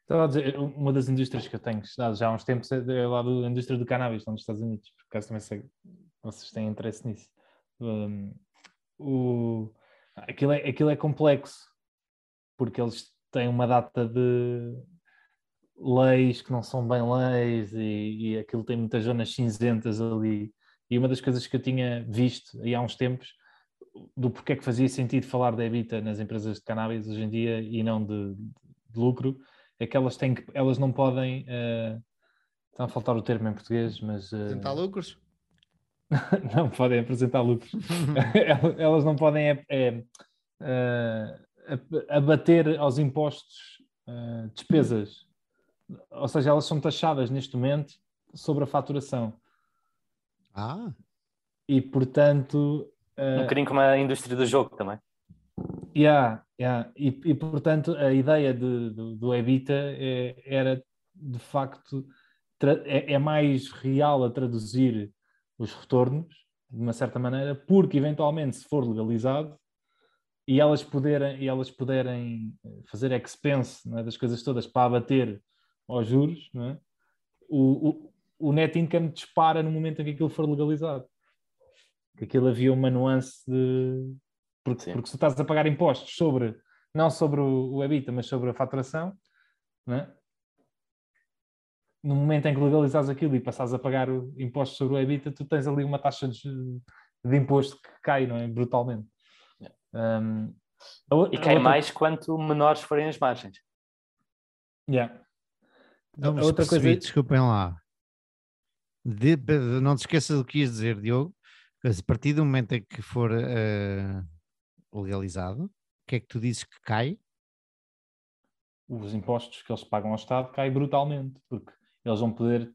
Estava a dizer, uma das indústrias que eu tenho estudado já há uns tempos é lá da indústria do cannabis, lá nos Estados Unidos, por acaso também sei vocês têm interesse nisso. Um, o, aquilo, é, aquilo é complexo, porque eles têm uma data de leis que não são bem leis e, e aquilo tem muitas zonas cinzentas ali. E uma das coisas que eu tinha visto aí há uns tempos do porquê é que fazia sentido falar da EBITA nas empresas de cannabis hoje em dia e não de, de lucro é que elas têm que, elas não podem, uh, está a faltar o termo em português, mas... Uh, apresentar lucros? (laughs) não podem apresentar lucros. (laughs) elas não podem é, é, abater aos impostos uh, despesas. Ou seja, elas são taxadas neste momento sobre a faturação. Ah! E, portanto... Uh, um bocadinho como a indústria do jogo também. Yeah, yeah. E, e portanto a ideia de, do, do Evita é, era de facto é, é, mais real a traduzir os retornos de uma certa maneira, porque eventualmente se for legalizado e elas poderem, e elas poderem fazer expense é, das coisas todas para abater aos juros, é? o, o, o net income dispara no momento em que aquilo for legalizado. Que aquilo havia uma nuance de, porque, porque se estás a pagar impostos sobre, não sobre o, o EBITDA, mas sobre a faturação, é? no momento em que legalizas aquilo e passas a pagar impostos sobre o EBITDA, tu tens ali uma taxa de, de imposto que cai, não é? Brutalmente. Um, e cai outra... mais quanto menores forem as margens. Yeah. Não, a outra coisa... desculpem lá. De, não te esqueças do que ias dizer, Diogo. A partir do momento em que for uh, legalizado, o que é que tu dizes que cai? Os impostos que eles pagam ao Estado caem brutalmente, porque eles vão poder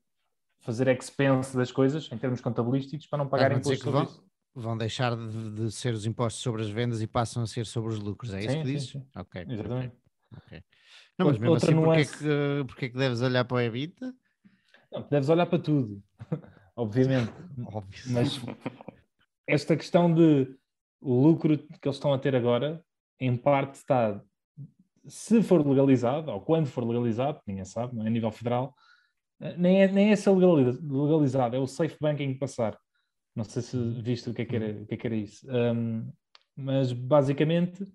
fazer expense das coisas em termos contabilísticos para não pagar impostos sobre vão, isso. Vão deixar de, de, ser os impostos sobre as vendas e passam a ser sobre os lucros, é sim, isso que dizes? Sim, sim. Ok. Exatamente. Okay. Não, mas mesmo Outra assim, nuance... porquê, é que, porquê é que deves olhar para o EBITDA? Não, deves olhar para tudo, (laughs) obviamente. Óbvio. Mas esta questão de o lucro que eles estão a ter agora, em parte está, se for legalizado, ou quando for legalizado, ninguém sabe, não é? a nível federal, eh, nem é, nem é ser legalizado, é o safe banking passar. Não sei se viste o que é que era, o que é que era isso. Um, mas basicamente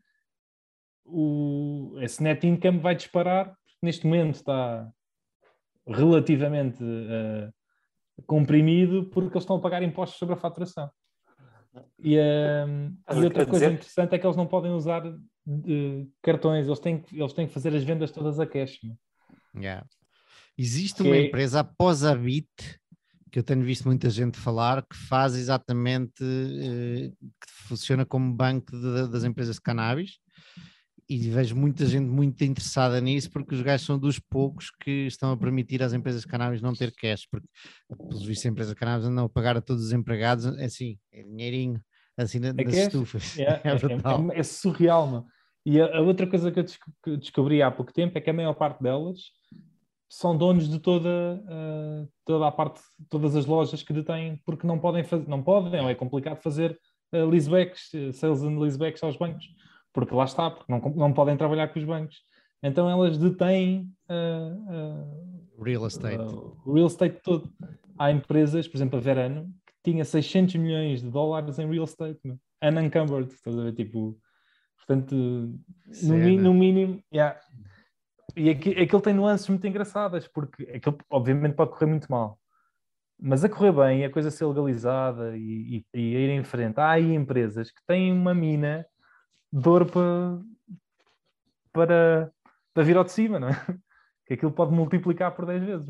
o, esse net income vai disparar, neste momento está relativamente uh, comprimido porque eles estão a pagar impostos sobre a faturação. E, uh, e outra coisa dizer... interessante é que eles não podem usar uh, cartões, eles têm, que, eles têm que fazer as vendas todas a cash. Yeah. Existe uma é... empresa após a Bit que eu tenho visto muita gente falar que faz exatamente uh, que funciona como banco de, das empresas de cannabis e vejo muita gente muito interessada nisso porque os gajos são dos poucos que estão a permitir às empresas de cannabis não ter cash, porque pelos vistos a empresa de cannabis andam a pagar a todos os empregados, é assim, é dinheirinho, assim nas é estufas. (laughs) É, é, é, é, surreal, mano. E a, a, outra coisa que eu descobri há pouco tempo é que a maior parte delas são donos de toda, uh, toda a parte, todas as lojas que detêm, porque não podem fazer, não podem, ou é complicado fazer uh, leasebacks, sales and leasebacks aos bancos, porque lá está, porque não, não podem trabalhar com os bancos. Então elas detêm uh, real estate. real estate todo. Há empresas, por exemplo, a Verano, que tinha 600 milhões de dólares em real estate, unencumbered, estás a ver, tipo, portanto, no, no, mínimo, yeah, e aquilo tem nuances muito engraçadas, porque aquilo obviamente pode correr muito mal. Mas a correr bem, a coisa ser legalizada e, e, e ir em frente, há aí empresas que têm uma mina de ouro para, para, para vir ao de cima, não é? (laughs) Que aquilo pode multiplicar por 10 vezes.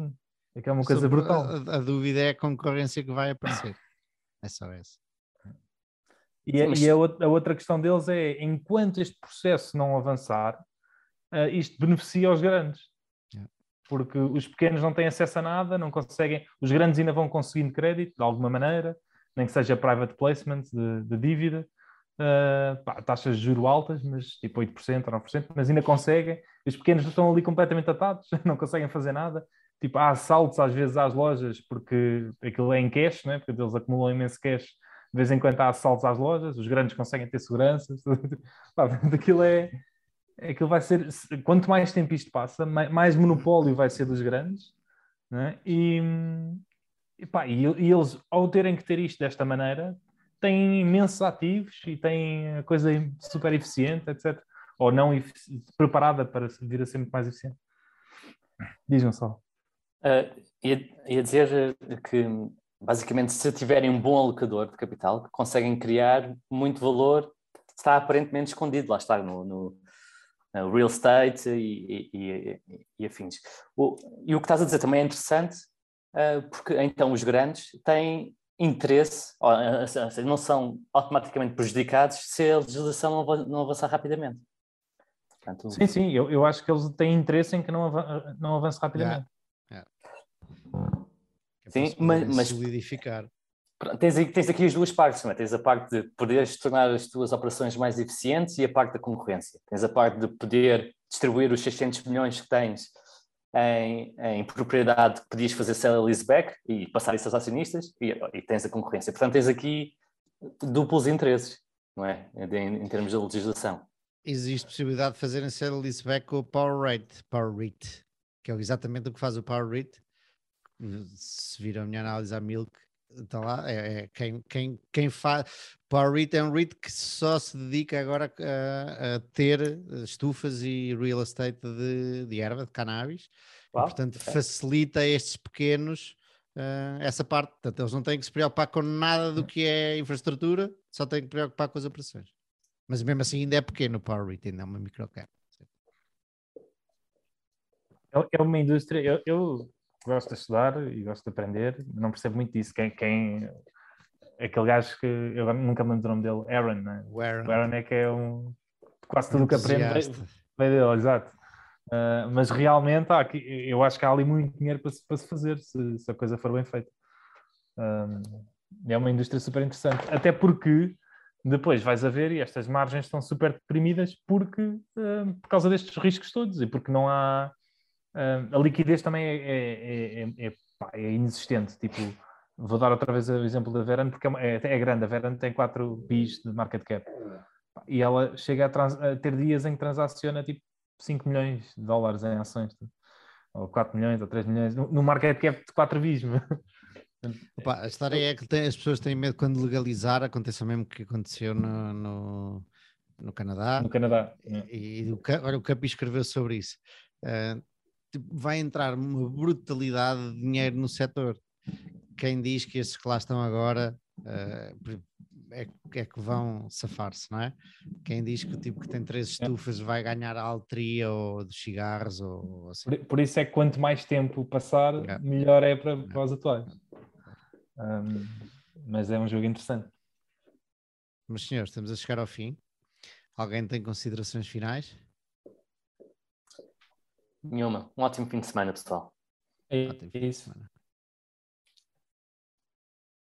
É que é uma coisa Sobre brutal. A, a, dúvida é a concorrência que vai aparecer. É só essa. E, a, e a, outra questão deles é: enquanto este processo não avançar, uh, isto beneficia os grandes. Porque os pequenos não têm acesso a nada, não conseguem. Os grandes ainda vão conseguindo crédito, de alguma maneira, nem que seja private placement de, de dívida. Uh, pá, taxas de juro altas, mas tipo 8% ou 9%, mas ainda conseguem. Os pequenos estão ali completamente atados, (laughs) não conseguem fazer nada. Tipo, há assaltos às vezes às lojas porque aquilo é em cash, né? porque eles acumulam imenso cash. De vez em quando há assaltos às lojas, os grandes conseguem ter segurança. (laughs) Aquilo é, aquilo vai ser, quanto mais tempo isto passa, mais monopólio vai ser dos grandes, né? e, e, pá, e, e, eles, ao terem que ter isto desta maneira, têm imensos ativos e têm coisa super eficiente, etc. Ou não preparada para vir a ser muito mais eficiente. Diz-me só. Uh, ia, ia dizer que, basicamente, se tiverem um bom alocador de capital, conseguem criar muito valor, está aparentemente escondido, lá está, no, no uh, real estate e, e, e, e afins. O, e o que estás a dizer também é interessante, uh, porque então os grandes têm interesse, ou, uh, não são automaticamente prejudicados se a legislação não, não avançar rapidamente. Portanto, sim, sim, eu, eu acho que eles têm interesse em que não, av não avance rapidamente. Yeah. Yeah. Sim, mas, mas solidificar. Tens, tens aqui as duas partes, não é? Tens a parte de poderes tornar as tuas operações mais eficientes e a parte da concorrência. Tens a parte de poder distribuir os 600 milhões que tens em, em propriedade que podias fazer sell leaseback e passar isso aos acionistas e, e, tens a concorrência. Portanto, tens aqui duplos interesses, não é? Em, em termos de legislação. Existe possibilidade de fazerem sell leaseback com o Power Rate, Power Rate, que é exatamente o que faz o Power Rate. Se vir a minha análise à Milk, está lá, é, é, quem, quem, quem faz. Power REIT é um REIT que só se dedica agora a, a ter estufas e real estate de, de erva, de cannabis, Uau, e, portanto é. facilita a estes pequenos uh, essa parte. Portanto, eles não têm que se preocupar com nada do que é infraestrutura, só têm que se preocupar com as operações. Mas mesmo assim ainda é pequeno o Power REIT, ainda é uma microcap. É, é uma indústria, eu, eu gosto de estudar e gosto de aprender, não percebo muito disso. Quem, quem aquele gajo que eu nunca me lembro do nome dele, Aaron, né? o Aaron. O Aaron é que é um quase tudo o que aprende vem dele, exato. Uh, mas realmente há aqui, eu acho que há ali muito dinheiro para se, para se fazer se, se, a coisa for bem feita. Um, é uma indústria super interessante, até porque depois vais a ver e estas margens estão super deprimidas porque, uh, por causa destes riscos todos e porque não há Uh, a liquidez também é, é, é, é, é inexistente. Tipo, vou dar outra vez o exemplo da Verano, porque é, é, grande. A Verano tem 4 bis de market cap. E ela chega a, trans, a, ter dias em que transaciona tipo 5 milhões de dólares em ações. Tipo, ou 4 milhões, ou 3 milhões, no, market cap de 4 bis. (laughs) Opa, a história é que tem, as pessoas têm medo quando legalizar, aconteceu mesmo que aconteceu no, no, no Canadá. No Canadá. E, e o, olha, o Capi escreveu sobre isso. Uh, Tipo, vai entrar uma brutalidade de dinheiro no setor. Quem diz que esses que lá estão agora uh, é, é, que vão safar-se, não é? Quem diz que o tipo que tem três é. estufas vai ganhar a altria ou de cigarros ou, assim. Por, por, isso é que quanto mais tempo passar, é. melhor é para, para os atuais. Um, mas é um jogo interessante. Mas senhores, estamos a chegar ao fim. Alguém tem considerações finais? Nenhuma. Um ótimo fim de semana, pessoal. É isso.